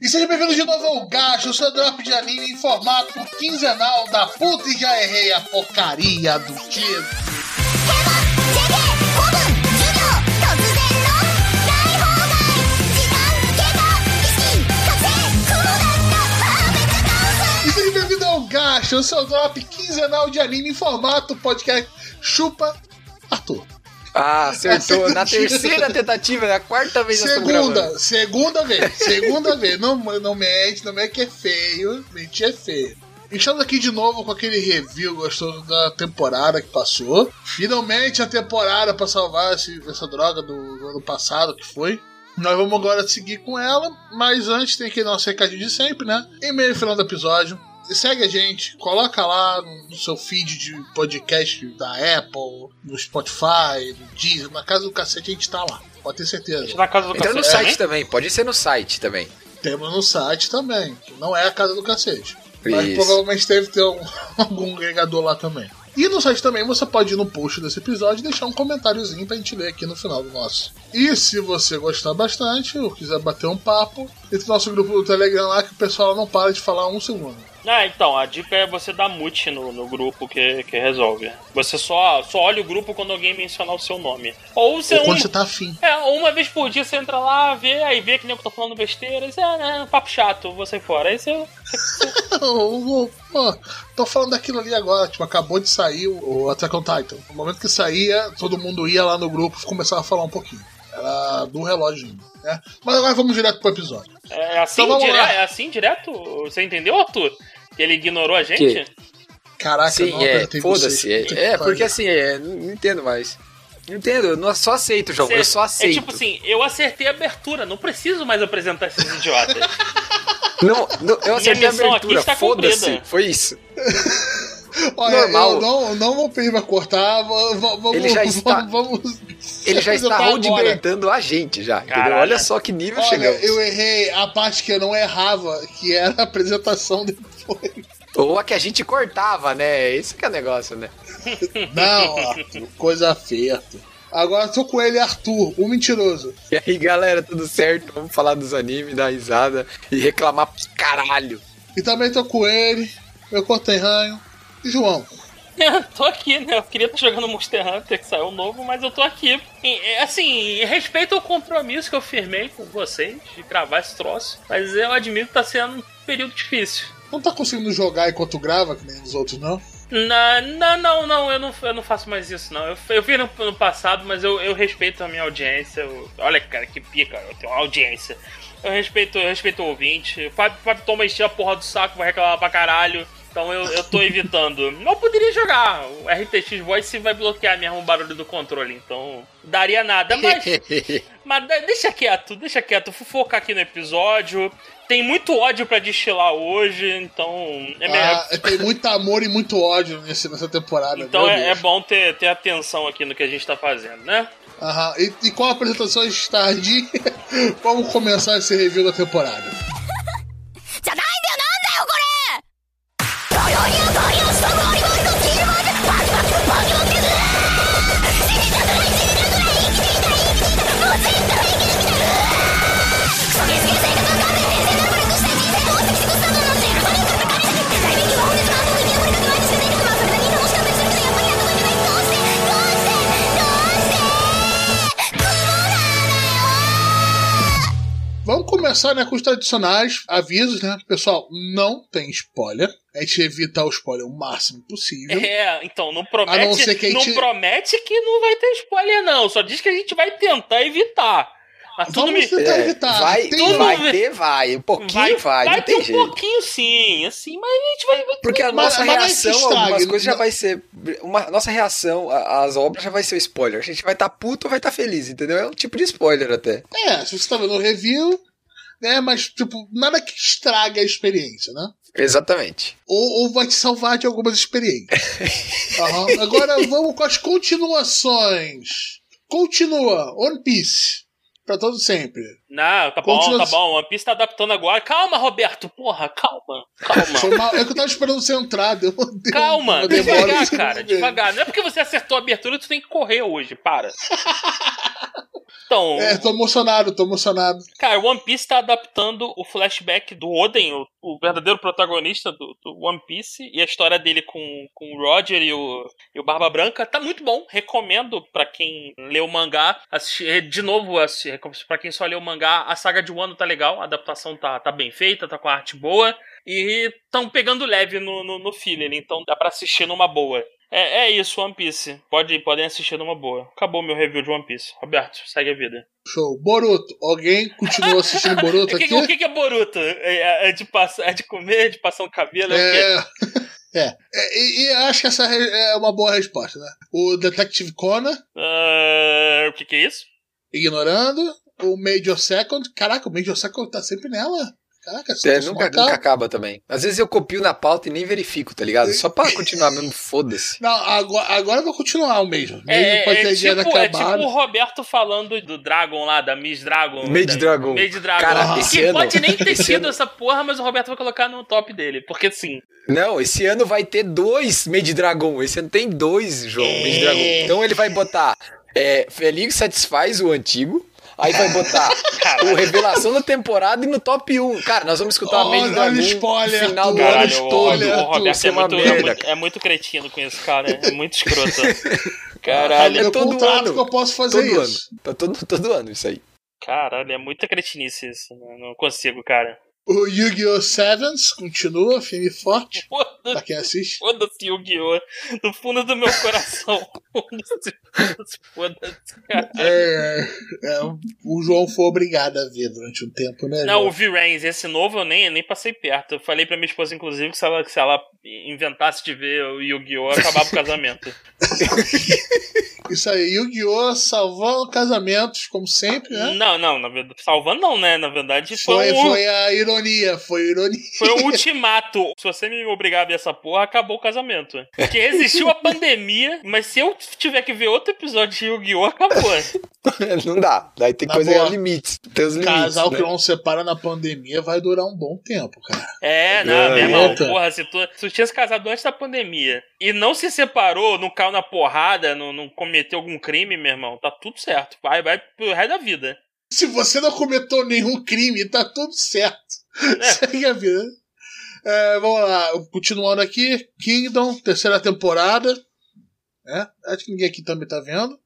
E sejam bem-vindos de novo ao Gacho, seu drop de anime em formato quinzenal da puta e já errei a porcaria do título. Gacha, Gacho, seu drop quinzenal de anime em formato podcast Chupa Ator. Ah, acertou. Na terceira tentativa, na quarta vez. Segunda, segunda vez, segunda vez. Não, não mente, não mente que é feio. Mentir é feio. Estamos aqui de novo com aquele review gostoso da temporada que passou. Finalmente a temporada pra salvar esse- essa droga do, do ano passado que foi. Nós vamos agora seguir com ela, mas antes tem aquele nosso recadinho de sempre, né? E-mail no final do episódio. Segue a gente, coloca lá no, no seu feed de podcast da Apple, no Spotify, no Deezer, na casa do cacete a gente tá lá. Pode ter certeza. Na casa do Entra no cacete site também, pode ser no site também. Temos no site também, que não é a casa do cacete. Mas Isso. provavelmente deve ter um- algum agregador lá também. E no site também você pode ir no post desse episódio e deixar um comentáriozinho pra gente ler aqui no final do nosso. E se você gostar bastante ou quiser bater um papo, entre no nosso grupo do Telegram lá que o pessoal não para de falar um segundo. Ah, então, a dica é você dar mute no, no grupo que, que resolve. Você só, só olha o grupo quando alguém mencionar o seu nome. Ou você, Ou quando um- você tá afim. é, uma vez por dia você entra lá, vê, aí vê que nem eu tô falando besteira, e você, ah, né, papo chato, vou sair fora. Aí você. Ô, ô, tô falando daquilo ali agora, tipo, acabou de sair o Attack on Titan. No momento que saía, todo mundo ia lá no grupo e começava a falar um pouquinho. Era do relógio, né? Mas agora vamos direto pro episódio. É assim, Então dire- é assim direto? Você entendeu, Arthur? Que ele ignorou a gente? Que? Caraca, Sim, não é, foda-se. É, que é, porque assim, é, não entendo mais. Não entendo, eu não- só aceito, João, Cê- eu só aceito. É tipo assim, eu acertei a abertura, não preciso mais apresentar esses idiotas. Não, não, eu acertei a abertura, está foda-se, foi isso. Olha, normal. eu não, não vou pedir pra cortar, va- va- vamos, Ele já está- vamos, Ele já está rudimentando a gente já. Olha só que nível Olha, chegamos. eu errei a parte que eu não errava, que era a apresentação depois. Ou a que a gente cortava, né? Esse que é o negócio, né? Não, Arthur, coisa feia. Agora tô com ele, Arthur, o mentiroso. E aí, galera, tudo certo? Vamos falar dos animes, dar risada e reclamar pros caralho. E também tô com ele, meu conterrâneo, João. Tô aqui, né? Eu queria estar jogando Monster Hunter, que saiu novo, mas eu tô aqui. E, é, assim, respeito o compromisso que eu firmei com vocês de gravar esse troço, mas eu admito que tá sendo um período difícil. Não tá conseguindo jogar enquanto grava, que nem os outros, não? Na, não, não, não eu, não, eu não faço mais isso, não. Eu, eu fiz no, no passado, mas eu, eu respeito a minha audiência. Eu- olha, cara, que pica, eu tenho uma audiência. Eu respeito, eu respeito o ouvinte. O Fábio, Fábio toma encher a porra do saco, vai reclamar pra caralho. Então eu, eu tô evitando. Não poderia jogar. O RTX Voice vai bloquear mesmo o barulho do controle, então daria nada. Mas, mas de- deixa quieto, deixa quieto. Vou focar aqui no episódio. Tem muito ódio pra destilar hoje, então é melhor. Ah, tem muito amor e muito ódio nesse, nessa temporada. Então meu é, é Deus. bom ter, ter atenção aqui no que a gente tá fazendo, né? Aham. E, e com a apresentação tarde, vamos começar esse review da temporada. じゃないんだよなんだよこれ Vamos começar né, com os tradicionais avisos, né? Pessoal, não tem spoiler. A gente evita o spoiler o máximo possível. É, então não A promete, não ser que a não gente- promete que não vai ter spoiler não, só diz que a gente vai tentar evitar. Mas Vamos me tentar É, evitar. vai, Tem vai ter, vai. Um pouquinho vai, não ter tem um jeito. pouquinho sim, assim, mas a gente vai Porque a Mas- nossa mas não reação a estrague, algumas coisas já não- vai ser. Uma, a nossa reação a- às obras já vai ser o spoiler. A gente vai estar puto ou vai estar feliz, entendeu? É um tipo de spoiler até. É, se você tá vendo o review, né? Mas, tipo, nada que estrague a experiência, né? Exatamente. Ou, ou vai te salvar de algumas experiências. Aham. Agora vamos com as continuações. Continua, One Piece. Pra todo sempre. Não, tá bom, Continua- tá bom. One Piece tá adaptando agora. Calma, Roberto, porra, calma. Calma. Mal. É que eu tava esperando você entrar. Deu, deu Calma, devagar, cara, devagar. Não é porque você acertou a abertura que tu tem que correr hoje, para. Então, É, tô emocionado, tô emocionado. cara, One Piece tá adaptando o flashback do Oden, o, o verdadeiro protagonista do, do One Piece, e a história dele com, com o Roger e o, e o Barba Branca. Tá muito bom. Recomendo pra quem leu o mangá assistir de novo, assistir, pra quem só leu o mangá, a saga de Wano tá legal, a adaptação tá, tá bem feita, tá com a arte boa. E estão pegando leve no, no, no filler, então dá pra assistir numa boa. É, é isso, One Piece. Pode, podem assistir numa boa. Acabou meu review de One Piece. Roberto, segue a vida. Show. Boruto. Alguém continua assistindo Boruto aqui? o que que é Boruto? É, é de passar, é de comer, é de passar um cabelo? É? É. É. É, E, e acho que essa é uma boa resposta, né? O Detective Conan, Ah, o que, que é isso? ignorando. O Major Second. Caraca, o Major Second tá sempre nela. Caraca, É, você nunca, nunca acaba também. Às vezes eu copio na pauta e nem verifico, tá ligado? Só pra continuar mesmo, foda-se. Não, agora, agora eu vou continuar o mesmo. Mesmo É, pode é, ter dia tipo, é acabado. tipo o Roberto falando do Dragon lá, da Miss Dragon. Made da, Dragon. Made Dragon. Cara, que esse ano- pode nem ter sido ano- essa porra, mas o Roberto vai colocar no top dele. Porque assim, Não, esse ano vai ter dois Made Dragon. Esse ano tem dois, João, Made É. Dragon. Então ele vai botar é, Feliz Satisfaz o antigo. Aí vai botar o Revelação da temporada e no top 1. Cara, nós vamos escutar Olha, a Made Dragon spoiler, no final do ano de o, todo. spoiler, o Roberto é é muito, é, muito, é muito cretino com esse cara. É muito escroto. Caralho, É eu todo ano. que eu posso fazer Todo ano. isso. Tá todo, todo ano isso aí. caralho, é muita cretinice isso. Não, não consigo, cara. O Yu-Gi-Oh! Sevens continua, filme forte. Pra Foda-se, quem assiste. foda-se, Yu-Gi-Oh! Do fundo do meu coração. Foda-se, foda-se, foda-se, cara. É, é, o João foi obrigado a ver durante um tempo, né? Não, João? o V-Rains, esse novo eu nem, nem passei perto. Eu falei pra minha esposa, inclusive, que se ela, que se ela inventasse de ver o Yu-Gi-Oh! acabava o casamento. Isso aí, Yu-Gi-Oh! salvando casamentos, como sempre, né? Não, não, na verdade. Salvando não, né? Na verdade, foi, Foi, um, foi a ironia, foi a ironia. foi um ultimato. Se você me obrigar a ver essa porra, acabou o casamento. Porque existiu a pandemia, mas se eu tiver que ver outro episódio de Yu-Gi-Oh! acabou. não dá. Daí tem Na coisa boa. limites. Tem os limites. Casal né? que não separa na pandemia vai durar um bom tempo, cara. É, não, É, meu irmão, porra, se tu, se tu tinha se casado antes da pandemia e não se separou, não caiu na porrada, não, não cometeu algum crime, meu irmão, tá tudo certo. Vai, vai pro resto da vida. Se você não cometeu nenhum crime, tá tudo certo. Segue a vida. É, vamos lá, continuando aqui. Kingdom, terceira temporada. É, acho que ninguém aqui também tá vendo.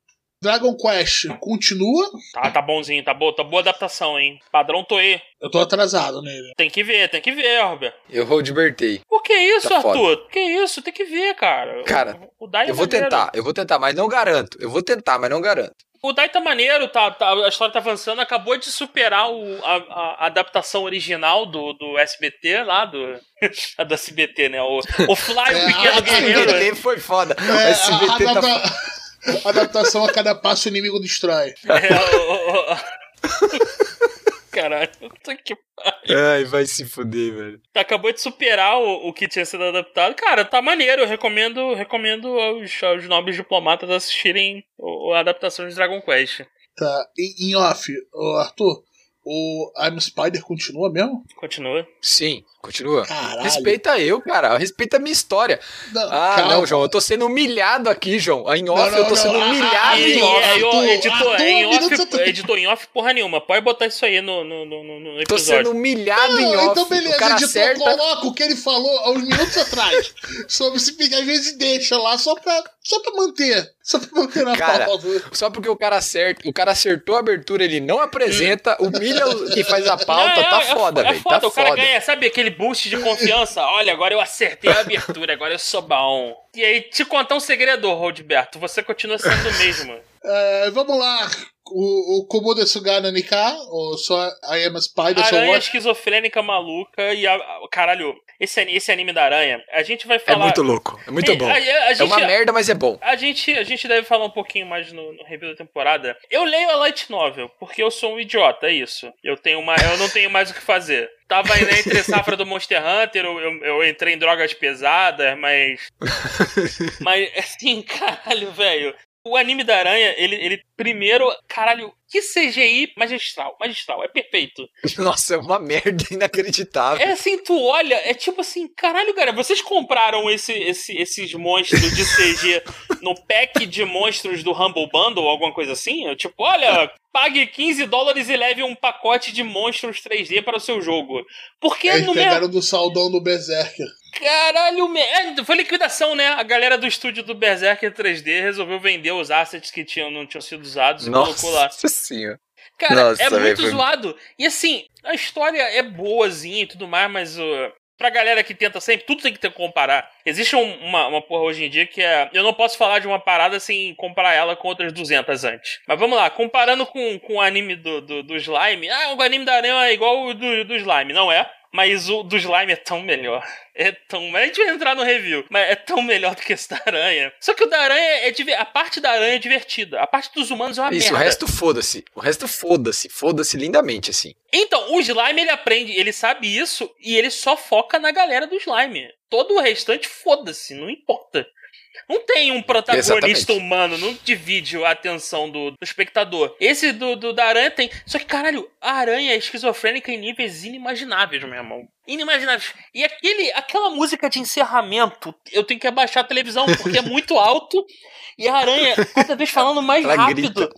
Dragon Quest continua. Tá, tá bonzinho, tá boa, tá boa adaptação, hein? Padrão Toei. Eu tô atrasado nele. Tem que ver, tem que ver, Robert. Eu vou libertei. Por que isso, Tá Arthur? Que isso? Tem que ver, cara. Cara, o Dai é Eu vou maneiro. tentar, eu vou tentar, mas não garanto. Eu vou tentar, mas não garanto. O Dai tá maneiro, tá, tá- a história tá avançando, acabou de superar o- a, a adaptação original do, do SBT lá, do. a do SBT, né? O, o Fly, o É, Pequeno a- a- Guerreiro. SBT foi foda. O É, SBT a, tá adapta- adaptação a cada passo o inimigo destrói. É, o- o- o- Caralho, puta que Ai, vai se fuder, velho. acabou de superar o, o que tinha sido adaptado. Cara, tá maneiro. Eu recomendo, recomendo aos, aos nobres diplomatas assistirem o- a adaptação de Dragon Quest. Tá, em, off, Arthur, o I'm Spider continua mesmo? Continua. Sim, continua. Caralho. Respeita eu, cara. Respeita a minha história. Não, Ah, calma. não, João. Eu tô sendo humilhado aqui, João. Em off, não, eu tô não. sendo Ah, humilhado em off. ó, Arthur, editor, em off, tá- editor em off porra nenhuma. Pode botar isso aí no, no, no, no- no Tô episódio. sendo humilhado em Não, off. então beleza, o cara editor, acerta. coloca o que ele falou há uns minutos atrás. sobre se fica, às vezes deixa lá só pra, só pra manter. Só pra manter na Cara, pauta. Só porque o cara acerta, o cara acertou a abertura, ele não apresenta, humilha o que faz a pauta, Não, tá é- é foda, é velho. foda, Tá o cara foda. ganha, sabe, aquele boost de confiança. Olha, agora eu acertei a abertura, agora eu sou bom. E aí, te contar um segredo, Rodberto, você continua sendo o mesmo. É, vamos lá. O, o Komodo Sugana Nika, ou só I Am a Spider, só Aranha esquizofrênica maluca e a, a- caralho, esse, esse anime da aranha, a gente vai É falar. muito louco, é muito É, bom. a- a- a É uma gente- merda, mas é bom. A gente, a gente deve falar um pouquinho mais no, no review da temporada. Eu leio a Light Novel, porque eu sou um idiota, é isso. Eu, tenho uma, eu não tenho mais o que fazer. Tava na entre safra do Monster Hunter, eu, eu, eu entrei em drogas pesadas, mas. mas, assim, caralho, velho. O anime da aranha, ele, ele primeiro, caralho, que CGI magistral, magistral, é perfeito. Nossa, é uma merda inacreditável. É assim, tu olha, é tipo assim, caralho, cara, vocês compraram esse, esse- esses monstros de CG no pack de monstros do Humble Bundle, alguma coisa assim? Eu, tipo, olha, pague 15 dólares e leve um pacote de monstros 3D para o seu jogo. Porque Eles no pegaram do saldão do Berserker. Caralho, me... é, foi liquidação, né? A galera do estúdio do Berserker 3D resolveu vender os assets que tinham, não tinham sido usados e colocou lá. Nossa senhora. Cara, Nossa, é muito foi- zoado. E assim, a história é boazinha e tudo mais, mas uh, pra galera que tenta sempre, tudo tem que ter que comparar. Existe um- uma, uma porra hoje em dia que é. Eu não posso falar de uma parada sem comparar ela com outras 200 antes. Mas vamos lá, comparando com, com o anime do, do, do Slime. Ah, o anime da Aranha é igual o do, do Slime. Não é. Mas o do Slime é tão melhor. É tão. A gente vai entrar no review, mas é tão melhor do que esse da aranha. Só que o da aranha é. diver- A parte da aranha é divertida. A parte dos humanos é uma Isso, o merda. resto foda-se. O resto foda-se. Foda-se lindamente, assim. Então, o slime ele aprende, ele sabe isso e ele só foca na galera do slime. Todo o restante, foda-se, não importa. Não tem um protagonista Exatamente. humano, não divide a atenção do, do espectador. Esse do, do- da aranha tem. Só que, caralho, a aranha é esquizofrênica em níveis inimagináveis, meu irmão. Inimagináveis. E aquele, aquela música de encerramento, eu tenho que abaixar a televisão, porque é muito alto. E a aranha, cada vez falando mais Ela rápido. grita.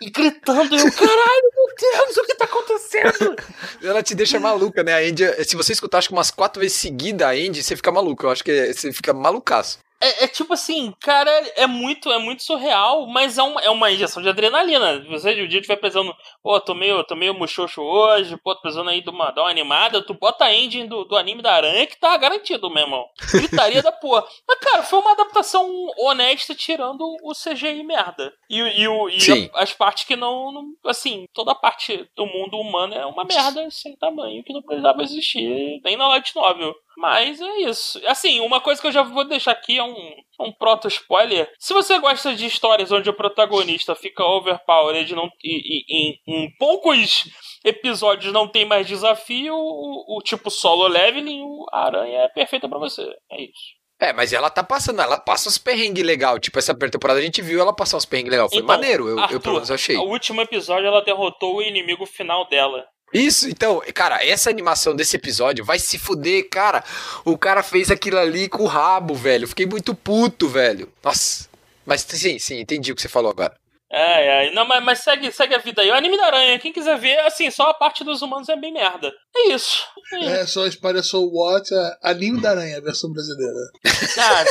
E gritando, eu, caralho, meu Deus, o que tá acontecendo? Ela te deixa maluca, né? A Andy, se você escutar acho que umas quatro vezes seguida a Andy, você fica maluco. Eu acho que você fica malucaço. É, é tipo assim, cara, é muito, é muito surreal, mas é uma, é uma injeção de adrenalina. Você de um dia tiver pensando, pô, tô meio, tô meio muxoxo hoje, pô, tô precisando aí de uma, dar uma animada, tu bota a engine do, do anime da aranha que tá garantido, meu irmão. Gritaria da porra. Mas, cara, foi uma adaptação honesta tirando o CGI merda. E, e, o- e a- as partes que não, não. Assim, toda a parte do mundo humano é uma merda sem tamanho que não precisava existir nem na Light Novel. Mas é isso. Assim, uma coisa que eu já vou deixar aqui é um, um proto-spoiler. Se você gosta de histórias onde o protagonista fica overpowered não, e, e- e em poucos episódios não tem mais desafio, o, o tipo solo leveling, o Aranha é perfeita pra você. É isso. É, mas ela tá passando, ela passa uns perrengues legal. Tipo, essa primeira temporada a gente viu ela passar uns perrengues legal. Foi Então, maneiro, eu, eu Arthur, pelo menos achei. O último episódio ela derrotou o inimigo final dela. Isso, então, cara, essa animação desse episódio vai se fuder, cara. O cara fez aquilo ali com o rabo, velho. Fiquei muito puto, velho. Nossa. Mas sim, sim, entendi o que você falou agora. É, é. Não, mas, mas segue, segue a vida aí. O anime da aranha, quem quiser ver, assim, só a parte dos humanos é bem merda. É isso. É. É, só espalha Soul Watch, é anime da aranha, a versão brasileira. Ah,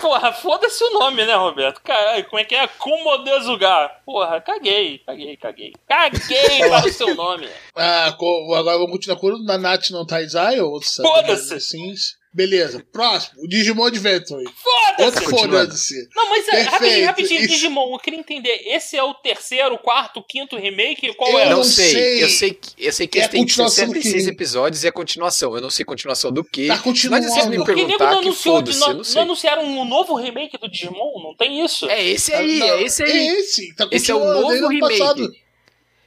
porra, foda-se o nome, né, Roberto? Caralho, como é que é? Kumodezugar. Porra, caguei, caguei, caguei. Caguei para o seu nome. Ah, agora vamos continuar com o Nanatsu no Taizai ou Foda-se. Sims. Beleza, próximo, o Digimon Adventure. Foda-se! Foda-se. Não, mas é, Perfeito, rapidinho, rapidinho, isso. Digimon, eu queria entender. Esse é o terceiro, quarto, quinto remake? Qual Eu é? não, não sei, sei. eu sei que, eu sei que É esse tem continuação do 66 que? episódios e a continuação. Eu não sei continuação do que. Tá continuando. Mas vocês me Porque perguntar, não que foda-se, não, não não anunciaram um novo remake do Digimon? Não tem isso? É esse aí, Não, é esse aí. É esse, tá Esse é o novo remake. passado.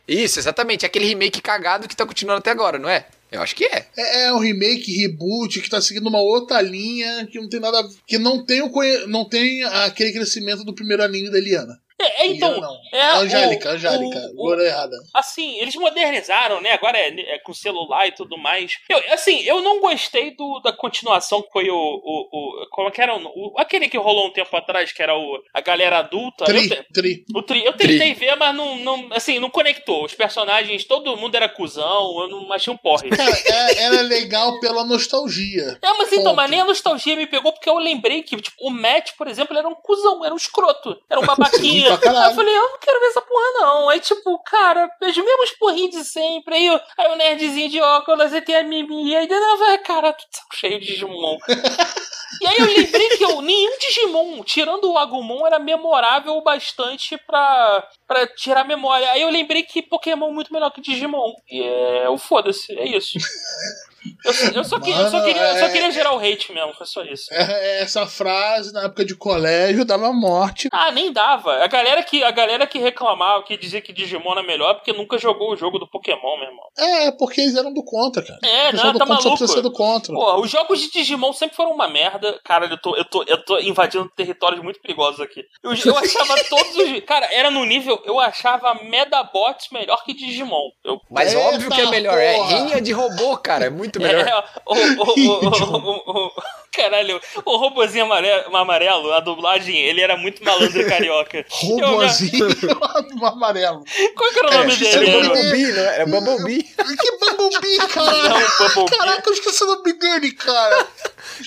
Isso, exatamente. Aquele remake cagado que tá continuando até agora, não é? Eu acho que é. É, é um remake, reboot, que tá seguindo uma outra linha, que não tem nada. que não tem, o, não tem aquele crescimento do primeiro anime da Eliana. É, é, então. Não. É, Angélica, o- Angélica, é errada. assim, eles modernizaram, né? Agora é, é com celular e tudo mais. Eu, assim, eu não gostei do, da continuação que foi o, o, o. Como é que era? O, aquele que rolou um tempo atrás, que era o, a galera adulta. Eu Tri, te- tri. o tri, eu tentei ver, mas não, não. Assim, não conectou. Os personagens, todo mundo era cuzão, eu não achei um porre. É- era legal pela nostalgia. É, mas então, Ponto. mas nem a nostalgia me pegou, porque eu lembrei que, tipo, o Matt, por exemplo, era um cuzão, era um escroto, era um babaquinha. Pra caralho. eu falei, eu não quero ver essa porra, não. Aí, tipo, cara, os mesmos porrinhos de sempre. Aí, o- aí o nerdzinho de óculos, aí tem a Mimi, aí não, vai, cara, tudo cheio de Digimon. e aí eu lembrei que eu, nenhum Digimon, tirando o Agumon, era memorável o bastante pra, pra tirar a memória. Aí eu lembrei que Pokémon é muito melhor que Digimon. E é o foda-se, é isso. Eu, eu só, eu só Mano, queria, eu só é- queria gerar o hate mesmo, foi só isso. É- Essa frase, na época de colégio, dava morte. Ah, nem dava. A galera que, a galera que reclamava, que dizia que Digimon era melhor, é porque nunca jogou o jogo do Pokémon, meu irmão. É, porque eles eram do contra, cara. É, não, do tá contra só maluco. precisa ser do contra. Pô, os jogos de Digimon sempre foram uma merda. Cara, eu tô, eu tô, eu tô invadindo territórios muito perigosos aqui. Eu, eu achava todos os. Cara, era no nível. Eu achava Medabots melhor que Digimon. Eu, Mas Eita óbvio que é melhor. É porra! rinha de robô, cara. É muito muito melhor. É, o, o, o, o, o, caralho, o robozinho amarelo, amarelo, a dublagem, ele era muito malandro e carioca. Robozinho amarelo. Qual que era o nome É, dele? é Era Bumblebee, não é? Era Bumblebee. Que Bumblebee, cara! Não, Bumblebee. Caraca, eu esqueci o nome dele, cara!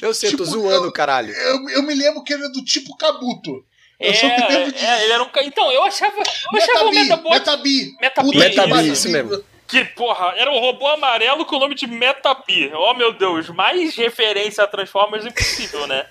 Eu sei, eu tô Tipo, zoando, eu- caralho. Eu, eu me lembro que ele é do tipo Kabuto. Eu É, só me lembro de. é, ele era um. Então, eu achava. Eu achava o Metabi, Metabot. Metabi. Metabi, Metabi, isso mesmo. Que porra, era um robô amarelo com o nome de Metapi. Oh meu Deus, mais referência a Transformers impossível, né?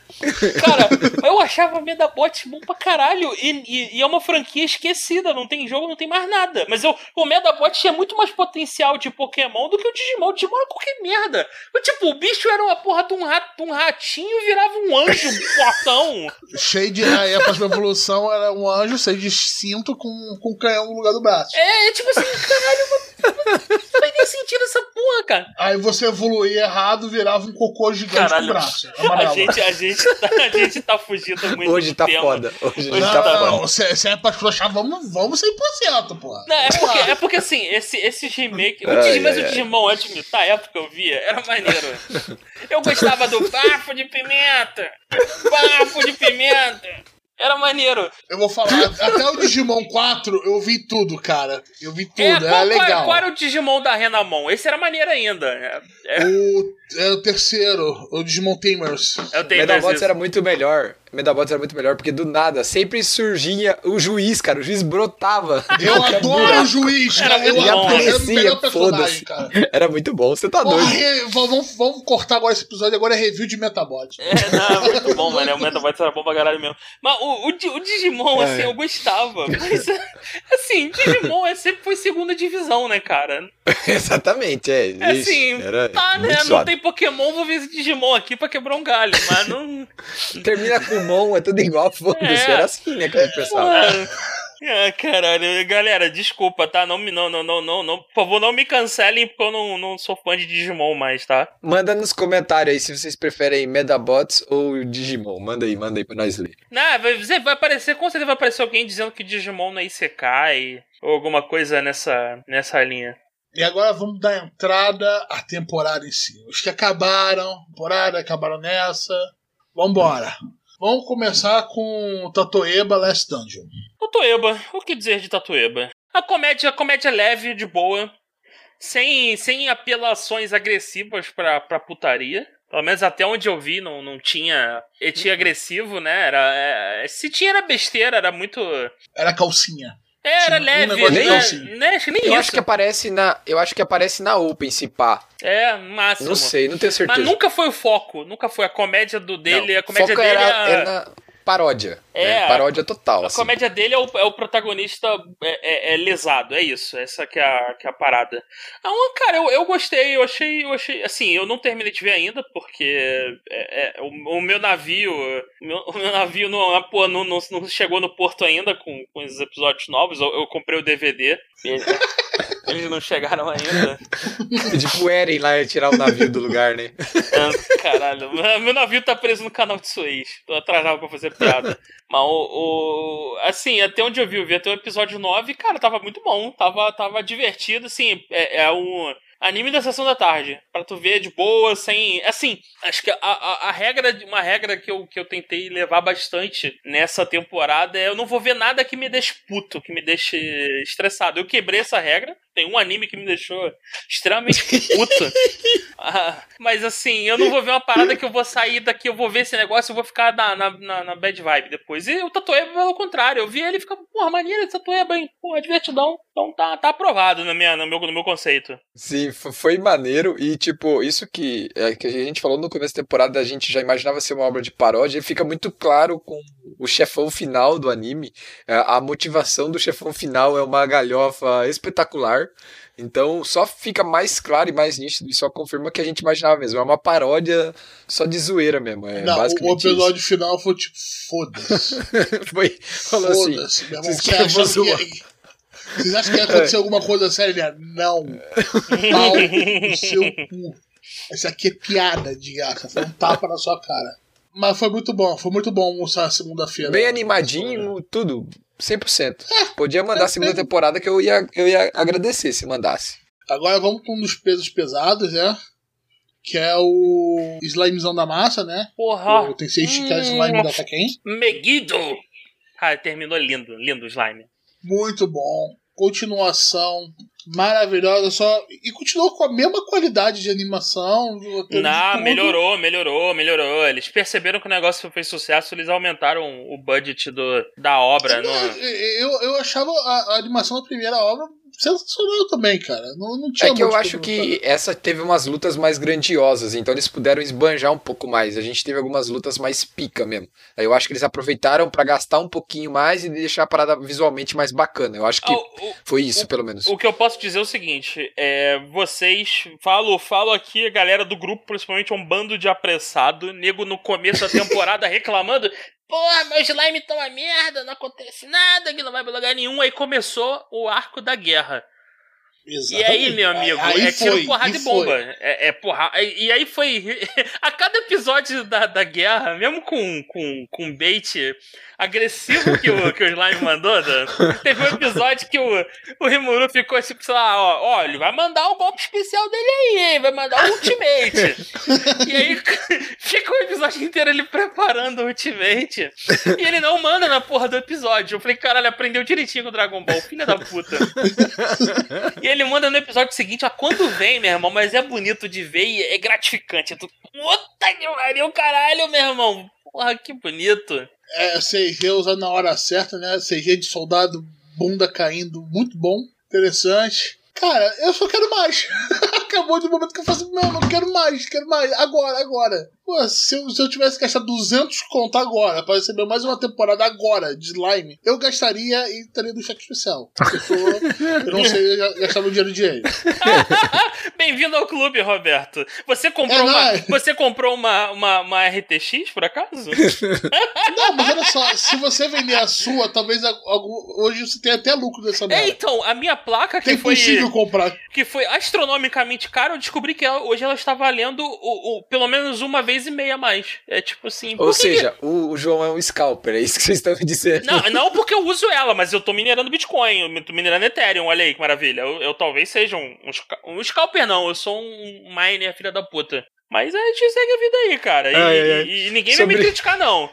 Cara, eu achava Medabot bom pra caralho. E, e- e é uma franquia esquecida, não tem jogo, não tem mais nada. Mas eu, o Medabot tinha muito mais potencial de Pokémon do que o Digimon. O Digimon era qualquer merda. Eu, tipo, o bicho era uma porra de um, rato, um ratinho e virava um anjo fortão. Cheio de. Aí a próxima evolução era um anjo cheio de cinto com, com canhão no lugar do braço. É, tipo assim, caralho, não não faz nem sentido essa porra, cara. Aí você evoluía errado, virava um cocô gigante Caralho. com braço. A gente, a, gente tá, a gente tá fugindo muito Hoje do tá tema. foda. Hoje Hoje tá Não, tá foda. não, se, se é pra escrochar, vamos, vamos 100%, pô. Não, é porque, é porque assim, esse, esse remake. O Ai, Digimon, mas ai, o. Digimon antes de a época que eu via, era maneiro. Eu gostava do bafo de pimenta! Bafo de pimenta! Era maneiro. Eu vou falar, até o Digimon 4 eu vi tudo, cara. Eu vi tudo, É, era qual, qual- legal. qual era o Digimon da Renamon? Esse era maneiro ainda. É, é, O, é o terceiro, o Digimon Tamers. tenho Medabots isso. era muito melhor. Medabots era muito melhor, porque do nada sempre surgia o juiz, cara. O juiz brotava. Eu adoro o juiz, cara. Eu adoro. Aparecia, foda-se. cara. Era muito bom, você tá Porra, doido. re- vamos, vamos cortar agora esse episódio, agora é review de Metabot. É, não, muito bom, mano. O Metabots era bom pra caralho mesmo. Mas o, o, o Digimon, assim, É. eu gostava. Mas, assim, Digimon é, sempre foi segunda divisão, né, cara? Exatamente, é. É assim, era tá, né? muito Não tem Pokémon, vou ver esse Digimon aqui pra quebrar um galho. Mas não. Termina com mão, é tudo igual, foda-se. É. Era assim, né, que a gente pensava. Ah, caralho, galera, desculpa, tá? Não, me- não, não, não, não, não, por favor, não me cancelem porque eu não, não sou fã de Digimon mais, tá? Manda nos comentários aí se vocês preferem Medabots ou Digimon. Manda aí, manda aí pra nós ler. Não, vai, vai aparecer, com certeza vai aparecer alguém dizendo que Digimon não é Isekai ou alguma coisa nessa, nessa linha. E agora vamos dar entrada à temporada em si. Os que acabaram, temporada, acabaram nessa. Vambora. Vamos começar com Tatoeba Last Dungeon. Tatueba, o que dizer de Tatueba? A comédia, a comédia leve, de boa, sem, sem apelações agressivas pra, pra putaria. Pelo menos até onde eu vi, não, não tinha. Ele tinha agressivo, né? Era, é, se tinha era besteira, era muito. Era calcinha. Era Tinha um leve, negócio né? né? Acho que nem Eu isso. acho que aparece na. Eu acho que aparece na Open, se pá. É, máximo. Não sei, não tenho certeza. Mas nunca foi o foco, nunca foi a comédia do dele, Não, a comédia foco dele era, é, a- era paródia. É, né? Paródia total. A assim. comédia dele é o, é o protagonista é, é- é lesado, é isso. Essa que é a, que é a parada. Então, cara, eu, eu gostei, eu achei, eu achei. Assim, eu não terminei de ver ainda, porque é- é, o, o meu navio. O meu, o meu navio não, pô, não, não, não chegou no porto ainda com, com os episódios novos. Eu, eu comprei o DVD. ele- eles não chegaram ainda. Pedir pro Eren lá tirar o navio do lugar, né? Caralho, meu navio tá preso no canal de Suez. Tô atrasado pra fazer piada. Mas o, o- Assim, até onde eu vi, eu vi até o episódio 9, cara, tava muito bom. Tava, tava divertido, assim. É, é um anime da sessão da tarde. Pra tu ver de boa, sem. Assim, acho que a, a, a regra, uma regra que eu, que eu tentei levar bastante nessa temporada é eu não vou ver nada que me deixe puto, que me deixe estressado. Eu quebrei essa regra. Tem um anime que me deixou extremamente puto. Ah, mas assim, eu não vou ver uma parada que eu vou sair daqui, eu vou ver esse negócio, eu vou ficar na, na, na, na bad vibe depois. E o Tatueba, pelo contrário, eu vi ele e ficava, porra, maneiro esse Tatueba, hein? Porra, divertidão. Então tá, tá aprovado na minha, no, meu, no meu conceito. Sim, foi maneiro e, tipo, isso que, é, que a gente falou no começo da temporada, a gente já imaginava ser uma obra de paródia, e fica muito claro com o chefão final do anime. É, A motivação do chefão final é uma galhofa espetacular. Então, só fica mais claro e mais nítido e só confirma que a gente imaginava mesmo. É uma paródia só de zoeira mesmo. É Não, o episódio final foi tipo, foda-se. isso. foi, falou assim. Foda-se, meu irmão. vocês que Vocês acham que ia acontecer alguma coisa séria? Não. Pau no seu cu. Isso aqui é piada de graça. Foi um tapa na sua cara. Mas foi muito bom. Foi muito bom almoçar segunda-feira. Bem animadinho, tudo. 100%. Podia mandar a segunda temporada que eu ia, eu ia agradecer se mandasse. Agora vamos com um dos pesos pesados, né? que é o Slimezão da massa, né? Porra. O Tensei Shika Slime da Taken. Meguido! Ah, terminou lindo, lindo o slime. Muito bom. Continuação maravilhosa, só. E continuou com a mesma qualidade de animação. Não, melhorou, melhorou, melhorou. Eles perceberam que o negócio fez sucesso, eles aumentaram o budget do, da obra. Não, Não... eu, eu achava a, a animação da primeira obra sensacional também, cara. Não, não tinha É que eu acho que essa teve umas lutas mais grandiosas, então eles puderam esbanjar um pouco mais. A gente teve algumas lutas mais pica mesmo. Aí eu acho que eles aproveitaram pra gastar um pouquinho mais e deixar a parada visualmente mais bacana. Eu acho que Ah, o- o- foi isso, pelo menos. O que eu posso dizer é o seguinte: é, vocês. Falo, falo aqui, a galera do grupo, principalmente um bando de apressado, nego no começo da temporada reclamando. Porra, meu slime tá uma merda, não acontece nada, que não vai pra lugar nenhum. Aí começou o arco da guerra. E aí, meu amigo, Aí é tiro, foi, porrada e bomba. foi. É, é porra. E aí foi. A cada episódio da, da guerra, mesmo com, com, com um bait agressivo que o, que o Slime mandou, Dan, teve um episódio que o, o Rimuru ficou tipo, sei lá, ó, ó, ele vai mandar o golpe especial dele aí, hein? Vai mandar o ultimate. e aí fica o episódio inteiro ele preparando o ultimate. E ele não manda na porra do episódio. Eu falei, caralho, aprendeu direitinho com o Dragon Ball, filha da puta. E ele manda no episódio seguinte, ó, quando vem, meu irmão, mas é bonito de ver e é gratificante. Tu, puta que pariu, caralho, meu irmão. Porra, que bonito. É, CG usado na hora certa, né? CG de soldado, bunda caindo, muito bom, interessante. Cara, eu só quero mais. Acabou de um momento que eu faço, não, não quero mais, quero mais, agora, agora. Pô, se eu, se eu tivesse gastado 200 conto agora pra receber mais uma temporada agora de slime, eu gastaria e estaria do cheque especial. Eu, sou, eu não sei gastar meu dinheiro de ele. Bem-vindo ao clube, Roberto. Você comprou É uma, você comprou uma, uma, uma RTX, por acaso? Não, mas olha só, se você vender a sua, talvez algum- hoje você tenha até lucro dessa é, merda. então, a minha placa que É foi, impossível comprar. que foi astronomicamente cara, eu descobri que ela- hoje ela está valendo o, o- pelo menos uma vez e meia a mais. É tipo assim... Ou por que seja, o, o João é um scalper, é isso que vocês estão me dizendo. Não, não porque eu uso ela, mas eu tô minerando Bitcoin, eu tô minerando Ethereum, olha aí que maravilha. Eu, eu talvez seja um, um, um scalper, não, eu sou um miner, filha da puta. Mas a gente segue a vida aí, cara. E, Ai, ai, ai. e- e ninguém vai Sobre- me criticar, não.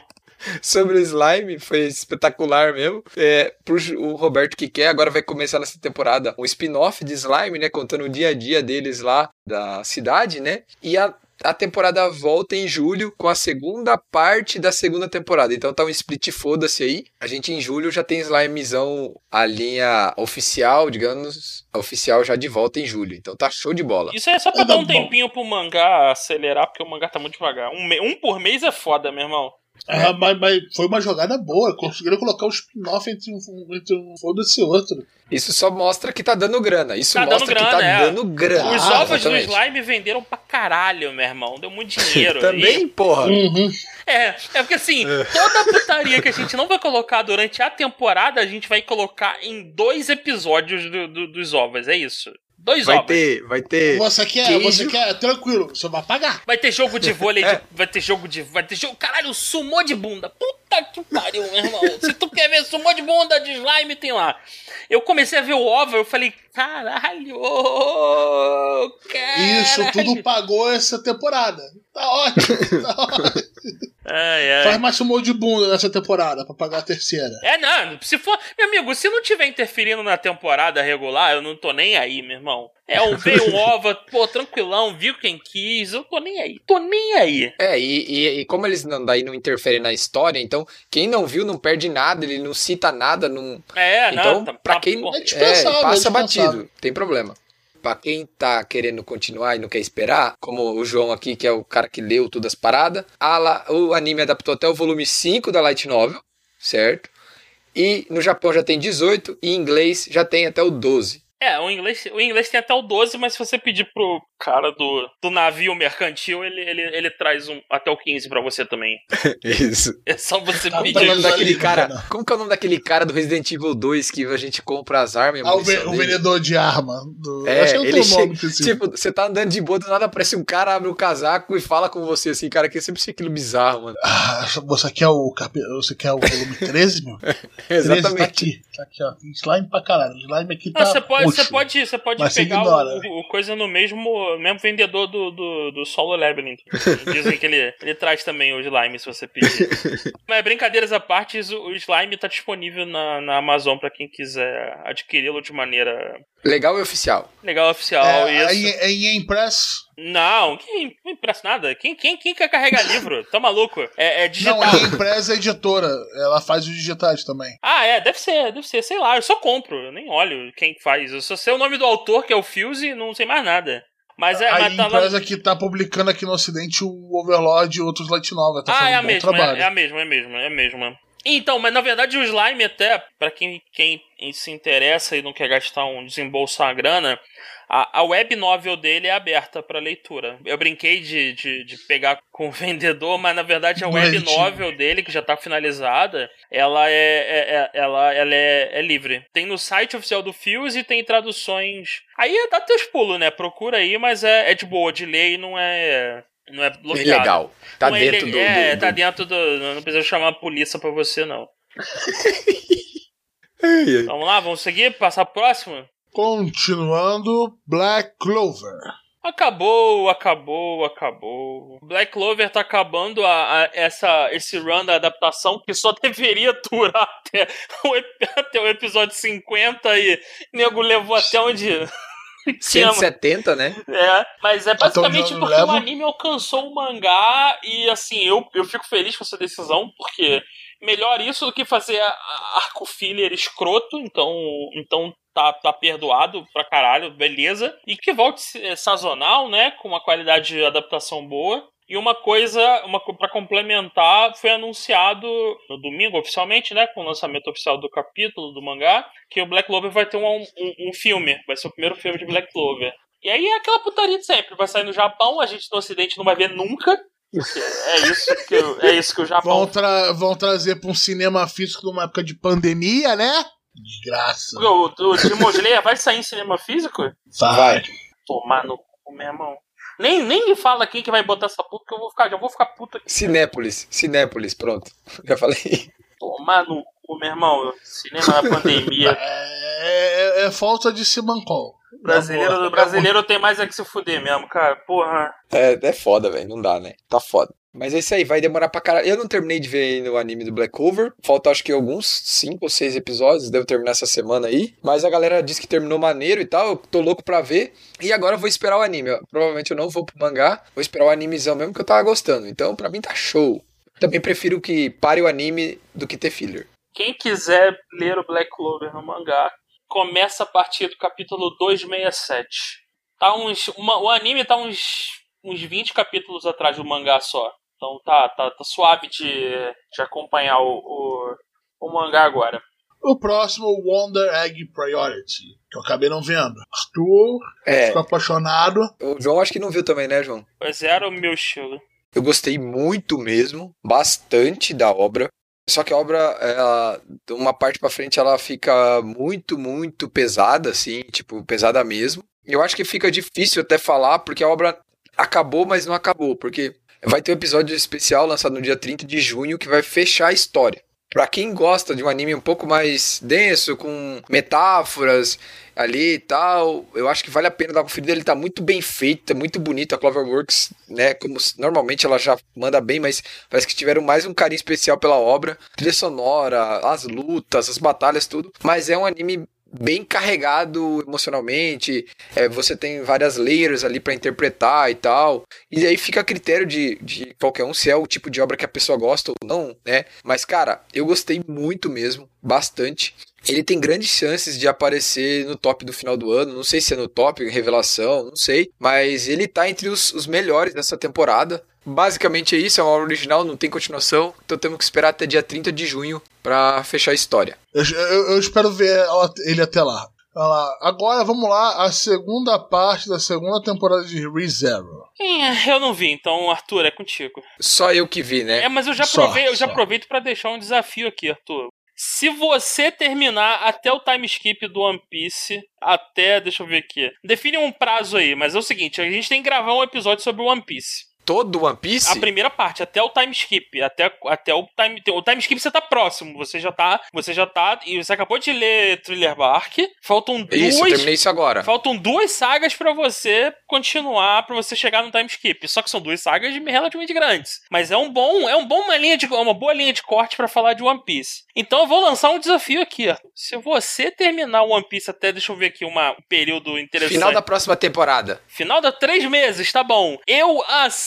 Sobre o slime, foi espetacular mesmo. É, pro o Roberto que quer, agora vai começar nessa temporada um spin-off de slime, né? Contando o dia a dia deles lá da cidade, né? E a, a temporada volta em julho com a segunda parte da segunda temporada. Então tá um split foda-se aí. A gente em julho já tem slimezão, a linha oficial, digamos, oficial já de volta em julho. Então tá show de bola. Isso é só pra Ah, dar um bom. tempinho pro mangá acelerar, porque o mangá tá muito devagar. Um, um por mês é foda, meu irmão. Ah, mas, mas foi uma jogada boa. Conseguiram colocar um spin-off entre um, entre um foda-se e outro. Isso só mostra que tá dando grana. Isso Tá mostra que grana, tá é. dando grana. Os Ah, ovos do slime venderam pra caralho, meu irmão. Deu muito dinheiro. Também, porra. Uhum. É, é porque assim, toda a putaria que a gente não vai colocar durante a temporada, a gente vai colocar em dois episódios do- do- dos ovos, é isso. Dois Vai ovos. ter, vai ter. Você quer, Queijo. você quer, tranquilo, você vai pagar. Vai ter jogo de vôlei, de- É. vai ter jogo de. Vai ter jogo. Caralho, sumô de bunda. Puta que pariu, meu irmão. Se tu quer ver sumô de bunda de slime, tem lá. Eu comecei a ver o ovo, eu falei, caralho, caralho. Isso tudo pagou essa temporada. Tá ótimo, tá ótimo. Ai, ai. Faz mais sumô de bunda nessa temporada pra pagar a terceira. É, não, se for. Meu amigo, se não tiver interferindo na temporada regular, eu não tô nem aí, meu irmão. É um veio um ova, pô, tranquilão, viu quem quis, eu tô nem aí. Tô nem aí. É, e, e, e como eles não, daí não interferem na história, então quem não viu não perde nada, ele não cita nada, não. É, então, não, tá, pra tá, quem. É é, passa é dispensável. batido, tem problema. Pra quem tá querendo continuar e não quer esperar, como o João aqui, que é o cara que leu todas as paradas, a o anime adaptou até o volume 5 da Light Novel, certo? E no Japão já tem 18 e em inglês já tem até o 12. É, o inglês, o inglês tem até o 12, mas se você pedir pro cara do, do navio mercantil, ele, ele, ele traz um, até o 15 pra você também. Isso. É só você Tá Como que é o pedir. nome daquele cara? Como que é o nome daquele cara do Resident Evil 2 que a gente compra as armas Ah, o, ve- o vendedor de arma. Do... É, Acho que ele nome chega, tipo, você tá andando de boa, do nada aparece um cara, abre o casaco e fala com você, assim, cara, que sempre achei aquilo bizarro, mano. Ah, você quer o capi... você quer o volume 13, meu? 13 tá Exatamente. aqui, tá aqui, ó. Slime pra caralho. Slime aqui Não, tá você pode, você pode, você pode pegar ignora. o, o coisa no mesmo, o mesmo vendedor do, do, do Solo Labyrinth. Dizem que ele, ele traz também o slime se você pedir. Mas brincadeiras à parte, o, o slime tá disponível na, na Amazon para quem quiser adquiri-lo de maneira Legal e oficial. legal oficial. É, isso. é, em- é impresso? Não, quem não impressa nada? Quem, quem, quem quer carregar livro? Tá maluco? É, é digital. Não, é impressa editora. Ela faz os digitais também. Ah, é, deve ser, deve ser, sei lá, eu só compro, eu nem olho quem faz. Eu só sei o nome do autor, que é o Fuse, e não sei mais nada. Mas é, a mas tá empresa que tá publicando aqui no ocidente o Overlord e outros Light Novel. Tá Ah, fazendo é a mesma, trabalho. é, é a mesma, é a mesma, é a mesma. Então, mas na verdade o slime até, pra quem, quem se interessa e não quer gastar um desembolsar uma grana, a, a web novel dele é aberta pra leitura. Eu brinquei de, de, de pegar com o vendedor, mas na verdade a web novel dele, que já tá finalizada, ela é, é- é- ela, ela é, é livre. Tem no site oficial do Fuse e tem traduções. Aí dá teus pulos, né? Procura aí, mas é, é de boa de ler e não é. Não é bloqueado. legal. Tá Não é dentro ile- do, É, do- tá do- dentro do. Não precisa chamar a polícia pra você, não. Vamos lá, vamos seguir? Passar pro próximo? Continuando, Black Clover. Acabou, acabou, acabou. Black Clover tá acabando a, a- essa, esse run da adaptação que só deveria durar até o, até o episódio 50 e nego levou até onde. tinha- 170, né? É, mas é basicamente porque levo. o anime alcançou o mangá e assim, eu, eu fico feliz com essa decisão, porque melhor isso do que fazer arco filler escroto, então, então tá, tá perdoado pra caralho, beleza. E que volte eh, sazonal, né, com uma qualidade de adaptação boa. E uma coisa, uma pra complementar, foi anunciado no domingo oficialmente, né, com o lançamento oficial do capítulo do mangá, que o Black Clover vai ter um, um, um filme, vai ser o primeiro filme de Black Clover. E aí é aquela putaria de sempre, vai sair no Japão, a gente no Ocidente não vai ver nunca. É isso que, o- é isso que o Japão Vão, tra- vão trazer pra um cinema físico numa época de pandemia, né? Desgraça. O, o Demon Slayer vai sair em cinema físico? Vai. Tomar no cu, meu irmão. Nem, nem me fala quem que vai botar essa puta, que eu vou ficar, já vou ficar puto aqui. Cinépolis, Cinépolis, pronto. Já falei. Tomar no cu, meu irmão. Cinema na pandemia. É, é- é falta de Simancol. Brasileiro, brasileiro tem mais é que se fuder mesmo, cara. Porra. É, é foda, velho. Não dá, né? Tá foda. Mas é isso aí, vai demorar pra caralho. Eu não terminei de ver ainda o anime do Black Clover. Falta acho que alguns 5 ou 6 episódios. Devo terminar essa semana aí. Mas a galera disse que terminou maneiro e tal. Eu tô louco pra ver. E agora eu vou esperar o anime. Provavelmente eu não vou pro mangá. Vou esperar o animezão mesmo que eu tava gostando. Então, pra mim tá show. Também prefiro que pare o anime do que ter filler. Quem quiser ler o Black Clover no mangá, começa a partir do capítulo 267. Tá uns, uma- o anime tá uns, uns 20 capítulos atrás do mangá só. Então tá, tá, tá suave de, de acompanhar o, o, o mangá agora. O próximo, Wonder Egg Priority, que eu acabei não vendo. Arthur É, ficou apaixonado. o João acho que não viu também, né, João? Pois é, era o meu estilo. Eu gostei muito mesmo, bastante da obra. Só que a obra, ela, de uma parte pra frente, ela fica muito, muito pesada, assim, tipo, pesada mesmo. Eu acho que fica difícil até falar, porque a obra acabou, mas não acabou, porque vai ter um episódio especial lançado no dia 30 de junho que vai fechar a história. Pra quem gosta de um anime um pouco mais denso, com metáforas ali e tal, eu acho que vale a pena dar uma conferida. Ele tá muito bem feito, tá muito bonito. A Cloverworks, né, como normalmente ela já manda bem, mas parece que tiveram mais um carinho especial pela obra. Trilha sonora, as lutas, as batalhas, tudo. Mas é um anime bem carregado emocionalmente. É, você tem várias layers ali pra interpretar e tal. E aí fica a critério de, de qualquer um se é o tipo de obra que a pessoa gosta ou não, né? Mas, cara, eu gostei muito mesmo, bastante. Ele tem grandes chances de aparecer no top do final do ano. Não sei se é no top, revelação, não sei. Mas ele tá entre os, os melhores dessa temporada. Basicamente é isso, é uma obra original, não tem continuação. Então temos que esperar até dia 30 de junho pra fechar a história. Eu, eu- eu espero ver ela- ele até lá. Olha lá. Agora vamos lá, a segunda parte da segunda temporada de ReZero. É, eu não vi, então, Arthur, é contigo. Só eu que vi, né? É, mas eu já, Só, provei, eu já aproveito pra deixar um desafio aqui, Arthur. Se você terminar até o time skip do One Piece, até, deixa eu ver aqui. Define um prazo aí, mas é o seguinte, a gente tem que gravar um episódio sobre o One Piece. Todo One Piece? A primeira parte, até o time skip. Até, até o time. O time skip você tá próximo. Você já tá. Você já tá. E você acabou de ler Thriller Bark. Faltam duas. Isso, terminei isso agora. Faltam duas sagas pra você continuar, pra você chegar no time skip. Só que são duas sagas relativamente grandes. Mas é um bom. É um bom uma linha de. uma boa linha de corte pra falar de One Piece. Então eu vou lançar um desafio aqui. Se você terminar One Piece até, deixa eu ver aqui uma, um período interessante. Final da próxima temporada. Final da três meses, tá bom. Eu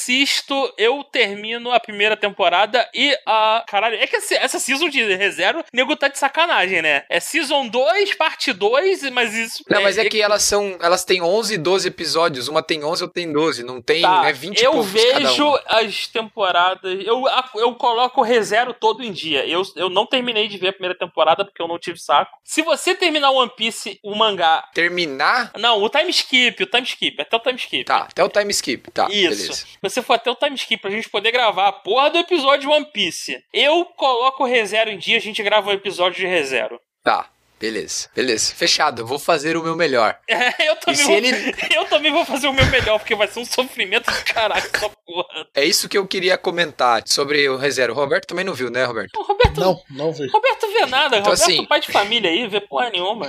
assisto, eu termino a primeira temporada e a. Caralho, é que essa, season de ReZero, nego tá de sacanagem, né? É season 2, parte 2, mas isso. Não, mas é, que elas são. Elas têm 11, 12 episódios. Uma tem 11, outra tem 12. Não tem. Tá, é 20 eu vejo as temporadas. Eu, eu coloco o ReZero todo em dia. Eu, eu não terminei de ver a primeira temporada porque eu não tive saco. Se você terminar o One Piece, o mangá. Terminar. Não, o time skip, o time skip, até o time skip. Tá, até o time skip. Tá, Isso. beleza. Se você for até o time skip pra gente poder gravar a porra do episódio One Piece, eu coloco o ReZero em dia, a gente grava um episódio de ReZero. Tá, beleza. Beleza. Fechado. Eu vou fazer o meu melhor. eu, também vou, ele- eu também vou fazer o meu melhor, porque vai ser um sofrimento do caralho essa porra. É isso que eu queria comentar sobre o ReZero. O Roberto também não viu, né, Roberto? O Roberto Não, não vi. Roberto vê nada, Então, Roberto assim- pai de família aí, vê porra nenhuma.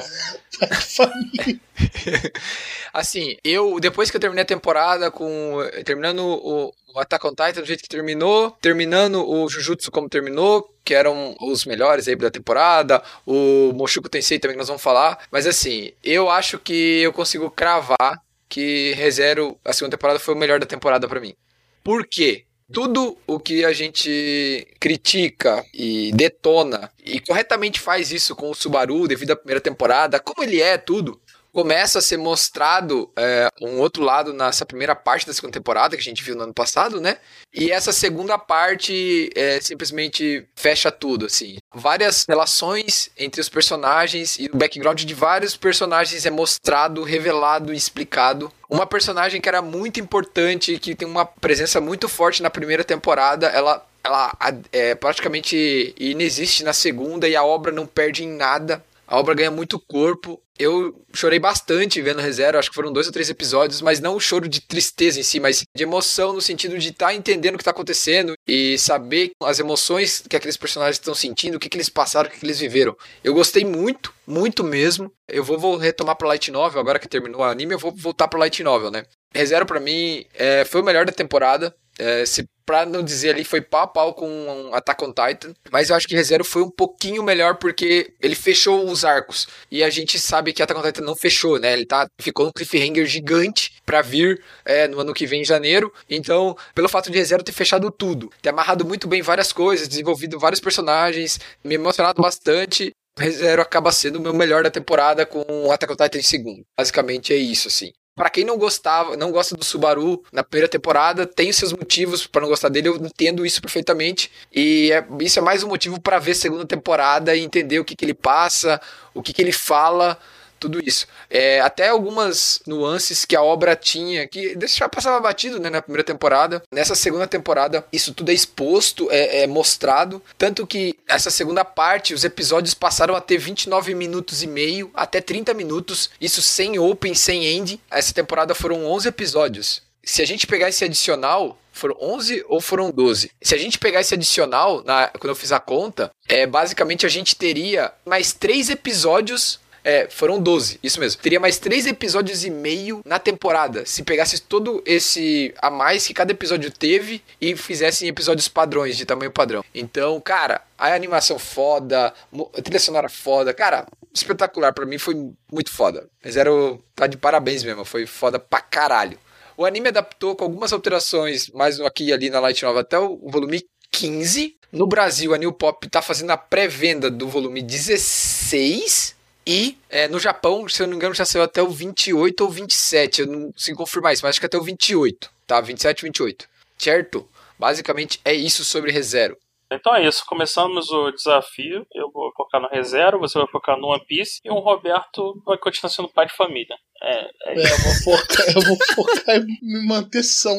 Família. Assim, eu, depois que eu terminei a temporada com. Terminando o, o Attack on Titan do jeito que terminou, terminando o Jujutsu como terminou, que eram os melhores aí da temporada, o Moshuko Tensei também que nós vamos falar. Mas assim, eu acho que eu consigo cravar que ReZero, a segunda temporada, foi o melhor da temporada pra mim. Por quê? Tudo o que a gente critica e detona, e corretamente faz isso com o Subaru devido à primeira temporada, como ele é, tudo, começa a ser mostrado é, um outro lado nessa primeira parte da segunda temporada que a gente viu no ano passado, né? E essa segunda parte é, simplesmente fecha tudo, assim. Várias relações entre os personagens e o background de vários personagens é mostrado, revelado e explicado. Uma personagem que era muito importante, que tem uma presença muito forte na primeira temporada, ela ela é praticamente inexiste na segunda e a obra não perde em nada. A obra ganha muito corpo. Eu chorei bastante vendo ReZero, acho que foram dois ou três episódios, mas não o choro de tristeza em si, mas de emoção no sentido de estar entendendo o que está acontecendo e saber as emoções que aqueles personagens estão sentindo, o que, que eles passaram, o que, que eles viveram. Eu gostei muito, muito mesmo. Eu vou, vou retomar pro Light Novel, agora que terminou o anime, eu vou voltar pro Light Novel, né? ReZero pra mim é, foi o melhor da temporada. É, se pra não dizer ali, foi pau a pau com Attack on Titan. Mas eu acho que ReZero foi um pouquinho melhor porque ele fechou os arcos. E a gente sabe que Attack on Titan não fechou, né? Ele tá, ficou um cliffhanger gigante pra vir é, no ano que vem, em janeiro. Então, pelo fato de ReZero ter fechado tudo, ter amarrado muito bem várias coisas, desenvolvido vários personagens, me emocionado bastante. ReZero acaba sendo o meu melhor da temporada com Attack on Titan em segundo. Basicamente é isso, assim. Pra quem não gostava, não gosta do Subaru na primeira temporada, tem seus motivos pra não gostar dele, eu entendo isso perfeitamente. E é- isso é mais um motivo pra ver segunda temporada e entender o que, que ele passa, o que, que ele fala, tudo isso. É, até algumas nuances que a obra tinha, que já passava batido né, na primeira temporada. Nessa segunda temporada, isso tudo é exposto, é, é mostrado. Tanto que essa segunda parte, os episódios passaram a ter 29 minutos e meio até 30 minutos. Isso sem open, sem end. Essa temporada foram 11 episódios. Se a gente pegar esse adicional, foram 11 ou foram 12? Se a gente pegar esse adicional, na- quando eu fiz a conta, é, basicamente a gente teria mais três episódios é, foram 12, isso mesmo. Teria mais três episódios e meio na temporada. Se pegasse todo esse a mais que cada episódio teve e fizessem episódios padrões, de tamanho padrão. Então, cara, a animação foda, a trilha sonora foda, cara, espetacular. Pra mim foi muito foda. Zero tá de parabéns mesmo, foi foda pra caralho. O anime adaptou com algumas alterações, mais aqui e ali na Light Nova até o volume 15. No Brasil, a New Pop tá fazendo a pré-venda do volume 16. E é, no Japão, se eu não me engano, já saiu até o 28 ou 27. Eu não consigo confirmar isso, mas acho que até o 28. Tá? 27 28. Certo? Basicamente é isso sobre ReZero. Então é isso, começamos o desafio. Eu vou focar no ReZero, você vai focar no One Piece e o Roberto vai continuar sendo pai de família. É, é É, eu vou focar, eu vou focar em me manter são.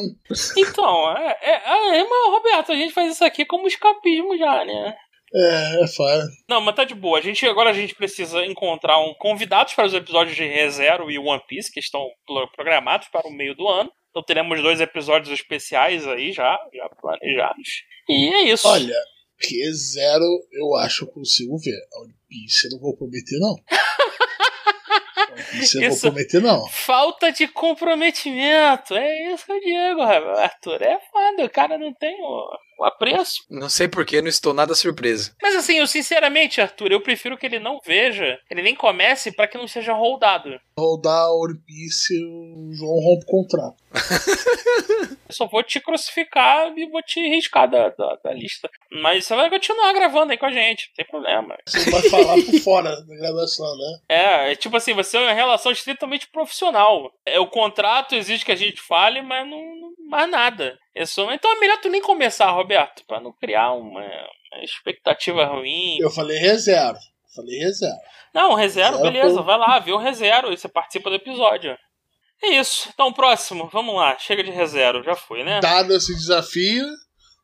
Então, é, é, é, mas, Roberto, a gente faz isso aqui como escapismo já, né? É, é foda. Não, mas tá de boa. A gente, agora a gente precisa encontrar um convidados para os episódios de ReZero e One Piece, que estão pro- programados para o meio do ano. Então teremos dois episódios especiais aí já, já planejados. E é isso. Olha, que zero eu acho que eu consigo ver. One Piece eu não vou prometer, não. Piece eu não Isso. vou prometer, não. Falta de comprometimento. É isso que eu digo. Arthur. É foda. O cara não tem o apreço. Não sei porquê, não estou nada surpreso. Mas assim, eu sinceramente, Arthur, eu prefiro que ele não veja, ele nem comece pra que não seja roldado. One Piece, o João rompe o contrato. Eu só vou te crucificar e vou te riscar da, da, da lista. Mas você vai continuar gravando aí com a gente, não tem problema. Você vai falar por fora da gravação, né? É, é tipo assim, vai ser uma relação estritamente profissional. É, o contrato exige que a gente fale, mas não, não mais nada. Só, então é melhor tu nem começar, Roberto, pra não criar uma, uma expectativa ruim. Eu falei reserva. Falei reserva. Não, ReZero, Zero beleza, por- vai lá, vê o ReZero e você participa do episódio. É isso. Então, próximo, vamos lá. Chega de ReZero, já foi, né? Dado esse desafio,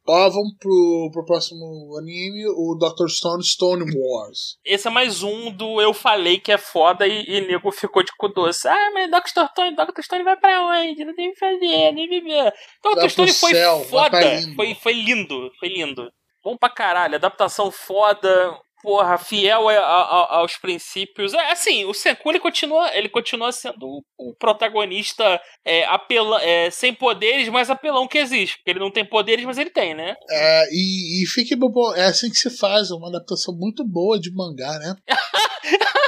ó, vamos pro, pro próximo anime, o Dr. Stone Stone Wars. Esse é mais um do Eu Falei que é foda e, e nego ficou de cu doce. Ah, mas Dr. Stone, Dr. Stone vai pra onde? Não tem o que fazer, nem viver. Dr. Stone foi céu, foda. Foi, foi lindo, foi lindo. Bom pra caralho, adaptação foda. Porra, fiel a- a- aos princípios. É, Assim, o Senku ele continua, ele continua sendo o- o protagonista é, apela, é, sem poderes, mas apelão que existe. Porque ele não tem poderes, mas ele tem, né? É, e, e fique bom, é assim que se faz, uma adaptação muito boa de mangá, né?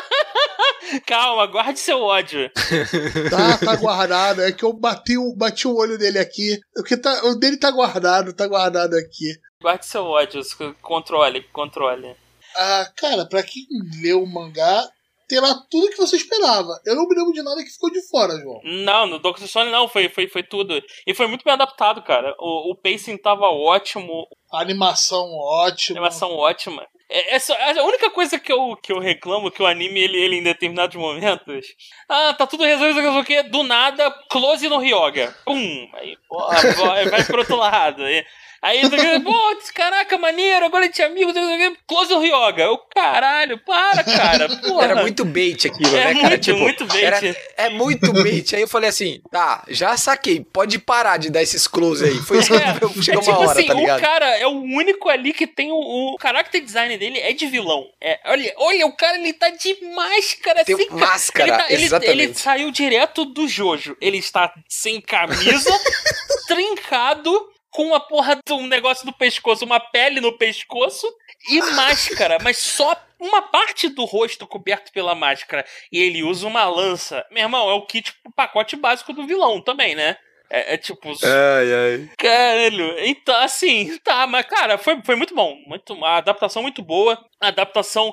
Calma, guarde seu ódio. Tá, tá guardado. É que eu bati o, bati o olho dele aqui. O, que tá, o dele tá guardado, tá guardado aqui. Guarde seu ódio. Controle, controle. Ah, cara, pra quem leu o mangá, terá tudo que você esperava. Eu não me lembro de nada que ficou de fora, João. Não, no Dr. Stone não, foi, foi, foi tudo. E foi muito bem adaptado, cara. O, o pacing tava ótimo, A animação ótima. animação ótima. É, é só- a única coisa que eu, que eu reclamo que o anime, ele, ele em determinados momentos. Ah, tá tudo resolvido, não sei o quê. Do nada, close no Ryoga. Pum! Aí, vai, vai pro outro lado. Aí, aí pô, caraca, maneiro, agora a gente é amigo, não sei o quê. Close no Ryoga. Eu, caralho, para, cara. Porra. Era muito bait aquilo, É né, cara? muito, tipo, muito bait. era- é muito bait. Aí eu falei assim, tá, já saquei, pode parar de dar esses close aí. Foi isso que É, eu- é chegou tipo uma hora, assim, tá ligado? o cara é o único ali que tem o, o character design dele é de vilão. É, olha, olha, o cara ele tá de máscara, Tem sem ca- máscara, ele, tá- ele- exatamente. ele saiu direto do Jojo. Ele está sem camisa, trincado, com uma porra de um negócio no pescoço, uma pele no pescoço e máscara, mas só uma parte do rosto coberto pela máscara. E ele usa uma lança. Meu irmão, é o kit, o pacote básico do vilão também, né? É, é tipo, Ai, ai. Caralho, então assim, tá, mas cara, foi, foi muito bom. Muito, a adaptação muito boa. A adaptação.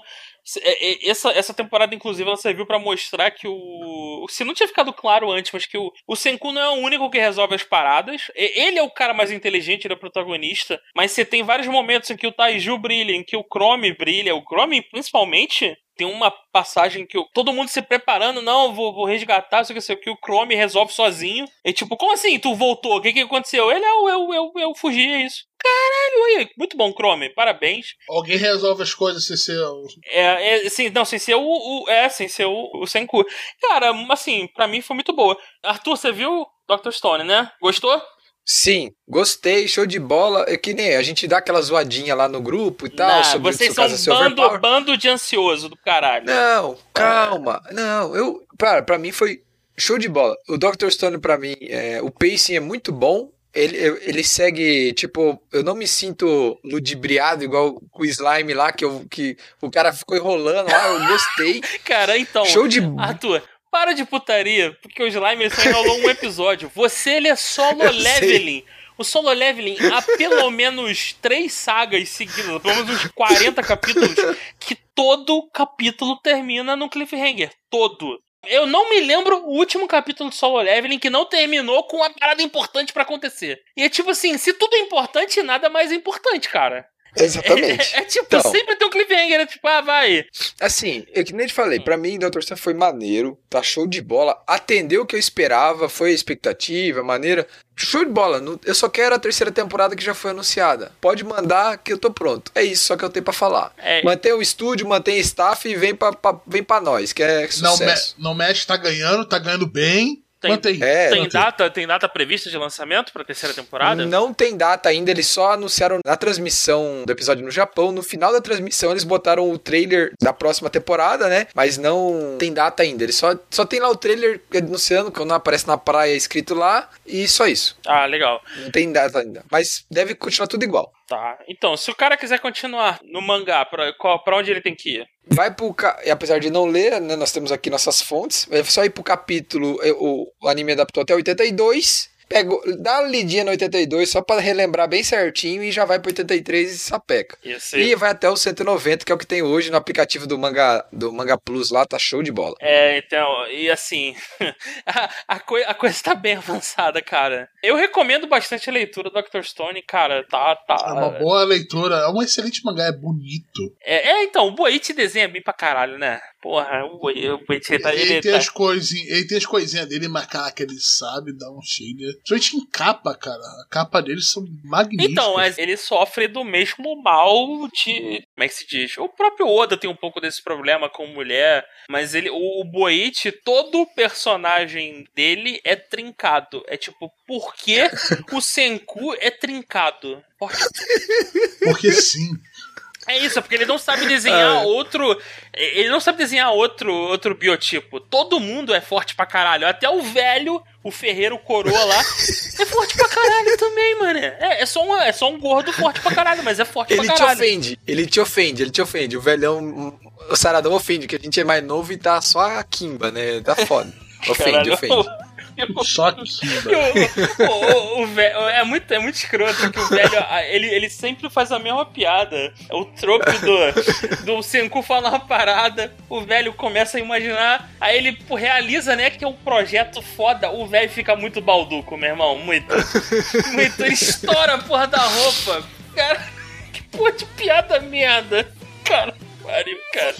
É, é, Essa, essa temporada, inclusive, ela serviu pra mostrar que o. Se não tinha ficado claro antes, mas que o, o Senku não é o único que resolve as paradas. Ele é o cara mais inteligente, ele é o protagonista. Mas você tem vários momentos em que o Taiju brilha, em que o Chrome brilha. O Chrome, principalmente. Tem uma passagem que eu- todo mundo se preparando, não, vou, vou resgatar, sei o que, sei o que, o Chrome resolve sozinho. E tipo, como assim? Tu voltou? O que que aconteceu? Ele, eu, eu, eu, eu fugi, é isso. Caralho, aí, muito bom, Chrome, parabéns. Alguém resolve as coisas sem ser. o- É, é sim, não, sem ser o, o- é, sem ser o, o Senku. Cara, assim, pra mim foi muito boa. Arthur, você viu Dr. Stone, né? Gostou? Sim, gostei, show de bola. É que nem a gente dá aquela zoadinha lá no grupo e tal, Nah, sobre vocês são ser bando, bando de ansioso do caralho. Não, calma. Não, eu. Pra, pra mim foi show de bola. O Dr. Stone, pra mim, é, o pacing é muito bom. Ele, ele segue, tipo, eu não me sinto ludibriado igual com o slime lá, que, eu, que o cara ficou enrolando lá, eu gostei. Cara, então. Show de. Arthur, para de putaria, porque o Slime só enrolou um episódio. Você, ele é solo Eu sei. leveling. O solo leveling há pelo menos três sagas seguidas, pelo menos uns 40 capítulos, que todo capítulo termina num cliffhanger. Todo. Eu não me lembro o último capítulo de Solo Leveling que não terminou com uma parada importante pra acontecer. E é tipo assim, se tudo é importante, nada mais é importante, cara. Exatamente. É, é tipo, Então. sempre tem um cliffhanger, é tipo, ah, vai. Assim, eu que nem te falei, Hum. pra mim, Dr. Stone foi maneiro, tá show de bola, atendeu o que eu esperava, foi a expectativa, maneira. Show de bola, eu só quero a terceira temporada que já foi anunciada. Pode mandar que eu tô pronto. É isso só que eu tenho pra falar. É. Mantém o estúdio, mantém staff e vem pra, pra- vem pra nós, que é Não, me, sucesso. não mexe, tá ganhando, tá ganhando bem. Tem, Mantém. É, tem, mantém. data, tem data prevista de lançamento pra terceira temporada? Não tem data ainda, eles só anunciaram na transmissão do episódio no Japão. No final da transmissão, eles botaram o trailer da próxima temporada, né? Mas não tem data ainda. Eles só, só tem lá o trailer anunciando, quando aparece na praia escrito lá, e só isso. Ah, legal. Não tem data ainda. Mas deve continuar tudo igual. Tá. Então, se o cara quiser continuar no mangá, pra, qual- pra onde ele tem que ir? Vai pro. ca- Apesar de não ler, né, nós temos aqui nossas fontes. É só ir pro capítulo. eh, O, o anime adaptou até 82. Pega, dá uma lidinha no 82 só pra relembrar bem certinho e já vai pro 83 e sapeca. Isso E vai até o 190, que é o que tem hoje no aplicativo do Manga, do Manga Plus lá, tá show de bola. É, então, e assim, a, a, coi- a coisa tá bem avançada, cara. Eu recomendo bastante a leitura do Dr. Stone, cara, tá, tá. É uma boa leitura. É um excelente mangá, é bonito. É, é, então, o Boichi desenha bem pra caralho, né? Porra, o tá, ele, ele tem tá, as coisinhas, ele tem as coisinhas dele, mas caraca, ele sabe dar um cheiro. Principalmente em capa, cara. A capa deles são magníficas. Então, mas ele sofre do mesmo mal de. Como é que se diz? O próprio Oda tem um pouco desse problema com mulher, mas ele. O, o Boichi, todo o personagem dele é trincado. É tipo, por que o Senku é trincado? Por- Porque sim. É isso, é porque ele não sabe desenhar outro. Ele não sabe desenhar outro, outro biotipo. Todo mundo é forte pra caralho. Até o velho, o ferreiro coroa lá, é forte pra caralho também, mano. É, é, só um, é só um gordo forte pra caralho, mas é forte Ele pra te caralho. ofende, ele te ofende, ele te ofende. O velhão, o Saradão ofende, que a gente é mais novo e tá só a Kimba, né? Tá foda. Ofende, Caralho. ofende. Só que, O, o- o velho- é, muito, é muito escroto que o velho, ele, ele sempre faz a mesma piada. É o trope do, do Senku falar uma parada, o velho começa a imaginar, aí ele pô, realiza, né, que é um projeto foda, o velho fica muito balduco, meu irmão, muito. Muito, ele estoura a porra da roupa. Cara, que porra de piada merda. Cara, pariu, cara.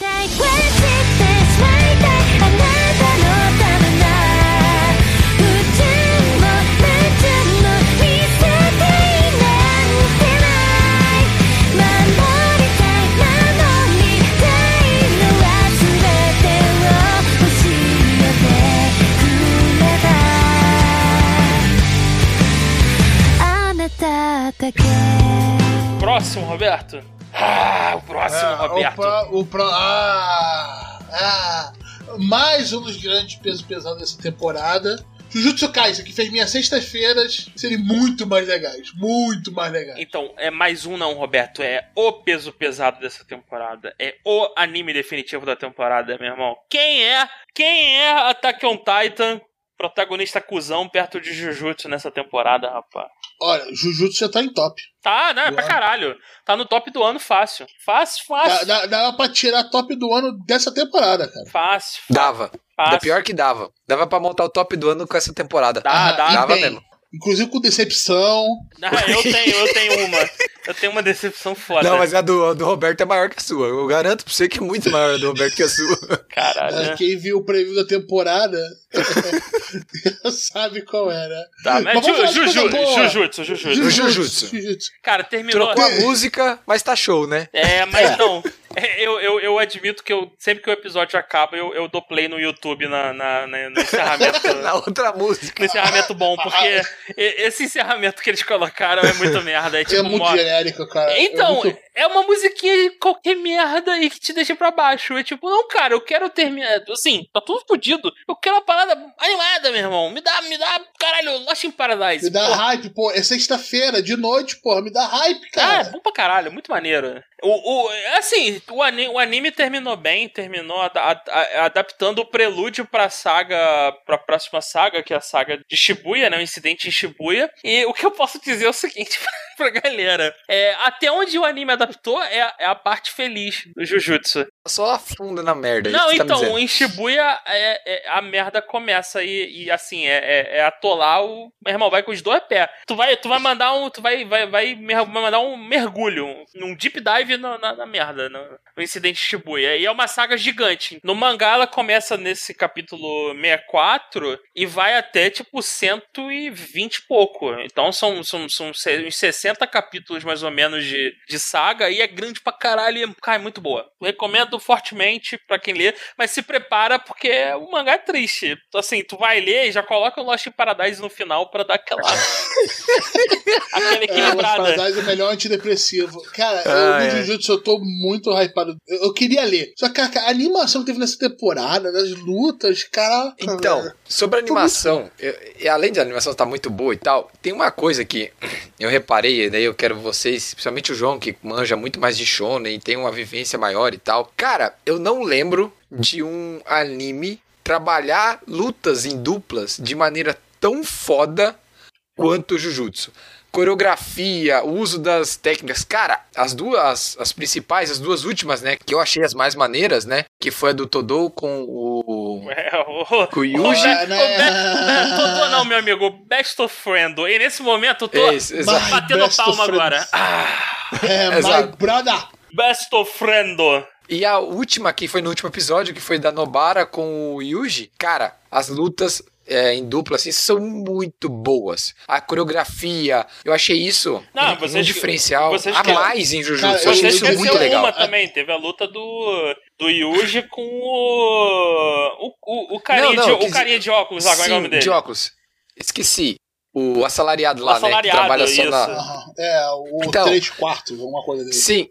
Próximo, Roberto. Ah, o próximo, É, Roberto. O pro, o pro- ah, ah, mais um dos grandes pesos pesados dessa temporada. Jujutsu Kaisen, que fez minhas sextas-feiras serem muito mais legais. Muito mais legais. Então, é mais um não, Roberto. É o peso pesado dessa temporada. É o anime definitivo da temporada, meu irmão. Quem é? Quem é Attack on Titan? Protagonista cuzão perto de Jujutsu nessa temporada, rapaz. Olha, Jujutsu já tá em top. Tá, né? Pra Uau. caralho. Tá no top do ano fácil. Fácil, Dá, fácil. dá, dava pra tirar top do ano dessa temporada, cara. Fácil. Dava. Da fácil. pior que dava. Dava pra montar o top do ano com essa temporada. Dá, Ah, dá. Dava bem, mesmo. Inclusive com decepção. Ah, eu tenho, eu tenho uma. Eu tenho uma decepção foda. Não, mas a do, a do Roberto é maior que a sua. Eu garanto pra você que é muito maior a do Roberto que a sua. Caralho. É, né? Quem viu o preview da temporada sabe qual era. Tá, mas Mas Ju- Juju- boa. Jujutsu, Jujutsu. Jujutsu. Jujutsu. Cara, terminou. Trocou a música, mas tá show, né? É, mas não. É, Eu, eu, eu admito que eu, sempre que o episódio acaba, eu, eu dou play no YouTube na, na, na- no encerramento. Na outra música. no encerramento bom, porque esse encerramento que eles colocaram é muito merda. É É tipo muito uma- genérico, cara. Então, É muito- é uma musiquinha de qualquer merda e que te deixa pra baixo. É tipo, não, cara, eu quero terminar. Assim, tá tudo fodido. Eu quero uma parada animada, meu irmão. Me dá, me dá, caralho, Lost in Paradise. Me dá Porra. hype, pô. É sexta-feira, de noite, porra. Me dá hype, Ah, é cara. bom pra caralho, muito maneiro. O, o, assim, o anime, o anime terminou bem, terminou a- adaptando o prelúdio pra saga, pra próxima saga, que é a saga de Shibuya, né? O incidente em Shibuya. E o que eu posso dizer é o seguinte pra galera: é, até onde o anime adaptou é, a- é a parte feliz do Jujutsu. Só afunda na merda. é Não, tá então, dizendo. em Shibuya é, é- a merda começa e, e, assim, é, é, é atolar o. Meu irmão, vai com os dois pés. Tu vai, tu vai mandar um. Tu vai, vai, vai, mandar um mergulho, um, um deep dive na, na, na merda, no, no incidente de Shibuya. E é uma saga gigante. No mangá ela começa nesse capítulo 64 e vai até tipo 120 e pouco. Então são, são, são uns 60 capítulos mais ou menos de, de saga. Saga e é grande pra caralho e cara, é muito boa. Recomendo fortemente pra quem lê, mas se prepara porque o mangá é triste. Assim, tu vai ler e já coloca o Lost in Paradise no final pra dar aquela. aquela É, Lost equilibrada. Paradise é o melhor antidepressivo. Cara, eu, Ah, no é. Jujutsu eu tô muito hypado. Eu, eu queria ler. Só que cara, a animação que teve nessa temporada, das lutas, caraca. Então, velho. sobre a animação, eu- e além de a animação estar muito boa e tal, tem uma coisa que eu reparei, e daí eu quero vocês, principalmente o João, que manja muito mais de shonen tem uma vivência maior e tal. Cara, eu não lembro de um anime trabalhar lutas em duplas de maneira tão foda quanto Jujutsu. Coreografia, o uso das técnicas. Cara, as duas, as principais, as duas últimas, né? Que eu achei as mais maneiras, né? Que foi a do Todou com o. É, o, Com o Yuji. O, né? Be- o Be- Totô não, meu amigo, best of friend. E nesse momento eu tô Esse, exato. batendo palma agora. Ah, É, my Exato. brother. best of friend. E a última, que foi no último episódio, que foi da Nobara com o Yuji, cara, as lutas é, em dupla, assim, são muito boas. A coreografia, eu achei isso Não, um, vocês- um diferencial vocês a que- mais em Jujutsu. Cara, eu achei isso muito legal. uma também, teve a luta do, do Yuji com o. O, o, o, carinha, Não, não, de, o quis- carinha de óculos lá, qual é o nome Sim, dele? de óculos. Esqueci. O assalariado lá, né? Assalariado, Que trabalha só isso. na... Aham. É, o Então. 3 quartos, alguma coisa dele. Sim.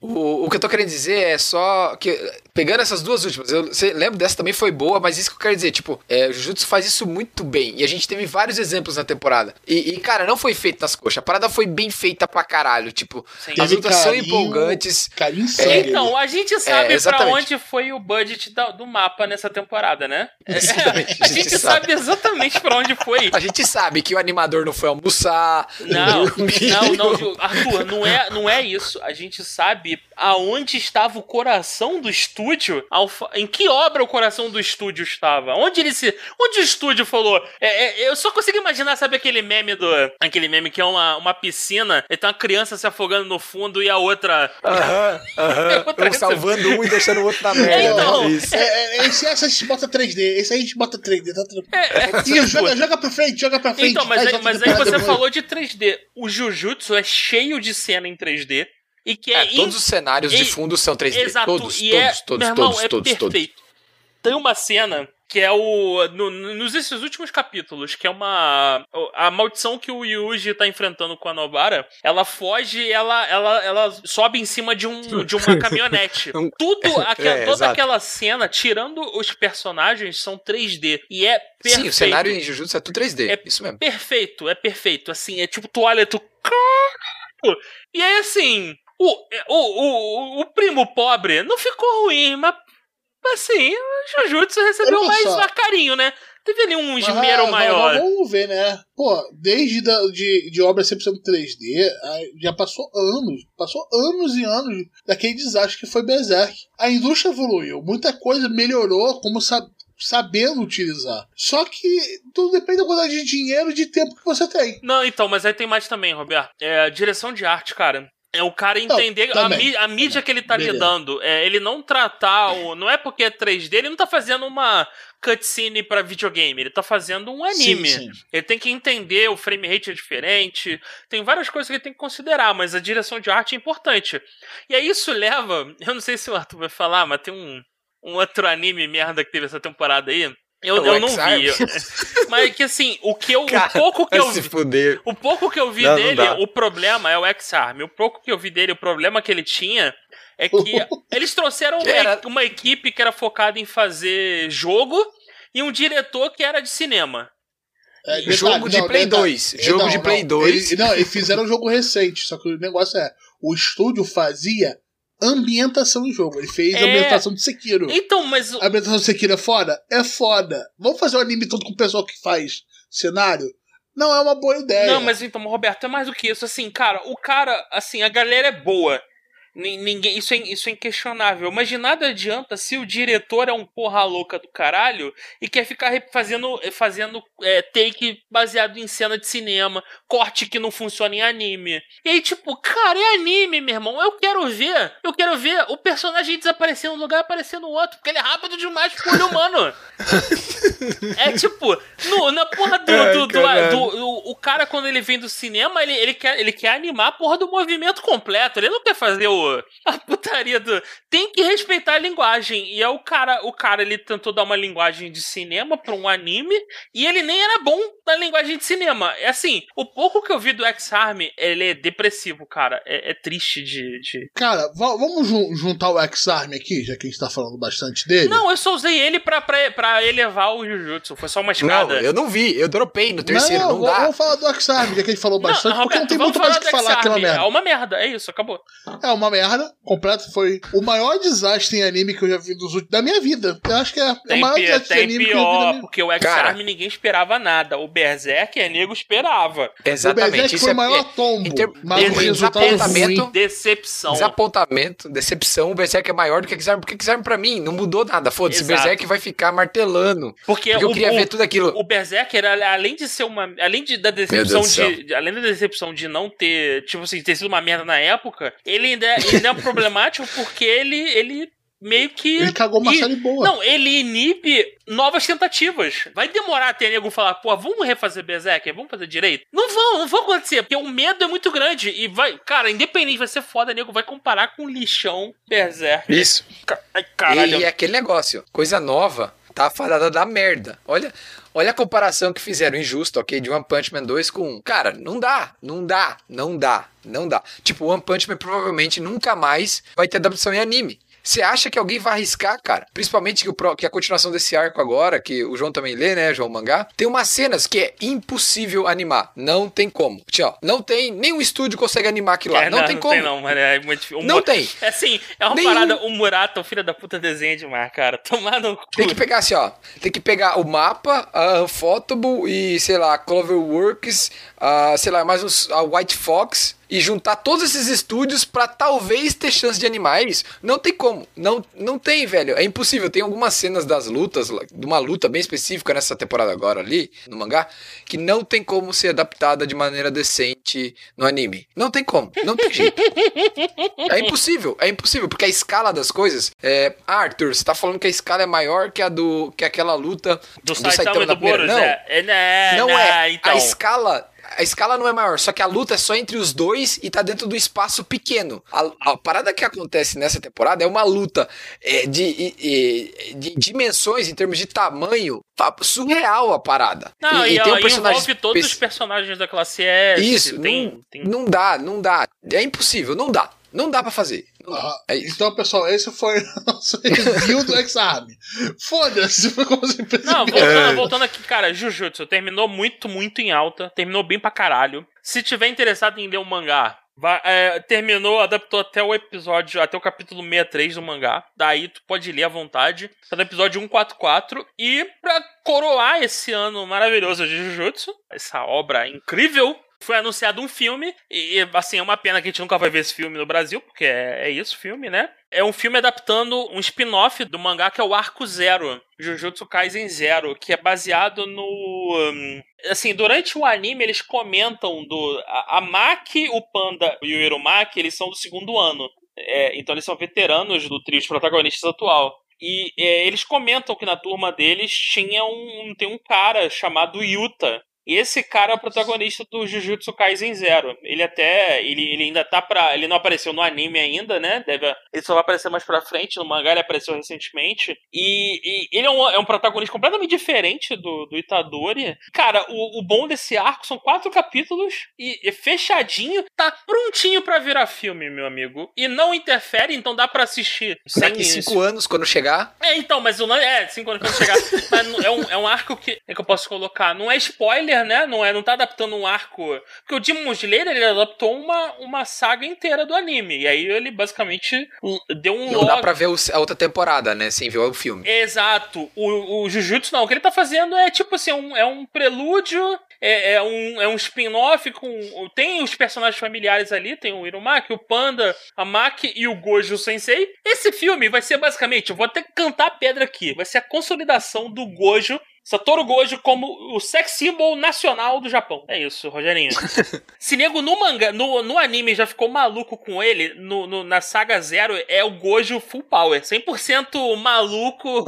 O, o que eu tô querendo dizer é só que, pegando essas duas últimas, eu você lembro dessa também foi boa, mas isso que eu quero dizer, tipo, é, o Jujutsu faz isso muito bem, e a gente teve vários exemplos na temporada. E, e, cara, não foi feito nas coxas, a parada foi bem feita pra caralho, tipo, Sim. as Teve lutas são empolgantes. Carinho sério. Então, a gente sabe pra exatamente. onde foi o budget da- do mapa nessa temporada, né? Exatamente, a gente sabe exatamente pra onde foi. A gente sabe que o animador não foi almoçar, Não, não, não, Ju- Arthur, não é, não é isso. A gente sabe aonde estava o coração do estúdio, em que obra o coração do estúdio estava. Onde ele se, onde o estúdio falou. É, é, eu só consigo imaginar, sabe aquele meme do, aquele meme que é uma, uma piscina, e tem uma criança se afogando no fundo e a outra. Aham, aham. Outra Um salvando um e deixando o outro na merda. então, né? Isso. É, é, esse, essa a gente bota 3D, esse aí a gente bota 3D, tá tranquilo. É, é, tipo- joga, joga pra frente, joga pra frente. Então, mas aí, outra mas aí você falou de 3D. O Jujutsu é cheio de cena em 3D. E que é, É, todos os cenários de fundo são 3D. Exato, todos, e todos, é, todos, irmão, todos, é todos, todos. perfeito. Tem uma cena que é o. No, no- nos esses últimos capítulos, que é uma. A maldição que o Yuji tá enfrentando com a Nobara, ela foge e ela, ela, ela sobe em cima de, um, de uma caminhonete. Tudo, aquela, É, toda aquela cena, tirando os personagens, são 3D. E é perfeito. Sim, o cenário em Jujutsu é tudo 3D. É Isso mesmo. perfeito, é perfeito. Assim, é tipo, tu olha, tu. E aí, assim, o, o, o, o primo pobre não ficou ruim, mas assim, o Jujutsu recebeu Olha mais só. carinho, né? Teve ali um esmero ah, maior. Vamos ver, né? Pô, desde da, de, de obra 100% 3D, aí já passou anos, passou anos e anos daquele desastre que foi Berserk. A indústria evoluiu, muita coisa melhorou como sa sabendo utilizar. Só que tudo depende da quantidade de dinheiro e de tempo que você tem. Não, então, mas aí tem mais também, Roberto. É, direção de arte, cara. É o cara Não, entender a, também, mí- a mídia que ele tá Beleza. lidando. É, ele não tratar o. Não é porque é 3D, ele não tá fazendo uma cutscene pra videogame. Ele tá fazendo um anime. Sim, sim. Ele tem que entender, o frame rate é diferente. Tem várias coisas que ele tem que considerar, mas a direção de arte é importante. E aí isso leva. Eu não sei se o Arthur vai falar, mas tem um, um outro anime merda que teve essa temporada aí. Eu, eu não vi. Mas que assim, o que eu. Cara, o pouco que Vai eu se vi. fuder. O pouco que eu vi Não, não dele, dá. o problema é o X-Arm. O pouco que eu vi dele, o problema que ele tinha é que eles trouxeram uma, Era- uma equipe que era focada em fazer jogo e um diretor que era de cinema. É, Jogo de Play 2, é, jogo de Play 2. Ele- não, eles fizeram um jogo recente, só que o negócio é: o estúdio fazia ambientação em jogo. Ele fez É. a ambientação de Sekiro. Então, mas. A ambientação de Sekiro é foda? É foda. Vamos fazer um anime todo com o pessoal que faz cenário? Não é uma boa ideia. Não, mas então, Roberto, é mais do que isso. Assim, cara, o cara, assim, a galera é boa. Nin- Ninguém, isso, é, isso é inquestionável. Mas de nada adianta se o diretor é um porra louca do caralho e quer ficar fazendo, fazendo é, take baseado em cena de cinema, corte que não funciona em anime. E aí, tipo, cara, é anime, meu irmão. Eu quero ver, eu quero ver o personagem desaparecer num lugar e aparecer no outro, porque ele é rápido demais pro olho humano. é tipo, no- na porra do. Ai, do, do- do- o, o cara, quando ele vem do cinema, ele, ele, quer, ele quer animar a porra do movimento completo. Ele não quer fazer o, a putaria do. Tem que respeitar a linguagem. E é o cara, o cara, ele tentou dar uma linguagem de cinema pra um anime e ele nem era bom na linguagem de cinema. É assim, o pouco que eu vi do X-Arm, ele é depressivo, cara. É, é triste de. de- Cara, va- vamos jun- juntar o X-Arm aqui, já que a gente tá falando bastante dele. Não, eu só usei ele pra, pra, pra elevar o Jujutsu. Foi só uma Não, escada. eu não vi, eu dropei no terceiro, não, não, dá. vamos falar do X-Arm, já que a gente falou bastante, porque não tem muito mais o que falar aquela merda. É uma merda, é isso, acabou. É uma merda, completo. Foi o maior desastre em anime que eu já vi dos últimos, da minha vida. Eu acho que é, é o Tem, maior pi- desastre de tem anime que eu já vi da pior, minha porque o. X-Arm ninguém esperava nada. O Berserk é nego esperava. O Exatamente. Berserk Isso foi é o maior tombo, em ter- mas o em resultado desapontamento-. Decepção. Desapontamento, decepção, o Berserk é maior do que X-Arm, porque X-Arm pra mim não mudou nada. Foda-se, Exato. Berserk vai ficar martelando. Porque, Porque eu o, queria o, ver tudo aquilo. o Berserker, além de ser uma. Além de, da decepção de. de- Além da decepção de não ter. Tipo assim, ter sido uma merda na época, ele ainda, é- ainda é problemático porque ele. ele meio que. Ele cagou uma e- série boa. Não, ele inibe novas tentativas. Vai demorar até nego falar, pô, vamos refazer Berserker, vamos fazer direito? Não vão, não vão acontecer, porque o medo é muito grande. E vai, cara, independente, vai ser foda, nego vai comparar com o lixão Berserker. Isso. Ca- Ai, caralho. E é aquele negócio, coisa nova, tá fadada da merda. Olha, olha a comparação que fizeram injusto, ok, de One Punch Man 2 com, cara, não dá, não dá, não dá, não dá. Tipo, One Punch Man provavelmente nunca mais vai ter adaptação em anime. Você acha que alguém vai arriscar, cara? Principalmente que, o, que a continuação desse arco agora, que o João também lê, né, João Mangá, tem umas cenas que é impossível animar. Não tem como. Tchau, não tem, nenhum estúdio consegue animar aquilo lá. É, não, tem como. não, mano. É muito difícil. Não tem. É assim, é uma parada. O Murata, o filho da puta, desenha demais, cara. Tomar no cu. Tem que pegar assim, ó. Tem que pegar o mapa, a Unfotable e, sei lá, Cloverworks, a, sei lá, mais uns, a White Fox e juntar todos esses estúdios pra talvez ter chance de animar isso. Não tem como. Não, não tem, velho. É impossível. Tem algumas cenas das lutas, de uma luta bem específica nessa temporada agora ali, no mangá, que não tem como ser adaptada de maneira decente no anime. Não tem como. Não tem jeito. É impossível, é impossível, porque a escala das coisas. É, Arthur, você tá falando que a escala é maior que a do que aquela luta Do Saitama e na do Boros, Não, é. é, né, não né, é. Então. A escala. A escala não é maior, só que a luta é só entre os dois e tá dentro do espaço pequeno. A, a parada que acontece nessa temporada é uma luta é, de, e- e- de dimensões em termos de tamanho tá surreal a parada. Não, e, tem um personagem envolve todos os personagens da classe S. Isso, tem, não, tem- não dá, não dá. É impossível, não dá. Não dá pra fazer. Ah, É então, pessoal, esse foi o nosso review do X-Arm. Foda-se, foi como você percebeu. Não, voltando, voltando aqui, cara, Jujutsu terminou muito, muito em alta. Terminou bem pra caralho. Se tiver interessado em ler o mangá, vai- é, terminou, adaptou até o episódio, até o capítulo 63 do mangá. Daí tu pode ler à vontade. Tá no episódio 144. E pra coroar esse ano maravilhoso de Jujutsu, essa obra incrível. Foi anunciado um filme, e assim, é uma pena que a gente nunca vai ver esse filme no Brasil, porque é, é isso, filme, né? É um filme adaptando um spin-off do mangá que é o Arco Zero, Jujutsu Kaisen Zero, que é baseado no. hum, assim, durante o anime eles comentam do. A, a Maki, o Panda e o Irumaki, eles são do segundo ano. É, então eles são veteranos do trio de protagonistas atual. E é, eles comentam que na turma deles tinha um, tem um cara chamado Yuta, e esse cara é o protagonista do Jujutsu Kaisen Zero. Ele até. Ele, ele ainda tá pra. Ele não apareceu no anime ainda, né? Deve, ele só vai aparecer mais pra frente. No mangá ele apareceu recentemente. E, e ele é um, é um protagonista completamente diferente do, do Itadori. Cara, o, o bom desse arco são quatro capítulos e, e fechadinho. Tá prontinho pra virar filme, meu amigo. E não interfere, então dá pra assistir. sem Daqui cinco anos, quando chegar, é, então, mas o. É, cinco anos quando chegar. mas é um, é um arco que. É que eu posso colocar. Não é spoiler, filler, né? Não, é, não tá adaptando um arco. Porque o Demon Slayer ele adaptou uma, uma saga inteira do anime. E aí ele basicamente deu um. Não dá pra ver a outra temporada, né? Sem ver o filme. Exato. O, o Jujutsu não. O que ele tá fazendo é tipo assim, um, é um prelúdio é, é, um, é um spin-off com. Tem os personagens familiares ali, tem o Irumaki, o Panda, a Maki e o Gojo Sensei. Esse filme vai ser basicamente, eu vou até cantar a pedra aqui, vai ser a consolidação do Gojo Satoru Gojo como o sex symbol nacional do Japão. É isso, Rogerinho. Se nego no manga, no, no anime já ficou maluco com ele, no, no, na saga Zero é o Gojo full power. 100% maluco.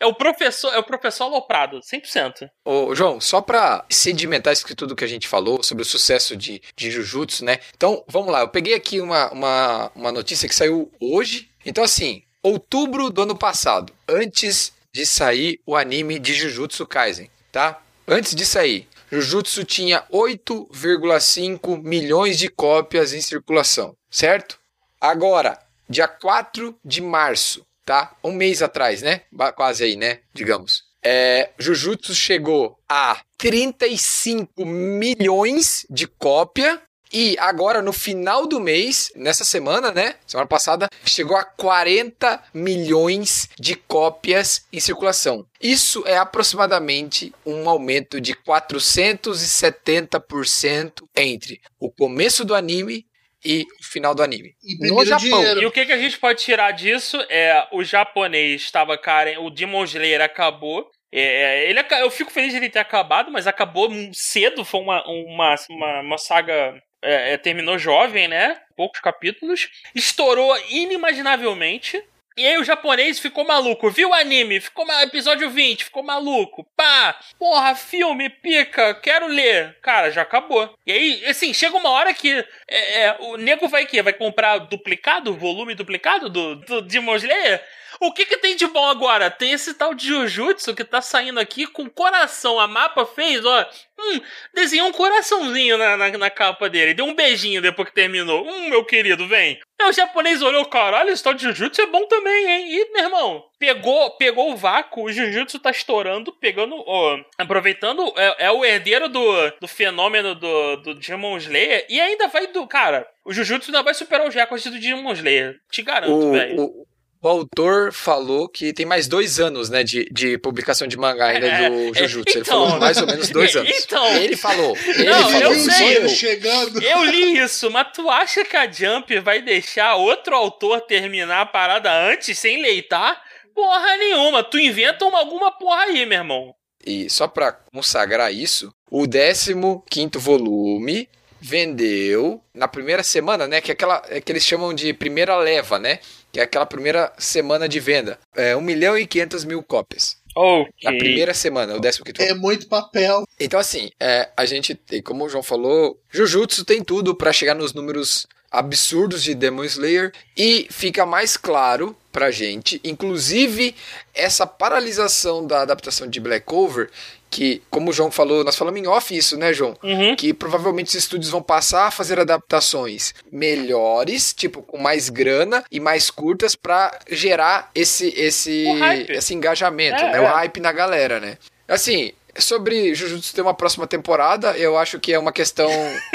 É o professor, é o professor aloprado. 100%. Ô, João, só pra sedimentar isso que tudo que a gente falou sobre o sucesso de, de Jujutsu, né? Então, vamos lá. Eu peguei aqui uma, uma, uma notícia que saiu hoje. Então, assim, outubro do ano passado, antes de sair o anime de Jujutsu Kaisen, tá? Antes de sair, Jujutsu tinha 8,5 milhões de cópias em circulação, certo? Agora, dia 4 de março, tá? Um mês atrás, né? Quase aí, né? Digamos. É, Jujutsu chegou a 35 milhões de cópia e agora, no final do mês, nessa semana, né? Semana passada, chegou a 40 milhões de cópias em circulação. Isso é aproximadamente um aumento de 470% entre o começo do anime e o final do anime. no Japão. Dinheiro. E o que, que a gente pode tirar disso é o japonês estava cara, o Demon Slayer acabou. É, ele, eu fico feliz de ele ter acabado, mas acabou cedo. Foi uma, uma, uma, uma saga é, é, terminou jovem, né? Poucos capítulos. Estourou inimaginavelmente. E aí o japonês ficou maluco, viu o anime, ficou episódio 20, ficou maluco. Pá, porra, filme, pica, quero ler. Cara, já acabou. E aí, assim, chega uma hora que é, é, o nego vai que Vai comprar duplicado, volume duplicado do, do Demon Slayer? O que que tem de bom agora? Tem esse tal de Jujutsu que tá saindo aqui com coração. A mapa fez, ó. Hum, desenhou um coraçãozinho na, na, na, capa dele. Deu um beijinho depois que terminou. Hum, meu querido, vem. Aí o japonês olhou, caralho, esse tal de Jujutsu é bom também, hein? E, meu irmão, pegou, pegou o vácuo, o Jujutsu tá estourando, pegando, ó, aproveitando, é, é, o herdeiro do, do fenômeno do, do Demon Slayer e ainda vai do, cara, o Jujutsu ainda vai superar os recordes do Demon Slayer. Te garanto, velho. O autor falou que tem mais dois anos, né, de, de publicação de mangá ainda é, do Jujutsu. Então, ele falou mais ou menos dois anos. Então, ele falou. Ele não, falou. Eu sei. Chegando. Eu li isso, mas tu acha que a Jump vai deixar outro autor terminar a parada antes, sem leitar? Porra nenhuma. Tu inventa uma, alguma porra aí, meu irmão. E só pra consagrar isso, o 15 quinto volume vendeu na primeira semana, né? Que é aquela é que eles chamam de primeira leva, né? Que é aquela primeira semana de venda. É 1 milhão e 500 mil cópias. Okay. Na primeira semana, o décimo quinto. É muito papel. Então, assim, é, a gente, como o João falou, Jujutsu tem tudo para chegar nos números absurdos de Demon Slayer e fica mais claro pra gente, inclusive essa paralisação da adaptação de Black Clover que, como o João falou, nós falamos em off isso, né, João? Uhum. Que provavelmente os estúdios vão passar a fazer adaptações melhores, tipo, com mais grana e mais curtas para gerar esse esse esse engajamento, é, né? É. O hype na galera, né? Assim, Sobre Jujutsu ter uma próxima temporada, eu acho que é uma questão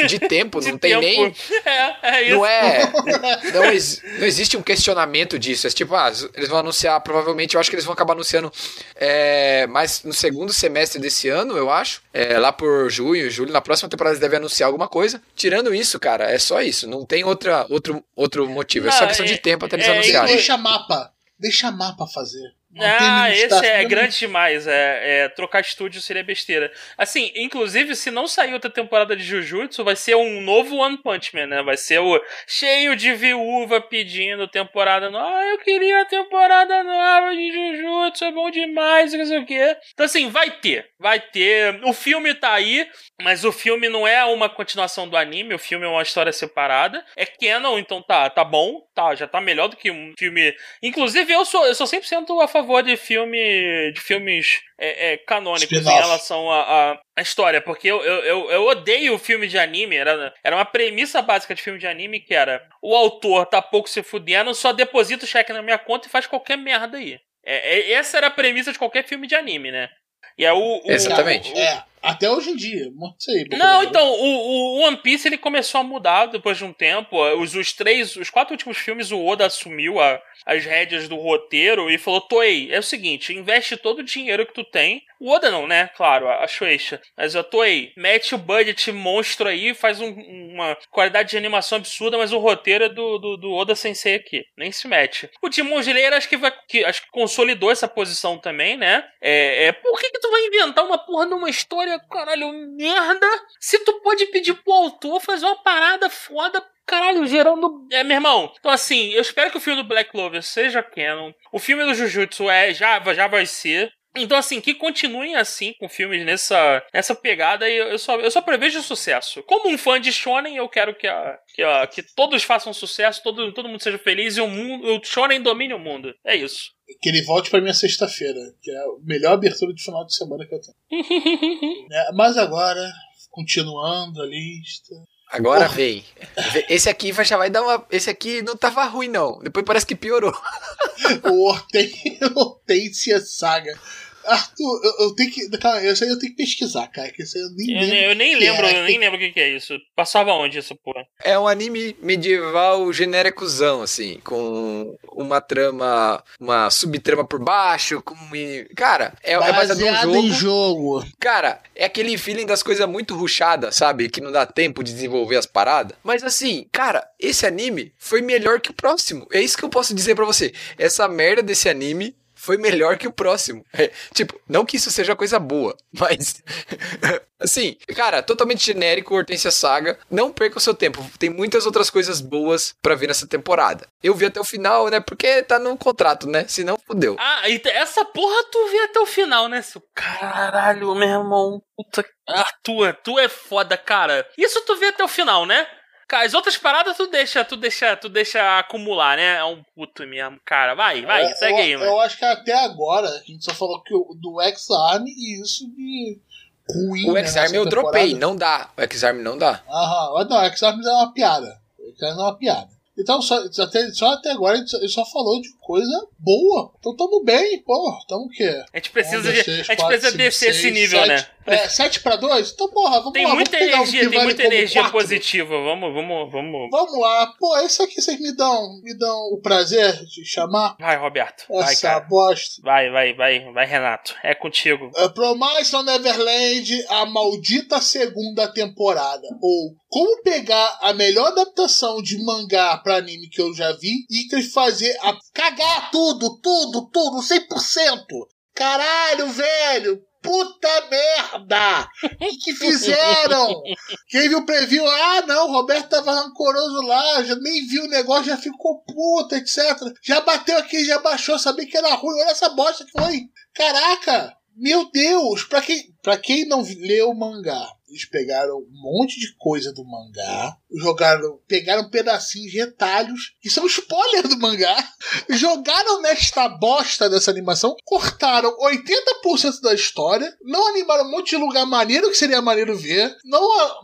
de tempo, de não tem tempo. nem. É, é isso. Não é. Não, não, existe um questionamento disso. É tipo, ah, eles vão anunciar, provavelmente, eu acho que eles vão acabar anunciando é, mais no segundo semestre desse ano, eu acho. É, lá por junho, julho, na próxima temporada eles devem anunciar alguma coisa. Tirando isso, cara, é só isso. Não tem outra, outro, outro motivo. Não, é só questão é, de tempo até eles é, anunciarem. Deixa mapa. Deixa mapa fazer. Ah, esse é grande demais. É, é, trocar estúdio seria besteira. Assim, inclusive, se não sair outra temporada de Jujutsu, vai ser um novo One Punch Man, né? Vai ser o cheio de viúva pedindo temporada nova. Ah, eu queria a temporada nova de Jujutsu, é bom demais, não sei o quê. Então, assim, vai ter. Vai ter. O filme tá aí, mas o filme não é uma continuação do anime, o filme é uma história separada. É canon, então tá, tá bom, tá, já tá melhor do que um filme. Inclusive, eu sou, eu sou 100% a favor favor de filme de filmes é, é, canônicos em relação à história, porque eu, eu, eu, odeio o filme de anime. Era, era uma premissa básica de filme de anime que era o autor tá pouco se fudendo, só deposita o cheque na minha conta e faz qualquer merda aí. É, é, essa era a premissa de qualquer filme de anime, né? E é o, o Exatamente. O, é. Até hoje em dia. Não sei. Não, então, o, o One Piece ele começou a mudar depois de um tempo. Os, os três, os quatro últimos filmes, o Oda assumiu a, as rédeas do roteiro e falou: Toei, é o seguinte, investe todo o dinheiro que tu tem. O Oda não, né? Claro, a Shueisha. Mas a Toei, mete o budget monstro aí, faz um, uma qualidade de animação absurda, mas o roteiro é do, do, do Oda Sensei aqui. Nem se mete. O Timon Gileira acho que vai. Que, acho que consolidou essa posição também, né? É, é, por que, que tu vai inventar uma porra de uma caralho, merda? Se tu pode pedir pro autor fazer uma parada foda caralho, gerando. É, meu irmão. Então, assim, eu espero que o filme do Black Clover seja canon. O filme do Jujutsu é, já, já vai ser. Então, assim, que continuem assim com filmes nessa, nessa pegada e eu só, eu só prevejo sucesso. Como um fã de Shonen, eu quero que, a, que, a, que todos façam sucesso, todo, todo mundo seja feliz e o, mundo, o Shonen domine o mundo. É isso. Que ele volte pra minha sexta-feira, que é a melhor abertura de final de semana que eu tenho. é, mas agora, continuando a lista. Agora Porra. vem. Esse aqui já vai dar uma. Esse aqui não tava ruim, não. Depois parece que piorou. o Hortência Saga. Arthur, eu, eu, tenho que. Calma, isso aí eu tenho que pesquisar, cara. Que isso aí eu nem eu, lembro. Eu nem lembro, é. eu nem lembro o que, que é isso. Passava onde essa porra? É um anime medieval genéricozão, assim, com uma trama, uma subtrama por baixo, com. Cara, é, é baseado num jogo. em jogo. Cara, é aquele feeling das coisas muito ruchadas, sabe? Que não dá tempo de desenvolver as paradas. Mas assim, cara, esse anime foi melhor que o próximo. É isso que eu posso dizer para você. Essa merda desse anime foi melhor que o próximo. É, tipo, não que isso seja coisa boa, mas. assim, cara, totalmente genérico, Hortência Saga. Não perca o seu tempo. Tem muitas outras coisas boas para ver nessa temporada. Eu vi até o final, né? Porque tá no contrato, né? Senão, fudeu. Ah, e essa porra tu vê até o final, né? Caralho, meu irmão. Puta. Ah, tu, tu é foda, cara. Isso tu vê até o final, né? As outras paradas tu deixa, tu deixa, tu deixa acumular, né? É um puto mesmo, cara. Vai, vai, é, segue eu, aí, mano. Eu acho que até agora a gente só falou que o, do X-Arm e isso de ruim. O né, X-Arm eu dropei, não dá. O X-Arm não dá. Aham, não, o X-Arm é uma piada. O X-Arm é uma piada. Então, só até, só até agora ele só falou de coisa boa. Então tamo bem, pô. Tamo o quê? A gente precisa, de, a gente precisa descer esse nível, 7, né? É, 7 pra 2? Então, porra, vamos tem lá. Muita vamos energia, um tem vale muita energia quatro. positiva. Vamos, vamos, vamos. Vamos lá. Pô, esse aqui vocês me dão, me dão o prazer de chamar? Vai, Roberto. Vai, Essa cara. bosta. Vai, vai, vai, vai, Renato. É contigo. Uh, Promise on Neverland, a maldita segunda temporada. Ou como pegar a melhor adaptação de mangá pra anime que eu já vi e fazer a cagar tudo, tudo, tudo, 100%. Caralho, velho. Puta merda! O que, que fizeram? Quem viu o preview, ah não, o Roberto tava rancoroso lá, já nem viu o negócio, já ficou puta, etc. Já bateu aqui, já baixou, sabia que era ruim, olha essa bosta que foi. Caraca! Meu Deus! Pra quem, pra quem não leu o mangá, eles pegaram um monte de coisa do mangá, jogaram, pegaram pedacinhos, retalhos, que são spoiler do mangá, jogaram nesta bosta dessa animação, cortaram 80% da história, não animaram um monte de lugar maneiro que seria maneiro ver, não,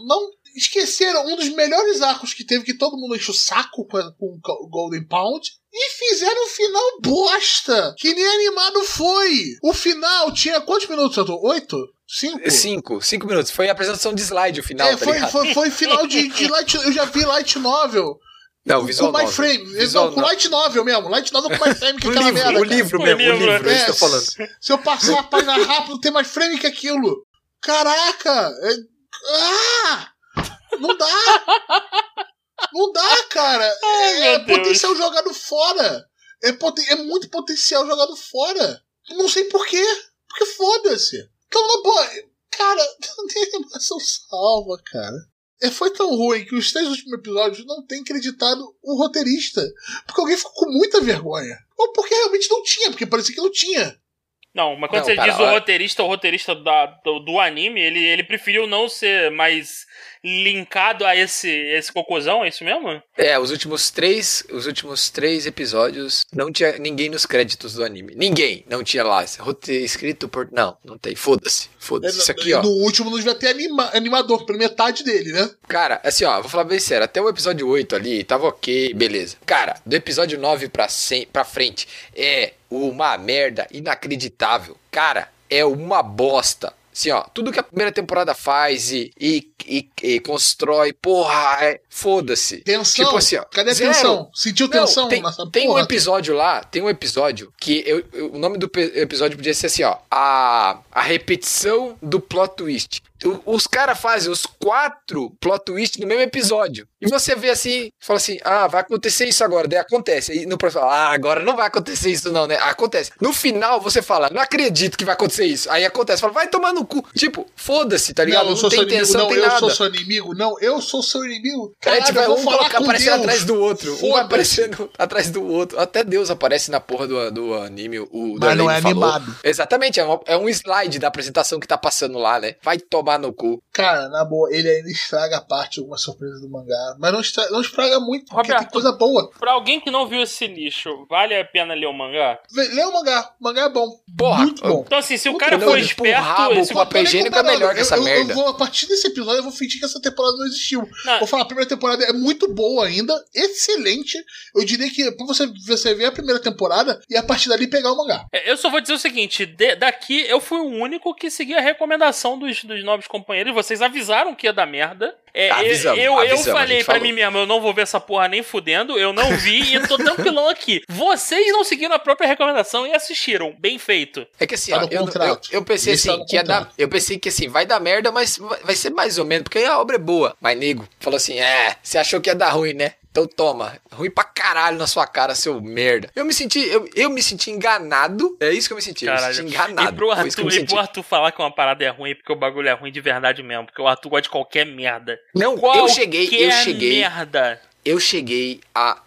não esqueceram um dos melhores arcos que teve, que todo mundo enche o saco com, o Golden Pound, e fizeram um final bosta, que nem animado foi. O final tinha quantos minutos, Arthur? Oito? Cinco? Cinco, cinco minutos. Foi a apresentação de slide o final, É, tá foi, foi, foi final de, de light. Eu já vi light novel. Não, visual com novel. frame. Visual não, com no- light novel mesmo. Light novel com mais frame que O aquela livro, merda. o cara. livro O mesmo, o livro, livro, é isso que eu tô É, falando. Se eu passar a página rápido, tem mais frame que aquilo. Caraca! É... Ah! Não dá! Não dá, cara! Ai, é meu Deus. potencial jogado fora! É, poten- é muito potencial jogado fora! Não sei porquê! Porque foda-se! Então, na boa, cara, não tem animação salva, cara. É, foi tão ruim que os três últimos episódios não tem acreditado o roteirista. Porque alguém ficou com muita vergonha. Ou porque realmente não tinha, porque parecia que não tinha. Não, mas quando Não, você pera, diz o roteirista, o roteirista da, do, do anime, ele, ele preferiu não ser mais linkado a esse, esse cocôzão, é isso mesmo? É, os últimos três, os últimos três episódios não tinha ninguém nos créditos do anime. Ninguém, não tinha lá. escrito por. Não, não tem. Foda-se. Foda-se. Isso aqui, ó. No último não devia ter anima- animador, pela metade dele, né? Cara, assim, ó, vou falar bem sério, até o episódio 8 ali, tava ok, beleza. Cara, do episódio 9 pra, cem, pra frente, é uma merda inacreditável. Cara, é uma bosta. Assim, ó, tudo que a primeira temporada faz e, e, e, e constrói, porra, é, foda-se. Tensão. Tipo assim, ó, Cadê a zero. tensão? Sentiu Não, tensão tem, nessa tem um episódio lá, tem um episódio que eu- eu- o nome do episódio podia ser assim, ó, a, a repetição do plot twist. O- Os caras fazem os quatro plot twists no mesmo episódio. E você vê assim, fala assim: ah, vai acontecer isso agora. Daí acontece. E no próximo, ah, agora não vai acontecer isso, não, né? Acontece. No final, você fala, não acredito que vai acontecer isso. Aí acontece, fala, vai tomar no cu. Tipo, foda-se, tá ligado? Não, eu Não, tem intenção, Não, tem eu nada. sou seu inimigo. Não, eu sou seu inimigo. É, Caralho, tipo, eu vou um falar coloca- com aparecendo Deus. atrás do outro. Um aparecendo atrás do outro. Até Deus aparece na porra do, do anime. O Mas não Darlene é falou. animado. Exatamente, é, uma- é um slide da apresentação que tá passando lá, né? Vai tomar no cu. Cara, na boa, ele ainda estraga a parte de alguma surpresa do mangá. Mas não estraga, não estraga muito, porque Roberto. tem coisa boa. Pra alguém que não viu esse lixo, vale a pena ler o mangá? Lê o mangá. O mangá é bom. Porra, Muito bom. Então, assim, se o cara for esperto. rabo esse- papel higiênico é melhor que essa eu, eu- merda. Eu vou, a partir desse episódio, eu vou fingir que essa temporada não existiu. Não. Vou falar, a primeira temporada é muito boa ainda, excelente. Eu diria que pra você, você ver a primeira temporada e a partir dali pegar o mangá. É, Eu só vou dizer o seguinte: de- daqui eu fui o único que segui a recomendação dos, dos novos companheiros. Vocês avisaram que ia dar merda. É, eu- Avisamos, eu, eu avisamos, falei pra falou. mim mesmo: eu não vou ver essa porra nem fudendo. Eu não vi e tô tranquilão aqui. Vocês não seguiram a própria recomendação e assistiram. Bem feito. É que assim, Tá ó, eu, eu, eu pensei Isso tá assim, no que ia dar. Eu pensei que assim, vai dar merda, mas vai vai ser mais ou menos, porque a obra é boa. Mas, nego, falou assim: é, você achou que ia dar ruim, né? Então toma, ruim pra caralho na sua cara, seu merda. Eu me senti, eu, eu me senti enganado. É isso que eu me senti, eu me senti enganado. E pro, Arthur, e pro senti. Arthur falar que uma parada é ruim porque o bagulho é ruim de verdade mesmo. Porque o Arthur gosta de qualquer merda. Não, Qualquer eu cheguei, eu cheguei, merda. eu cheguei a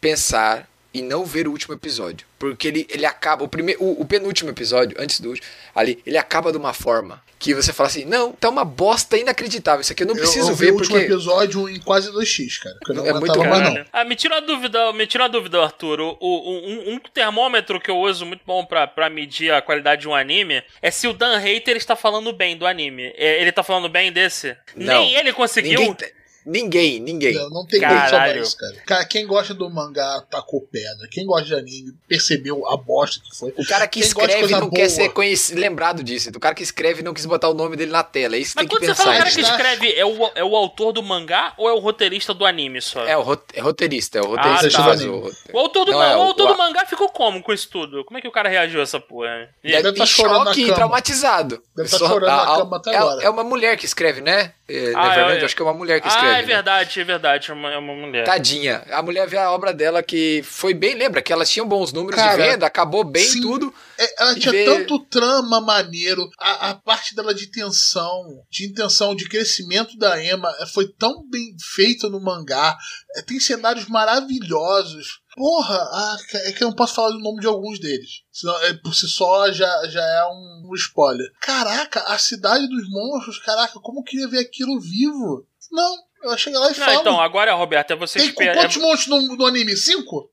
pensar e não ver o último episódio. Porque ele, ele acaba, o, primeiro, o, o penúltimo episódio, antes do último, ali, ele acaba de uma forma que você fala assim, não, tá uma bosta inacreditável, isso aqui eu não preciso eu, eu vi ver o último porque... episódio em quase 2x, cara. Eu não É muito mais, não. Ah, me tira uma dúvida, me tira uma dúvida, Arthur. O, o- um, um termômetro que eu uso muito bom pra, pra medir a qualidade de um anime é se o Dan Hater está falando bem do anime. É, Ele tá falando bem desse? Não. Nem ele conseguiu. Ninguém, ninguém, ninguém. Não, não tem como salvar Caralho. isso, cara. Cara, quem gosta do mangá tacou pedra. Quem gosta de anime percebeu a bosta que foi. O cara que Quem escreve não quer boa. ser conhecido, lembrado disso. O cara que escreve não quis botar o nome dele na tela. É isso Mas tem que quando você pensar. fala o cara que escreve, é o, é o autor do mangá ou é o roteirista do anime só? É o ro- é roteirista, é o roteirista Ah, que tá. faz o... O autor do, Não, ma- é, o o- autor o- do mangá ficou como com isso tudo? Como é que o cara reagiu a essa porra? Deve Deve tá chorando na choque e cama. traumatizado. Deve tá chorando na cama até é, agora. é uma mulher que escreve, né? É, Ah, na verdade, é- eu acho que é uma mulher que escreve. ah, é né? verdade, é verdade. É uma, é uma mulher. Tadinha. A mulher vê a obra dela que foi bem, lembra? Que elas tinham bons números Cara, de venda, acabou bem sim. tudo. É, ela tinha ver- tanto trama maneiro, a, a parte dela de tensão, de intenção, de crescimento da Emma é, foi tão bem feita no mangá. É, tem cenários maravilhosos. Porra, ah, é que eu não posso falar o nome de alguns deles. Senão, é, por si só já, já é um, um spoiler. Caraca, a cidade dos monstros, caraca, como eu queria ver aquilo vivo. Não, eu chego lá e Não, falo. então, agora, Roberto, é você tem quantos monstros no, no anime? Cinco?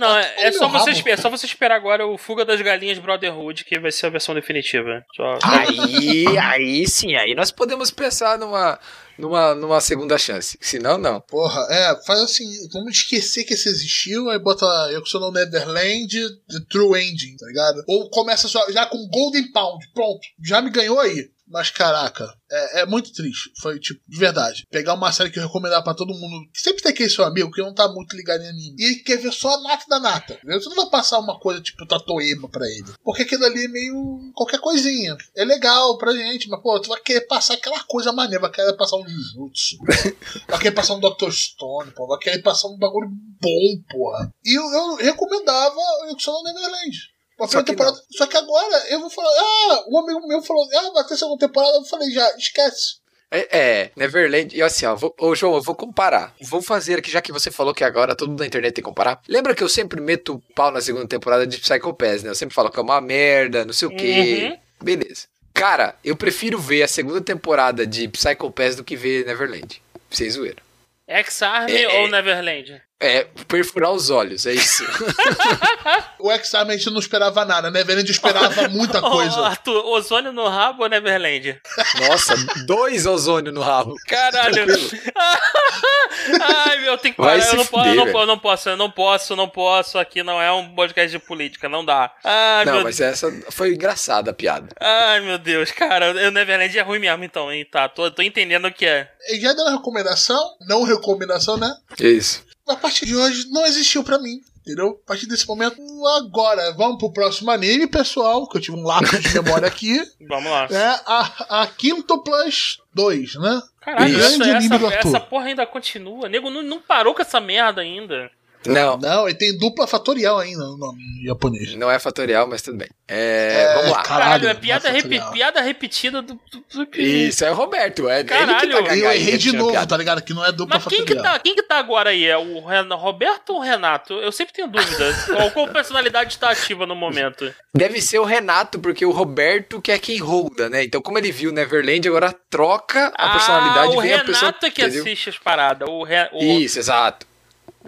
Não, é, é só você esperar, é só você esperar agora o Fuga das Galinhas Brotherhood, que vai ser a versão definitiva. Só- Aí, aí sim, aí nós podemos pensar numa, numa, numa segunda chance. Senão, não. Porra, é, faz assim, vamos esquecer que esse existiu, aí bota eu que sou no Neverland, The True Ending, tá ligado? Ou começa só, já com Golden Pound, pronto, já me ganhou aí. Mas caraca, é, é muito triste. Foi tipo, de verdade. Pegar uma série que eu recomendava pra todo mundo. Sempre tem aquele seu amigo que não tá muito ligado em anime. E ele quer ver só a nata da nata. entendeu? Você não vai passar uma coisa tipo Tatoema pra ele. Porque aquilo ali é meio. qualquer coisinha. É legal pra gente, mas pô, tu vai querer passar aquela coisa maneira, vai querer passar um Jujutsu. vai querer passar um Dr. Stone, pô. Vai querer passar um bagulho bom, porra. E eu, eu recomendava o Exxon Neverland. Só que temporada. Só que agora eu vou falar. Ah, um amigo meu falou. Ah, vai ter segunda temporada. Eu falei já, esquece. É, é, Neverland. E assim, ó, vou, ô João, eu vou comparar. Vou fazer aqui, já que você falou que agora todo mundo na internet tem que comparar. Lembra que eu sempre meto o pau na segunda temporada de Psycho Pass, né? Eu sempre falo que é uma merda, não sei o quê. Uhum. Beleza. Cara, eu prefiro ver a segunda temporada de Psycho Pass do que ver Neverland. Vocês zoeram. X-Army É, é. ou Neverland? É, perfurar os olhos, é isso. O gente não esperava nada, né? Neverland esperava muita coisa. Arthur, ozônio no rabo ou Neverland? Nossa, dois ozônio no rabo. Caralho. Ai, meu, tem que Vai parar. Eu não, posso, fuder, eu, não, eu não posso, eu não posso, eu não posso. Aqui não é um podcast de política, não dá. Ai, Não, meu mas essa foi engraçada a piada. Ai, meu Deus, cara, o Neverland é ruim mesmo, então, hein? Tá, tô, tô entendendo o que é. E já dando recomendação, não recomendação, né? Isso. A partir de hoje não existiu pra mim. Entendeu? A partir desse momento, agora, vamos pro próximo anime, pessoal, que eu tive um lapso de memória aqui. Vamos lá. É a, a Quinto Plus 2, né? Caralho, Isso. essa, do Arthur. essa porra ainda continua. Nego não, não parou com essa merda ainda. Não, Não, ele tem dupla fatorial ainda no nome japonês. não é fatorial, mas tudo bem. É, vamos lá. Caralho, Caralho, é não piada, é repi- fatorial. piada repetida do. do, do Isso, é o Roberto. É ele que Caralho. tá Eu errei de novo, piada. tá ligado? Que não é dupla Mas quem que, fatorial. tá, quem que tá agora aí? É o Ren- Roberto ou o Renato? Eu sempre tenho dúvida. qual, qual personalidade está ativa no momento? Deve ser o Renato, porque o Roberto que é quem holda, né? Então, como ele viu Neverland, agora troca a personalidade ah, o vem a pessoa. Renato é que entendeu? assiste as paradas. O, Re, o... Isso, exato.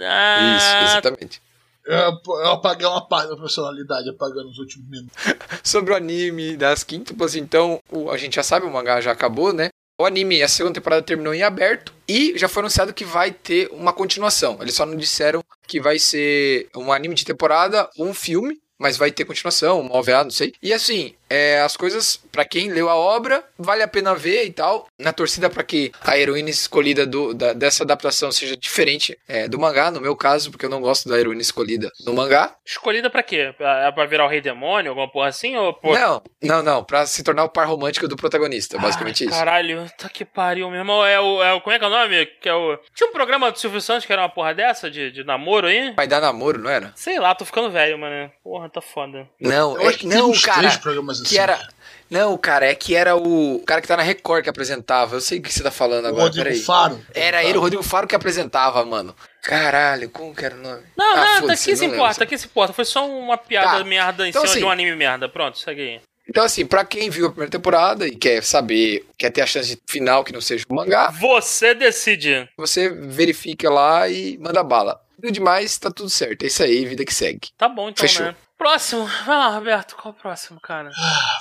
Ah, Isso, exatamente. Eu, eu apaguei uma parte da personalidade, apagando os últimos minutos. Sobre o anime das quíntuplas, então, o- a gente já sabe, o mangá já acabou, né? O anime, a segunda temporada terminou em aberto e já foi anunciado que vai ter uma continuação. Eles só não disseram que vai ser um anime de temporada, um filme, mas vai ter continuação, uma OVA, não sei. E assim, é, as coisas, pra quem leu a obra, vale a pena ver e tal. Na torcida pra que a heroína escolhida do, da- dessa adaptação seja diferente é, do mangá, no meu caso, porque eu não gosto da heroína escolhida no mangá. Escolhida pra quê? Pra- É pra virar o rei demônio, alguma porra assim? Ou, pô, Não, não, não, pra se tornar o par romântico do protagonista, basicamente isso. Caralho, tá que pariu, meu irmão. É o, é o. Como é que é o nome? Que é o. Tinha um programa do Silvio Santos que era uma porra dessa, de, de namoro aí? Vai dar namoro, não era? Sei lá, tô ficando velho, mano. Porra, tá foda. Não, Eu é, acho que tem não, cara. três programas assim. Que era. Não, cara, é que era o cara que tá na Record que apresentava. Eu sei o que você tá falando O agora, Rodrigo peraí. Faro. Era ele, o Rodrigo Faro, que apresentava, mano. Caralho, como que era o nome? Não, Ah, não, tá foda-se, aqui se importa, aqui se importa. Foi só uma piada Tá. merda em Então, cima assim- de um anime merda. Pronto, segue aí. Então, assim, pra quem viu a primeira temporada e quer saber, quer ter a chance de final que não seja o mangá, Você decide. você verifica lá e manda bala. Viu demais, tá tudo certo. É isso aí, vida que segue. Tá bom, então, Fechou. né? Próximo. Vai lá, Roberto. Qual o próximo, cara?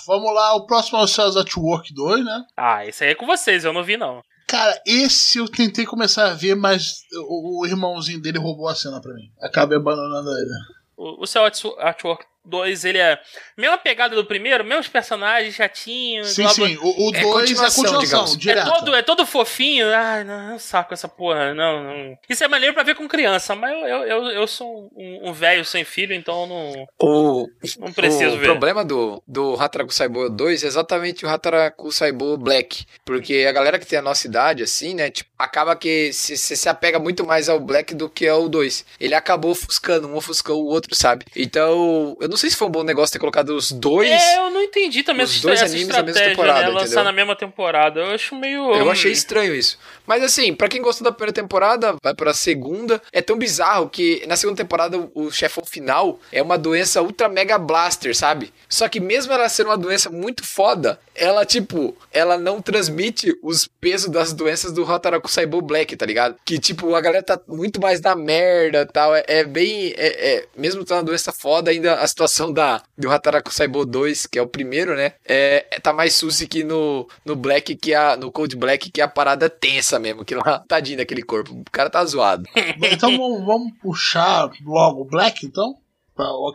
Vamos lá, o próximo é o Cells at Work 2, né? Ah, esse aí é com vocês, eu não vi, não. Cara, esse eu tentei começar a ver, mas o, o irmãozinho dele roubou a cena pra mim. Acabei abandonando ele. O, o Cell at at Work 2, ele é. Mesma pegada do primeiro, mesmos personagens chatinhos. Sim, blá, sim. O 2 é, É continuação, continuação, digamos. É todo, é todo fofinho. Ai, não, eu saco essa porra. Não, não. Isso é maneiro pra ver com criança, mas eu, eu, eu, eu sou um, um velho sem filho, então eu não, O, não preciso o ver. problema do, do Hataraku Saibo 2 é exatamente o Hataraku Saibo Black. Porque a galera que tem a nossa idade, assim, né? Tipo, acaba que se, se, se apega muito mais ao Black do que ao 2. Ele acabou ofuscando, um ofuscou o outro, sabe? Então, eu não sei se foi um bom negócio ter colocado os dois. É, eu não entendi também Os dois animes na mesma temporada, né? Lançar entendeu? na mesma temporada. Eu acho meio. Eu achei estranho isso. Mas assim, pra quem gostou da primeira temporada, vai pra segunda. É tão bizarro que na segunda temporada o chefão final é uma doença ultra mega blaster, sabe? Só que mesmo ela sendo uma doença muito foda, ela tipo, ela não transmite os pesos das doenças do Hataraku Saibo Black, tá ligado? Que tipo, a galera tá muito mais na merda, tal, é, é bem é, é- mesmo tendo uma doença foda, ainda a situação da do Hataraku Saibo 2, que é o primeiro, né? É, é- tá mais susse que no no Black que a no Cold Black que é a parada tensa mesmo, que lá tadinho daquele corpo. O cara tá zoado. Então vamos, vamos puxar logo o Black, então.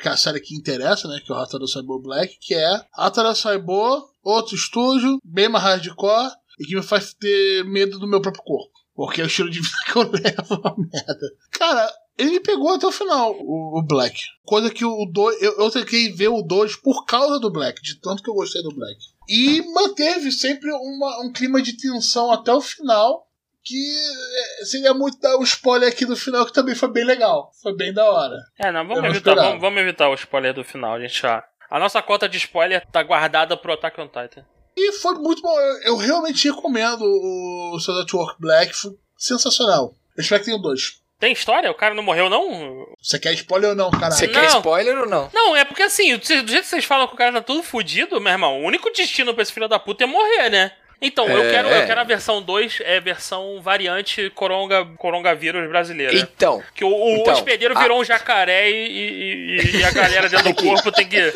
Que é a série que interessa, né? Que é o Hatara Saibo Black, que é Hatara Saibo, outro estúdio, bem mais hardcore, e que me faz ter medo do meu próprio corpo. Porque é o estilo de vida que eu levo é uma merda. Cara, ele pegou até o final, o, o Black. Coisa que o 2. Eu, eu tentei ver o 2 por causa do Black, de tanto que eu gostei do Black. E manteve sempre uma- um clima de tensão até o final. Que é, seria muito dar o spoiler aqui do final, que também foi bem legal. Foi bem da hora. É, não, vamos não evitar, vamos, vamos evitar o spoiler do final, gente. Já. A nossa cota de spoiler tá guardada pro Attack on Titan. E foi muito bom. Eu, eu realmente recomendo o Soul at Work Black. Foi sensacional. Eu espero que tenha dois. Tem história? O cara não morreu, não? Você quer spoiler ou não, caralho? Você quer spoiler ou não? Não, é porque assim, do jeito que vocês falam que o cara tá tudo fudido, meu irmão, o único destino pra esse filho da puta é morrer, né? Então, eu, É, quero, é. eu quero a versão 2, é versão variante coronga, coronavírus brasileira. Então, Que o, o Então, hospedeiro a- virou um jacaré e, e- e a galera dentro do corpo tem que,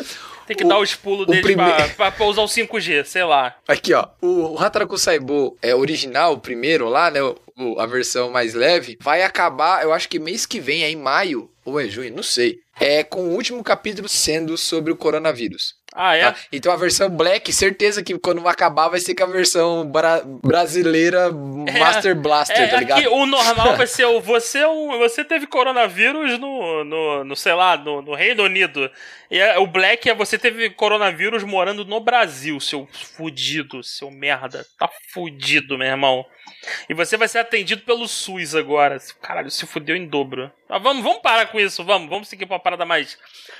tem que O- dar os pulos o deles primeiro- pra, pra, pra usar o 5G, sei lá. Aqui, ó. O, Hataraku Saibo é original, o primeiro lá, né? o- a versão mais leve. Vai acabar, eu acho que mês que vem, é em maio. Ou é junho, não sei. É com o último capítulo sendo sobre o coronavírus. Ah, é? tá? Então a versão Black, certeza que quando acabar vai ser com a versão bra- brasileira Master Blaster, É, tá ligado? aqui o normal vai ser o você, é um- você teve coronavírus no, no, no sei lá, no, no Reino Unido. E é- o Black é você teve coronavírus morando no Brasil, seu fudido, seu merda. Tá fudido, meu irmão. E você vai ser atendido pelo SUS agora. Caralho, se fudeu em dobro. Mas vamos, vamos parar com isso, vamos. Vamos seguir pra uma parada mais.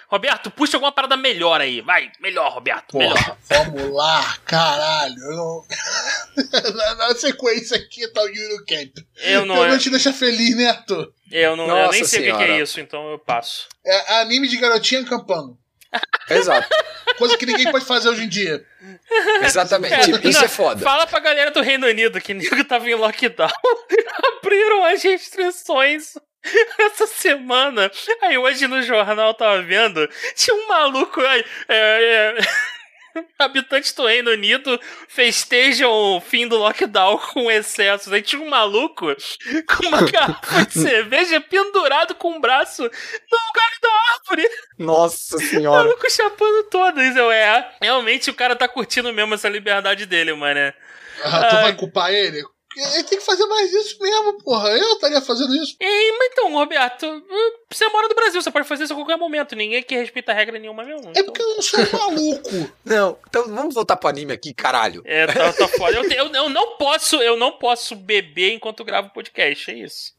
Roberto, puxa alguma parada melhor aí. Vai, melhor, Roberto. Melhor. Porra, vamos lá, caralho. Eu não... na, na sequência aqui tá o Yuri Camp. Eu não, Então não te deixa feliz, né, Arthur? eu não eu Nossa nem sei o que que é isso, então eu passo. É anime de garotinha acampando. Exato. Coisa que ninguém pode fazer hoje em dia. Exatamente. Tipo, Isso Não, é foda. Fala pra galera do Reino Unido que nego tava em lockdown. Abriram as restrições essa semana. Aí hoje no jornal tava vendo, tinha um maluco aí. É, é, Habitantes do Reino Unido festejam o fim do lockdown com excessos. Aí tinha um maluco com uma garrafa de cerveja pendurado com o braço no galho da árvore. Nossa senhora. maluco chapando todas. Eu, é, realmente o cara tá curtindo mesmo essa liberdade dele, mano. Ah, tu Ai. vai culpar ele? Ele tem que fazer mais isso mesmo, porra. Eu estaria fazendo isso. Ei, mas então, Roberto, você mora no Brasil, você pode fazer isso a qualquer momento. Ninguém aqui respeita regra nenhuma mesmo. É então- porque eu não sou maluco. Não, então vamos voltar pro anime aqui, caralho. É, tá, tá foda. Eu, eu, eu não posso, eu não posso beber enquanto gravo podcast, é isso.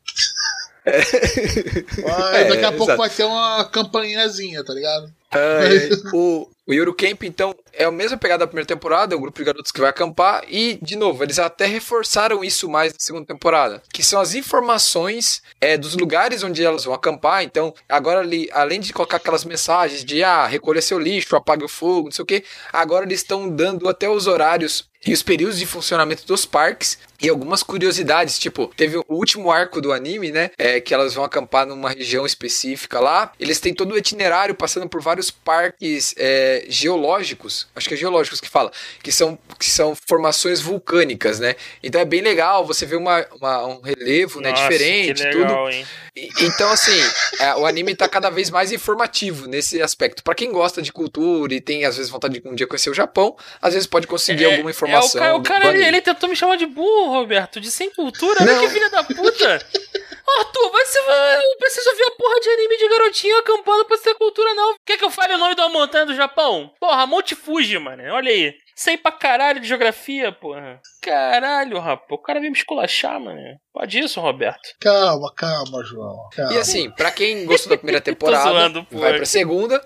É, daqui a pouco exato. vai ter uma campanhazinha, tá ligado? É, o, o Eurocamp, então, é a mesma pegada da primeira temporada, o grupo de garotos que vai acampar, e, de novo, eles até reforçaram isso mais na segunda temporada, que são as informações é, dos lugares onde elas vão acampar, então, agora, ali, além de colocar aquelas mensagens de, ah, recolha seu lixo, apague o fogo, não sei o que, agora eles estão dando até os horários e os períodos de funcionamento dos parques e algumas curiosidades, tipo, teve o último arco do anime, né, é, que elas vão acampar numa região específica lá, eles têm todo o itinerário passando por vários parques é, geológicos, acho que é geológicos que fala, que são, que são formações vulcânicas, né, então é bem legal, você vê uma, uma- um relevo, né, Nossa, diferente, que tudo, legal, hein? e- Então, assim, é, o anime tá cada vez mais informativo nesse aspecto. Pra quem gosta de cultura e tem, às vezes, vontade de um dia conhecer o Japão, às vezes pode conseguir alguma informação. É, o cara, o cara ele, ele tentou me chamar de burro, Roberto, de sem cultura. Olha Não. que filha da puta. Arthur, vai se. Eu preciso ver a porra de anime de garotinho acampando pra ser cultura, não. Quer que eu fale o nome uma montanha do Japão? Porra, Monte Fuji, mano. Olha aí. Sei pra caralho de geografia, porra. Caralho, rapaz. O cara veio me esculachar, mano. Pode isso, Roberto? Calma, calma, João. Calma. E assim, pra quem gostou da primeira temporada, zoando, vai pra segunda.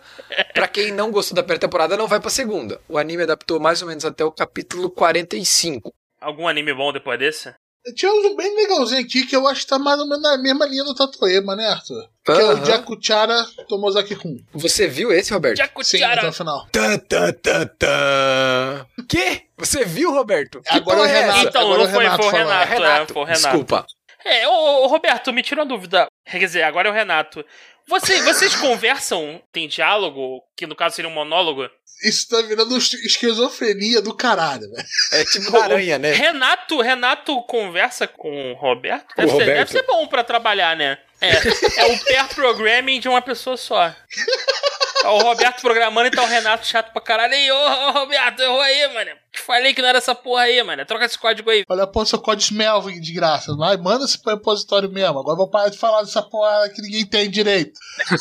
Pra quem não gostou da primeira temporada, não vai pra segunda. O anime adaptou mais ou menos até o capítulo 45. Algum anime bom depois desse? Tinha um bem legalzinho aqui que eu acho que tá mais ou menos na mesma linha do Tatoema, né, Arthur? Que é o. Jakuchara Tomozaki-kun. Você viu esse, Roberto? Sim, Jakuchara. até o final. Tã, tã, tã, tã. Que? Você viu, Roberto? Que Agora porra o é Renato. Então, agora não o foi, Renato foi o. Renato, É Renato, é, foi o Renato. desculpa. É, ô, ô, Roberto, me tira uma dúvida. Quer dizer, agora é o Renato. Você- vocês conversam, tem diálogo, que no caso seria um monólogo? Isso tá virando es- esquizofrenia do caralho, velho. É tipo da aranha, né? Renato, Renato conversa com o Roberto? Com o Deve, ser, Roberto. deve ser bom pra trabalhar, né? É, é o pair programming de uma pessoa só. É o Roberto programando e tá o Renato chato pra caralho. Ei, ô, ô, Roberto, errou aí, mano. Te falei que não era essa porra aí, mano. Troca esse código aí. Olha, pô, seu código Melvin de graça. Vai, manda esse pro repositório mesmo. Agora eu vou parar de falar dessa porra que ninguém tem direito.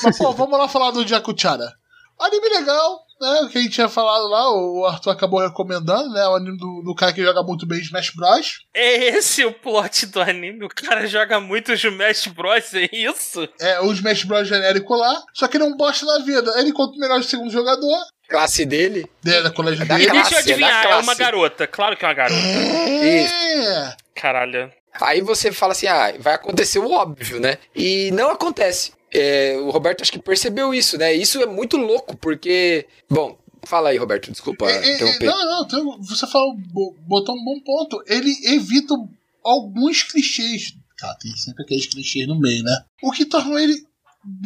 Mas, pô, vamos lá falar do Jakuchara. Anime legal, né? O que a gente tinha falado lá, o Arthur acabou recomendando, né? O anime do, do cara que joga muito bem Smash Bros. É esse o plot do anime? O cara joga muito Smash Bros, é isso? É, o Smash Bros genérico lá. Só que ele não bosta na vida. Ele encontra o melhor segundo jogador, Classe dele. dentro da colégio da dele. classe, Deixa eu é adivinhar, é, classe. uma garota. Claro que é uma garota. É. Caralho. Aí você fala assim, ah, vai acontecer o óbvio, né? E não acontece. É, o Roberto acho que percebeu isso, né? Isso é muito louco, porque, bom, Fala aí, Roberto, desculpa É, é, interromper. não, não, você falou, bo- botou um bom ponto. Ele evita alguns clichês. Cara, tem sempre aqueles clichês no meio, né? O que tornou ele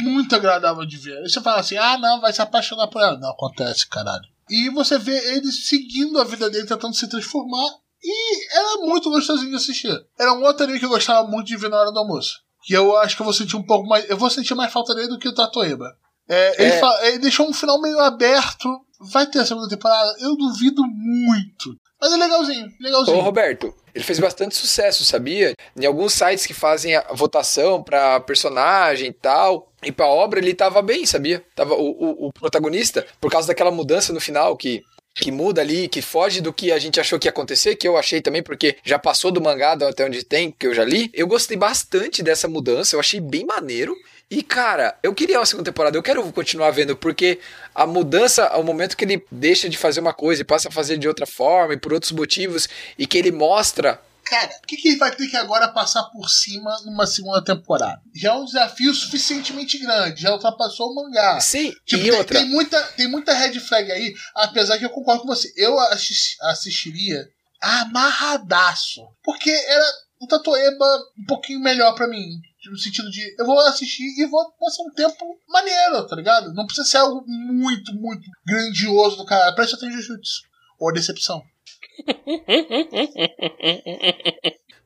muito agradável de ver. Aí você fala assim, ah, não, vai se apaixonar por ela. Não acontece, caralho. E você vê ele seguindo a vida dele, tentando se transformar. E era muito gostosinho de assistir. Era um outro anime que eu gostava muito de ver na hora do almoço. Que eu acho que eu vou sentir um pouco mais. Eu vou sentir mais falta dele do que o Tatoeba. É, ele, É. fa- ele deixou um final meio aberto. Vai ter a segunda temporada? Eu duvido muito. Mas é legalzinho, legalzinho. Ô, Roberto, ele fez bastante sucesso, sabia? Em alguns sites que fazem a votação pra personagem e tal, e pra obra, ele tava bem, sabia? Tava o, o, o protagonista, por causa daquela mudança no final que. Que muda ali, que foge do que a gente achou que ia acontecer, que eu achei também, porque já passou do mangá até onde tem, que eu já li. Eu gostei bastante dessa mudança, eu achei bem maneiro. E, cara, eu queria uma segunda temporada, eu quero continuar vendo, porque a mudança, ao momento que ele deixa de fazer uma coisa e passa a fazer de outra forma e por outros motivos, e que ele mostra. Cara, o que, que ele vai ter que agora passar por cima numa segunda temporada? Já é um desafio suficientemente grande, já ultrapassou o mangá. Sim, Tipo, e tem, outra. tem muita, tem muita red flag aí, apesar que eu concordo com você. Eu assis- assistiria amarradaço. Porque era o Tatoeba um pouquinho melhor pra mim. No sentido de, eu vou assistir e vou passar um tempo maneiro, tá ligado? Não precisa ser algo muito, muito grandioso do cara. Parece até Jujutsu. Ou Decepção.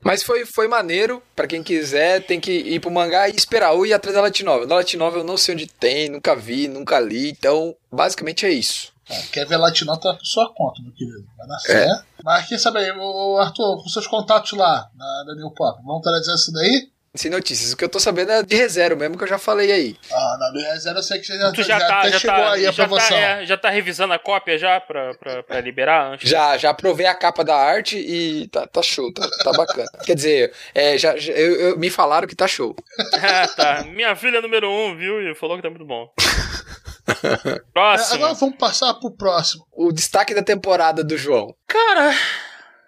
Mas foi, foi maneiro, pra quem quiser, tem que ir pro mangá e esperar, ou ir atrás da Light Novel. Na Light Novel eu não sei onde tem, nunca vi, nunca li, então basicamente é isso. É, quer ver Latinão, tá por sua conta, meu querido. Vai na É. fé. Mas quer saber, ô, Arthur, com seus contatos lá na, na New Pop, vão trazer isso daí? Sem notícias, o que eu tô sabendo é de reserva mesmo, que eu já falei aí. Ah, na New Zero eu sei que você já, Tu já, já tá, até já chegou tá, aí a já tá, promoção. é, já tá revisando a cópia já pra, pra, pra liberar antes? Já, já provei a capa da arte e tá, tá show, tá, tá bacana. Quer dizer, é, já, já- eu, eu- me falaram que tá show. Ah, tá. Minha filha número um, viu? E falou que tá muito bom. É, Próximo. agora vamos passar pro próximo. O destaque da temporada do João. Cara,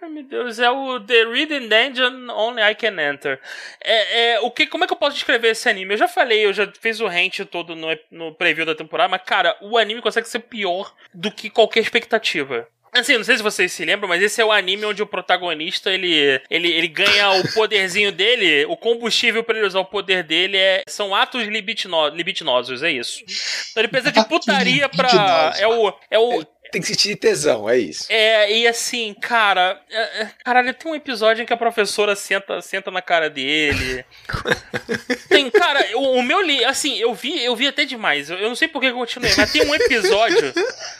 ai meu Deus, é o The Reading Dungeon Only I Can Enter. É, é, o que, como é que eu posso descrever esse anime? Eu já falei, eu já fiz o rant todo no, no preview da temporada, mas cara, o anime consegue ser pior do que qualquer expectativa. Assim, não sei se vocês se lembram, mas esse é o anime onde o protagonista, ele, ele, ele ganha o poderzinho dele, o combustível pra ele usar o poder dele é, são atos libitino, libitinosos, é isso. Então ele precisa de putaria pra... É o, é o, Tem que sentir tesão, é isso. é, e assim, cara, é, é, caralho, tem um episódio em que a professora senta, senta na cara dele. Tem, cara, o, o meu assim, eu vi, eu vi até demais. Eu, eu não sei por que eu continuei, mas tem um episódio,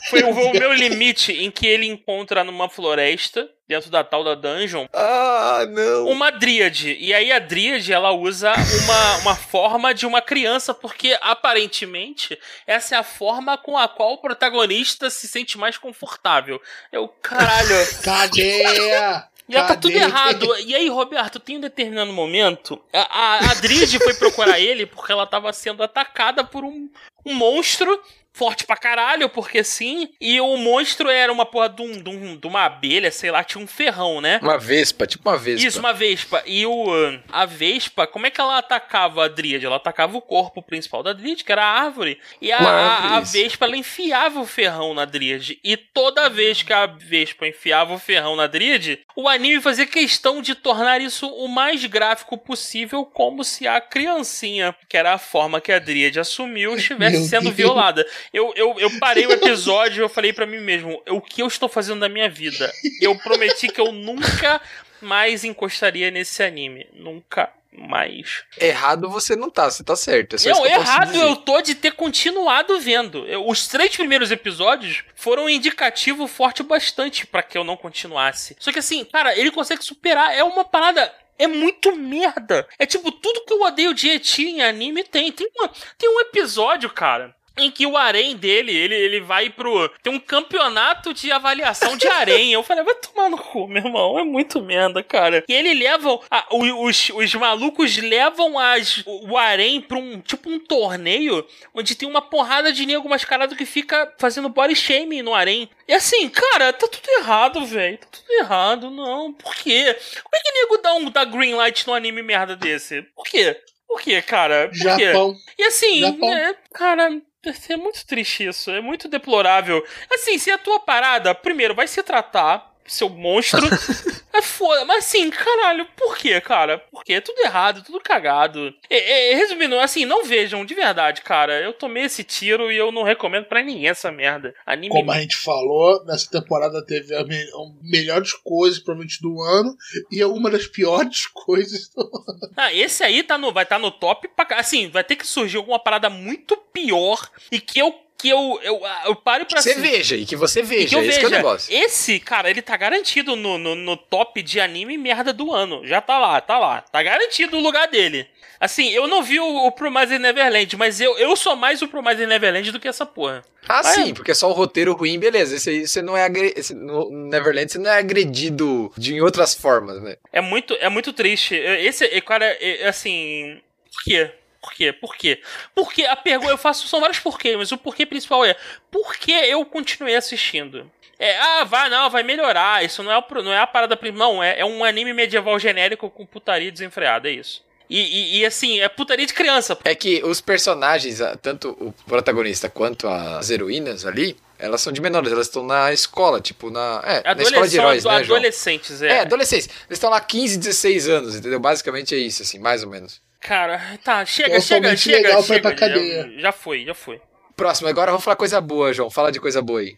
foi o, o meu limite em que ele encontra numa floresta, dentro da tal da dungeon, Ah, não. uma dríade. E aí a dríade, ela usa uma, uma forma de uma criança, porque aparentemente essa é a forma com a qual o protagonista se sente mais confortável. Eu, caralho. Cadeia! Já tá tudo errado. E aí, Roberto, tem um determinado momento. A, a, a foi procurar ele porque ela tava sendo atacada por um, um monstro. Forte pra caralho, porque sim. E o monstro era uma porra de, um, de, um- de uma abelha, sei lá, tinha um ferrão, né? Uma vespa, tipo uma vespa. Isso, uma vespa. E o, a vespa, como é que ela atacava a dríade? Ela atacava o corpo principal da dríade, que era a árvore. E a, a, a vespa, ela enfiava o ferrão na dríade. E toda vez que a vespa enfiava o ferrão na dríade, o anime fazia questão de tornar isso o mais gráfico possível, como se a criancinha, que era a forma que a dríade assumiu, estivesse sendo violada. Eu, eu, eu parei o episódio e eu falei pra mim mesmo, o que eu estou fazendo na minha vida? Eu prometi que eu nunca mais encostaria nesse anime. Nunca mais. Errado você não tá, você tá certo. É Não, eu errado eu tô de ter continuado vendo. Eu- os três primeiros episódios foram um indicativo forte bastante pra que eu não continuasse. Só que assim, cara, ele consegue superar. É uma parada. É muito merda. É tipo, tudo que eu odeio de Eti em anime tem. Tem, uma, tem um episódio, cara. Em que o harém dele, ele, ele vai pro. Tem um campeonato de avaliação de harém. Eu falei, vai tomar no cu, meu irmão. É muito merda, cara. E ele leva. a- os, os malucos levam as, o harém pra um. Tipo um torneio. Onde tem uma porrada de nego mascarado que fica fazendo body shaming no harém. E assim, cara, tá tudo errado, velho. Tá tudo errado, não. Por quê? Como é que nego dá um dá green light no anime merda desse? Por quê? Por quê, cara? Por quê? Japão. E assim, Japão. né, cara, É muito triste isso, é muito deplorável. Assim, se a tua parada, primeiro, vai se tratar, seu monstro. é foda. Mas assim, caralho, por que, cara? Por quê? É tudo errado, tudo cagado. É, é, resumindo, assim, não vejam, de verdade, cara. Eu tomei esse tiro e eu não recomendo pra ninguém essa merda. Anime. Como a gente falou, nessa temporada teve as me melhores coisas, provavelmente, do ano. E é uma das piores coisas do ano. Ah, esse aí tá no, vai estar tá no top. Pra, assim, vai ter que surgir alguma parada muito pior e que eu que eu, eu, eu pare pra... Que você veja, e que você veja, que eu esse veja. que é o negócio. Esse, cara, ele tá garantido no, no, no, top de anime merda do ano. Já tá lá, tá lá. Tá garantido o lugar dele. Assim, eu não vi o, o Promise Neverland, mas eu, eu sou mais o Promise Neverland do que essa porra. Ah, mas, sim, porque é só o roteiro ruim, beleza. Esse aí você não é agre... Esse, no Neverland você não é agredido de em outras formas, né? É muito, é muito triste. Esse, cara, é, assim... Quê? Por quê? Por quê? Porque a pergunta, eu faço, são vários porquês, mas o porquê principal é, por que eu continuei assistindo? É, ah, vai, não, vai melhorar, isso não é, não é a parada, não, é, é um anime medieval genérico com putaria desenfreada, é isso. E, e, e, assim, é putaria de criança. É que os personagens, tanto o protagonista quanto as heroínas ali, elas são de menores, elas estão na escola, tipo, na. É, na escola de heróis, né? Adolescentes, João? é. É, adolescentes. Eles estão lá 15, 16 anos, entendeu? Basicamente é isso, assim, mais ou menos. Cara, tá, chega, chega, chega, legal chega. Pra cadeia. Já, já foi, já foi. Próximo, agora vamos falar coisa boa, João. Fala de coisa boa aí.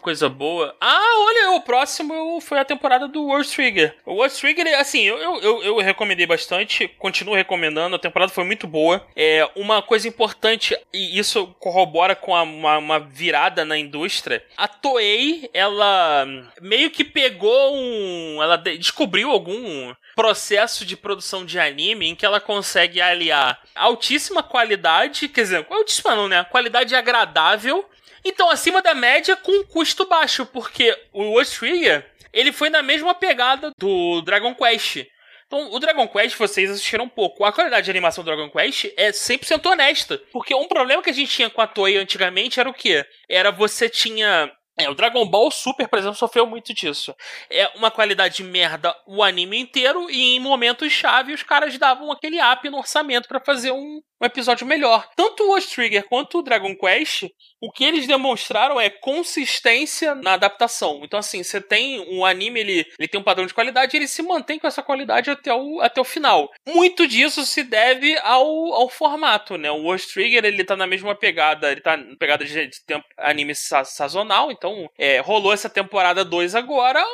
Coisa boa. Ah, olha, o próximo foi a temporada do World Trigger. O World Trigger, assim, eu, eu, eu recomendei bastante, continuo recomendando, a temporada foi muito boa. É uma coisa importante, e isso corrobora com a, uma, uma virada na indústria. A Toei, ela meio que pegou um. Ela descobriu algum processo de produção de anime em que ela consegue aliar altíssima qualidade, quer dizer, altíssima não, né? Qualidade agradável. Então, acima da média com custo baixo, porque o World ele foi na mesma pegada do Dragon Quest. Então, o Dragon Quest, vocês assistiram um pouco. A qualidade de animação do Dragon Quest é 100% honesta. Porque um problema que a gente tinha com a Toei antigamente era o quê? Era você tinha é, o Dragon Ball Super, por exemplo, sofreu muito disso. É uma qualidade de merda o anime inteiro e em momentos chave os caras davam aquele up no orçamento para fazer um, um, episódio melhor. Tanto o Ghost Trigger quanto o Dragon Quest, o que eles demonstraram é consistência na adaptação. Então assim, você tem um anime, ele, ele tem um padrão de qualidade e ele se mantém com essa qualidade até o, até o final. Muito disso se deve ao, ao formato, né? O Ghost Trigger, ele tá na mesma pegada, ele tá na pegada de, de tempo, anime sa sazonal, então é, rolou essa temporada 2 agora,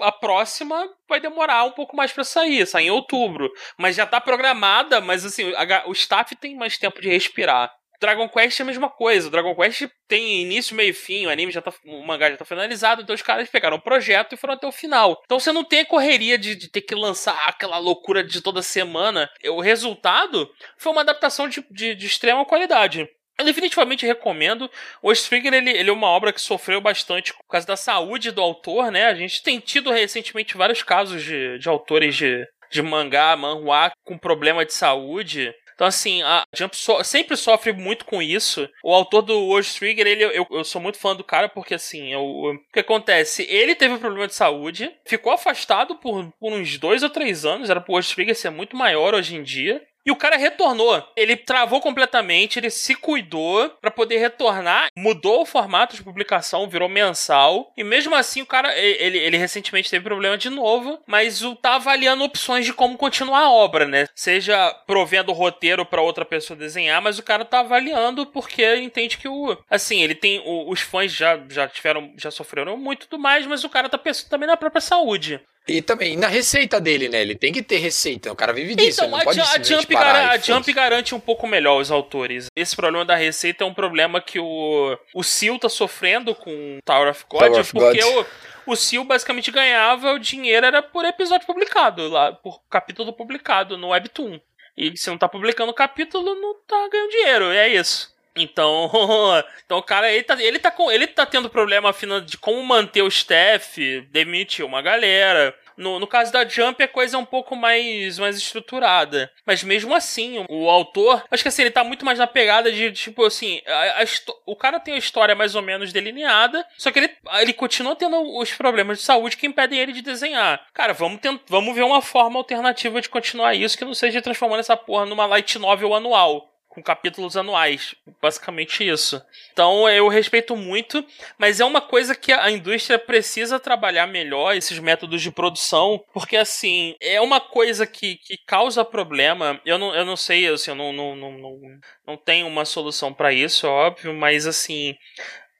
a próxima vai demorar um pouco mais para sair, sai em outubro. Mas já tá programada, mas assim, o staff tem mais tempo de respirar. Dragon Quest é a mesma coisa. Dragon Quest tem início, meio e fim, o anime já tá. O mangá já tá finalizado, então os caras pegaram o projeto e foram até o final. Então você não tem a correria de, de ter que lançar aquela loucura de toda semana. O resultado foi uma adaptação de, de, de extrema qualidade. Eu definitivamente recomendo. O Stringer, ele, ele é uma obra que sofreu bastante por causa da saúde do autor, né? A gente tem tido recentemente vários casos de, de autores de, de mangá, manhua com problema de saúde. Então, assim, a Jump so sempre sofre muito com isso. O autor do World Trigger, ele, eu, eu sou muito fã do cara porque, assim, eu, o que acontece? Ele teve um problema de saúde, ficou afastado por, por uns dois ou três anos, era pro World Trigger ser muito maior hoje em dia. E o cara retornou. Ele travou completamente, ele se cuidou para poder retornar, mudou o formato de publicação, virou mensal. E mesmo assim, o cara, ele, ele recentemente teve problema de novo, mas o tá avaliando opções de como continuar a obra, né? Seja provendo roteiro para outra pessoa desenhar, mas o cara tá avaliando porque entende que o. Assim, ele tem. O, os fãs já, já tiveram. já sofreram muito do mais, mas o cara tá pensando também na própria saúde. E também na receita dele, né? Ele tem que ter receita. O cara vive disso. Então, a, pode a, Jump, a Jump garante um pouco melhor os autores. Esse problema da receita é um problema que o, o Seal tá sofrendo com Tower of God, Tower of porque God. o, o Seal basicamente ganhava o dinheiro era por episódio publicado, lá, por capítulo publicado no Webtoon. E se não tá publicando capítulo, não tá ganhando dinheiro. E é isso. Então, então o cara ele tá, ele tá com ele tá tendo problema de como manter o staff, demitir uma galera. No, no caso da Jump, a coisa é um pouco mais, mais estruturada. Mas mesmo assim, o, autor, acho que assim, ele tá muito mais na pegada de, tipo assim, a, a, o cara tem a história mais ou menos delineada, só que ele, ele continua tendo os problemas de saúde que impedem ele de desenhar. Cara, vamos, tent, vamos ver uma forma alternativa de continuar isso que não seja transformando essa porra numa light novel anual com capítulos anuais. Basicamente isso. Então eu respeito muito, mas é uma coisa que a indústria precisa trabalhar melhor, esses métodos de produção, porque assim, é uma coisa que, que causa problema. Eu não, eu não sei, assim, eu não, não, não, não, não tenho uma solução para isso, óbvio, mas assim.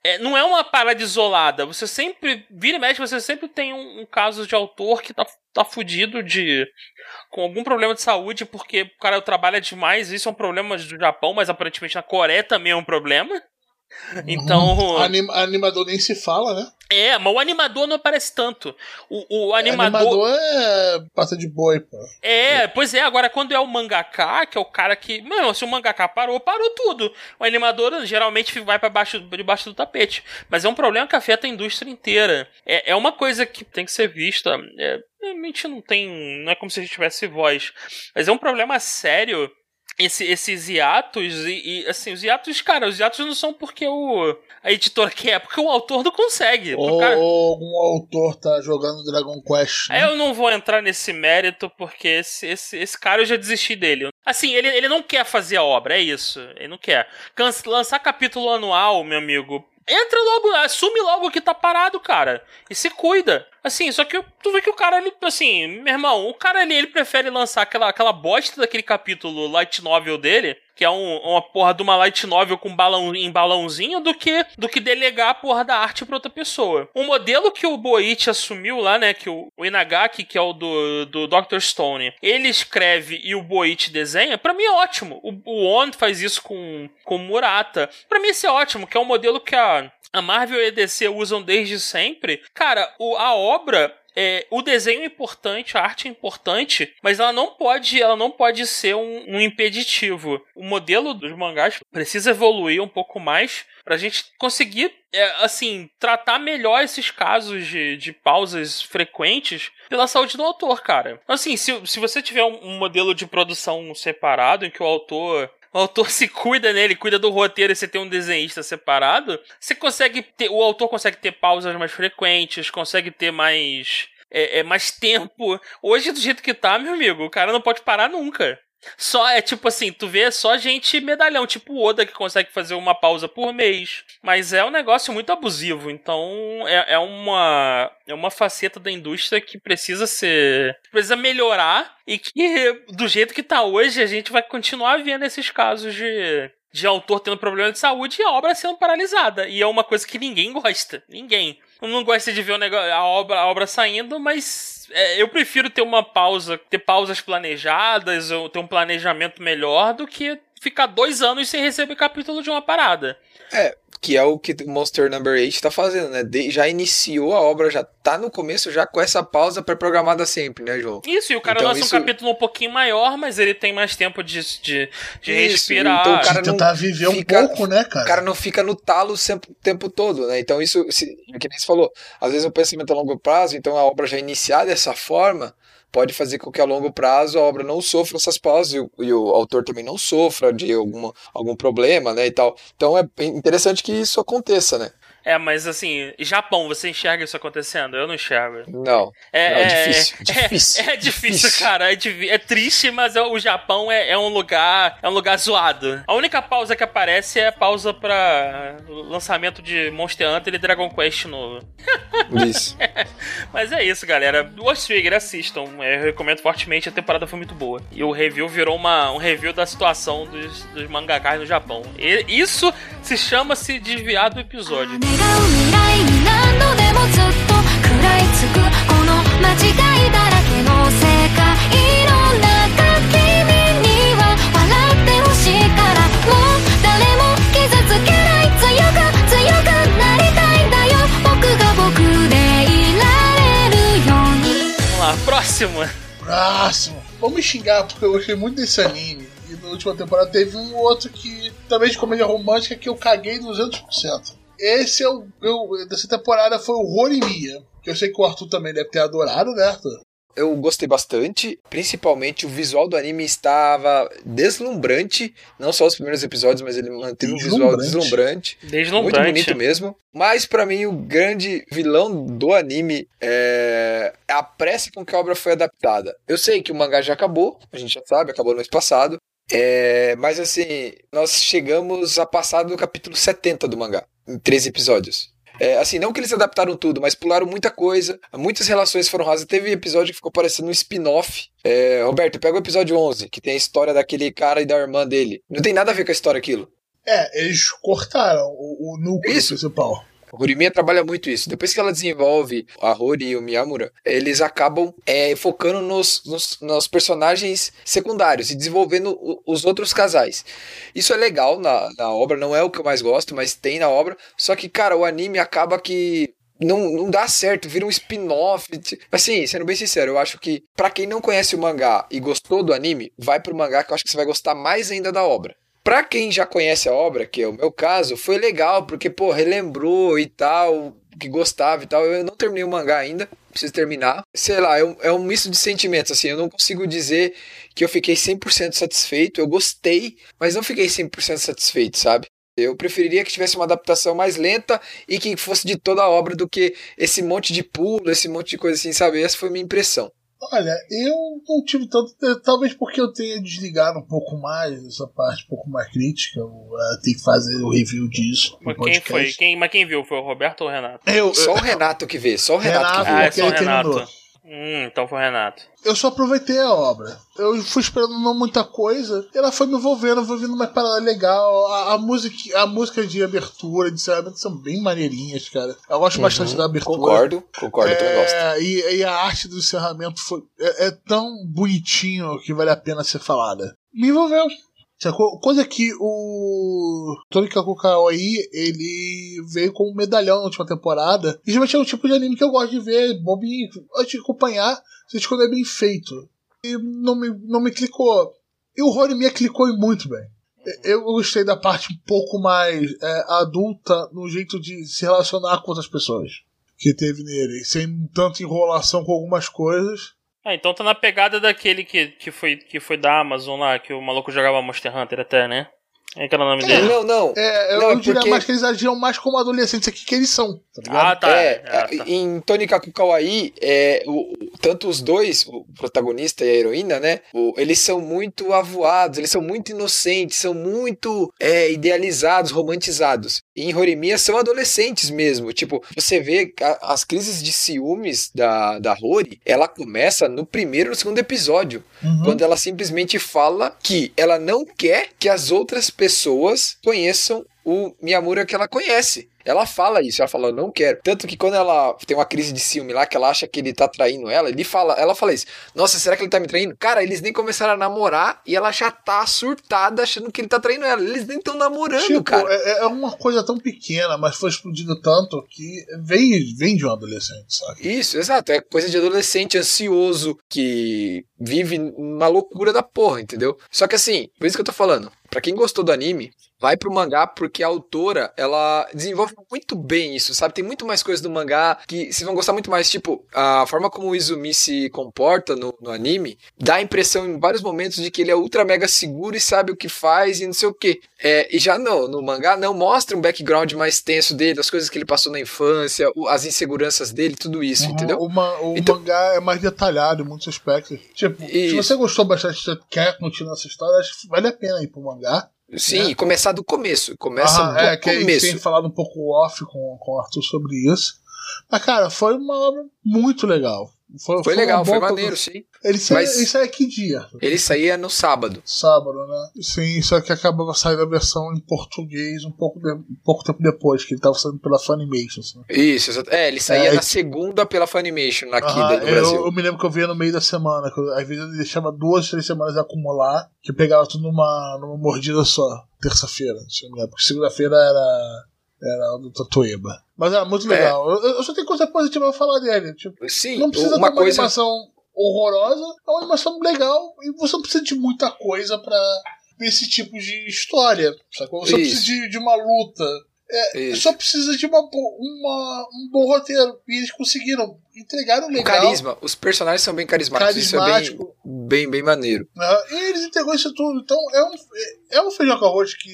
É, não é uma parada isolada. Você sempre. Vira e mexe, você sempre tem um, um caso de autor que tá, tá fudido de. com algum problema de saúde, porque o cara trabalha demais. Isso é um problema do Japão, mas aparentemente na Coreia também é um problema. Então. Anim, animador nem se fala, né? É, mas o animador não aparece tanto. O, o animador. Animador é passa de boi, pô. É, pois é, agora quando é o mangaka, que é o cara que. Mano, se o mangaka parou, parou tudo. O animador geralmente vai para baixo, debaixo do tapete. Mas é um problema que afeta a indústria inteira. É, é uma coisa que tem que ser vista. É, realmente não tem. Não é como se a gente tivesse voz. Mas é um problema sério esse, esses hiatos e, e, assim, os hiatos, cara, os hiatos não são porque o a editora quer, é porque o autor não consegue. Ou cara... algum autor tá jogando Dragon Quest. Né? Eu não vou entrar nesse mérito porque esse, esse, esse cara eu já desisti dele. Assim, ele, ele não quer fazer a obra, é isso. Ele não quer. Lançar capítulo anual, meu amigo, Entra logo, assume logo que tá parado, cara. E se cuida. Assim, só que tu vê que o cara, ele, assim, meu irmão, o cara ali, ele prefere lançar aquela, aquela bosta daquele capítulo light novel dele, que é um, uma porra de uma light novel com balão, em balãozinho, do que do que delegar a porra da arte pra outra pessoa. O modelo que o Boichi assumiu lá, né, que o, o Inagaki, que é o do, do Dr. Stone, ele escreve e o Boichi desenha, para mim é ótimo. O, o On faz isso com, com Murata. para mim isso é ótimo, que é um modelo que a, a Marvel e a DC usam desde sempre. Cara, o, a obra é, o desenho é importante, a arte é importante, mas ela não pode, ela não pode ser um, um impeditivo. O modelo dos mangás precisa evoluir um pouco mais pra gente conseguir, é, assim, tratar melhor esses casos de, de pausas frequentes pela saúde do autor, cara. Assim, se, se você tiver um, um modelo de produção separado em que o autor o autor se cuida nele, cuida do roteiro e você tem um desenhista separado, você consegue ter. O autor consegue ter pausas mais frequentes, consegue ter mais. É, é, mais tempo. Hoje, do jeito que tá, meu amigo, o cara não pode parar nunca. Só é tipo assim, tu vê só gente medalhão, tipo o Oda que consegue fazer uma pausa por mês. Mas é um negócio muito abusivo, então é, é uma é uma faceta da indústria que precisa ser precisa melhorar e que do jeito que tá hoje a gente vai continuar vendo esses casos de de autor tendo problema de saúde e a obra sendo paralisada. E é uma coisa que ninguém gosta. Ninguém. Não gosta de ver negócio, a, obra, a obra saindo, mas é, eu prefiro ter uma pausa, ter pausas planejadas, ou ter um planejamento melhor do que ficar dois anos sem receber capítulo de uma parada. É, que é o que o Monster Number 8 tá fazendo, né? De, já iniciou a obra, já tá no começo, já com essa pausa pré-programada sempre, né, João? Isso, e o cara então, lança isso... um capítulo um pouquinho maior, mas ele tem mais tempo de, de, de isso, respirar. Então o cara não tentar viver fica, um pouco, né, cara? O cara não fica no talo o tempo todo, né? Então isso, se, que nem você falou, às vezes o pensamento a longo prazo, então a obra já iniciar dessa forma, pode fazer com que a longo prazo a obra não sofra essas pausas e o, e o autor também não sofra de alguma, algum problema, né, e tal. Então é interessante que isso aconteça, né? É, mas assim, Japão, você enxerga isso acontecendo? Eu não enxergo. Não. É, não, é, é difícil. É, difícil, é, difícil, cara. É, é, triste, mas é, o Japão é, é, um lugar. É um lugar zoado. A única pausa que aparece é a pausa pra lançamento de Monster Hunter e Dragon Quest novo. Isso. mas é isso, galera. Ghost Trigger, assistam. Eu recomendo fortemente, a temporada foi muito boa. E o review virou uma, um review da situação dos, dos mangakás no Japão. E isso se chama-se desviar do episódio. Próximo. Próximo. Vamos xingar, porque eu gostei muito desse anime. E na última temporada teve um outro que, também de comédia romântica, que eu caguei 200%. Esse é o. Eu, dessa temporada foi o Rorimia. Que eu sei que o Arthur também deve ter adorado, né, Arthur? Eu gostei bastante, principalmente o visual do anime estava deslumbrante, não só os primeiros episódios, mas ele manteve um visual deslumbrante, deslumbrante. muito bonito mesmo. Mas para mim o grande vilão do anime é a pressa com que a obra foi adaptada. Eu sei que o mangá já acabou, a gente já sabe, acabou no mês passado, É, mas assim, nós chegamos a passar do capítulo 70 do mangá, em 13 episódios. É, assim, não que eles adaptaram tudo, mas pularam muita coisa, muitas relações foram rasas. Teve episódio que ficou parecendo um spin-off. É, Roberto, pega o episódio 11, que tem a história daquele cara e da irmã dele. Não tem nada a ver com a história aquilo. É, eles cortaram o, o núcleo Isso. principal. Horimiya trabalha muito isso. Depois que ela desenvolve a Hori e o Miyamura, eles acabam é, focando nos, nos, nos personagens secundários e desenvolvendo os outros casais. Isso é legal na, na obra, não é o que eu mais gosto, mas tem na obra. Só que, cara, o anime acaba que. Não, não dá certo, vira um spin-off. Assim, sendo bem sincero, eu acho que pra quem não conhece o mangá e gostou do anime, vai pro mangá que eu acho que você vai gostar mais ainda da obra. Pra quem já conhece a obra, que é o meu caso, foi legal, porque, pô, relembrou e tal, que gostava e tal. Eu não terminei o mangá ainda, preciso terminar. Sei lá, é um, é um misto de sentimentos, assim, eu não consigo dizer que eu fiquei 100% satisfeito. Eu gostei, mas não fiquei 100% satisfeito, sabe? Eu preferiria que tivesse uma adaptação mais lenta e que fosse de toda a obra do que esse monte de pulo, esse monte de coisa assim, sabe? Essa foi a minha impressão. Olha, eu não tive tanto. eh, Talvez porque eu tenha desligado um pouco mais essa parte um pouco mais crítica. Eu eh, tenho que fazer o review disso. Mas quem podcast. foi? Quem, mas quem viu? Foi o Roberto ou o Renato? Eu, Só o Renato que vê, só o Renato, Renato, que vê. Ah, é só o ele terminou. Hum, então foi o Renato. eu só aproveitei a obra. Eu fui esperando não muita coisa. E ela foi me envolvendo, eu vou vendo uma parada legal. A, a música, a música de abertura, de encerramento são bem maneirinhas, cara. Eu gosto bastante da abertura. Concordo, concordo, eu também gosto. É, e, e a arte do encerramento foi, é, é tão bonitinho que vale a pena ser falada. Me envolveu. Sacou? Coisa que o Tony Kakukaoi, ele veio com um medalhão na última temporada. E geralmente é o tipo de anime que eu gosto de ver, bobinho, antes de acompanhar, se quando é bem feito. E não me, não me clicou. E o Horimiya clicou muito bem. Eu gostei da parte um pouco mais é, adulta no jeito de se relacionar com outras pessoas que teve nele, sem tanta enrolação com algumas coisas. Ah, então tá na pegada daquele que, que, foi, que foi da Amazon lá, que o maluco jogava Monster Hunter até, né? É que era o nome dele. Não, não. É, eu Não, é diria porque- mais que eles agiam mais como adolescentes aqui que eles são, tá? Ah, tá. É, Ah, tá. em Tony Kaku Kawaii, é, o, o- tanto os dois, o protagonista e a heroína, né? o- eles são muito avoados, eles são muito inocentes, são muito é, idealizados, romantizados. Em Horimiya são adolescentes mesmo. Tipo, você vê as crises de ciúmes da, da Hori, ela começa no primeiro e no segundo episódio. Uhum. Quando ela simplesmente fala que ela não quer que as outras pessoas conheçam o Miyamura que ela conhece. Ela fala isso, ela fala, eu não quero. Tanto que quando ela tem uma crise de ciúme lá, que ela acha que ele tá traindo ela, ele fala, ela fala isso. Nossa, será que ele tá me traindo? Cara, eles nem começaram a namorar e ela já tá surtada achando que ele tá traindo ela. Eles nem estão namorando, Tipo, cara. é, é uma coisa tão pequena, mas foi explodido tanto que vem, vem de um adolescente, sabe? Isso, exato. É coisa de adolescente ansioso que vive uma loucura da porra, entendeu? Só que assim, por isso que eu tô falando. Pra quem gostou do anime, vai pro mangá porque a autora, ela desenvolve muito bem isso, sabe? Tem muito mais coisas do mangá que vocês vão gostar muito mais. Tipo, a forma como o Izumi se comporta no, no anime dá a impressão em vários momentos de que ele é ultra mega seguro e sabe o que faz e não sei o que. É, e já no, no mangá não mostra um background mais tenso dele, das coisas que ele passou na infância, as inseguranças dele, tudo isso, entendeu? O, ma- o Então- mangá é mais detalhado em muitos aspectos. Tipo, se você gostou bastante, quer continuar essa história, acho que vale a pena ir pro mangá. Sim, né? começar do começo. Começa Aham, do é, que a gente começo. tem falado um pouco off com, com o Arthur sobre isso. Mas, cara, foi uma obra muito legal. Foi, Foi uma legal, foi maneiro, produção. sim. Ele sai, Mas- ele sai que dia? Ele saía no sábado. Sábado, né? Sim, só que acabava saindo a versão em português um pouco, de- um pouco tempo depois, que ele tava saindo pela Funimation. Assim. Isso, exato. É, ele saía É, na segunda pela Funimation aqui Aham, no eu, Brasil. eu me lembro que eu via no meio da semana, que eu- às vezes ele deixava duas, três semanas acumular, que eu pegava tudo numa, numa mordida só, terça-feira, se eu me lembro, porque segunda-feira era, era o do Tatueba. Mas muito É. legal. Eu, eu só tenho coisa positiva pra falar dele. Tipo, Sim, não precisa uma ter uma coisa. animação horrorosa, é uma animação legal e você não precisa de muita coisa pra ver esse tipo de história. Sacou? Você não Isso. precisa de, de uma luta. É, só precisa de uma, uma, um bom roteiro. E eles conseguiram. Entregaram O legal. carisma, os personagens são bem carismáticos, isso é bem, Carismático. bem, bem maneiro. né? E eles integrou isso tudo. Então é um, é um feijão com arroz que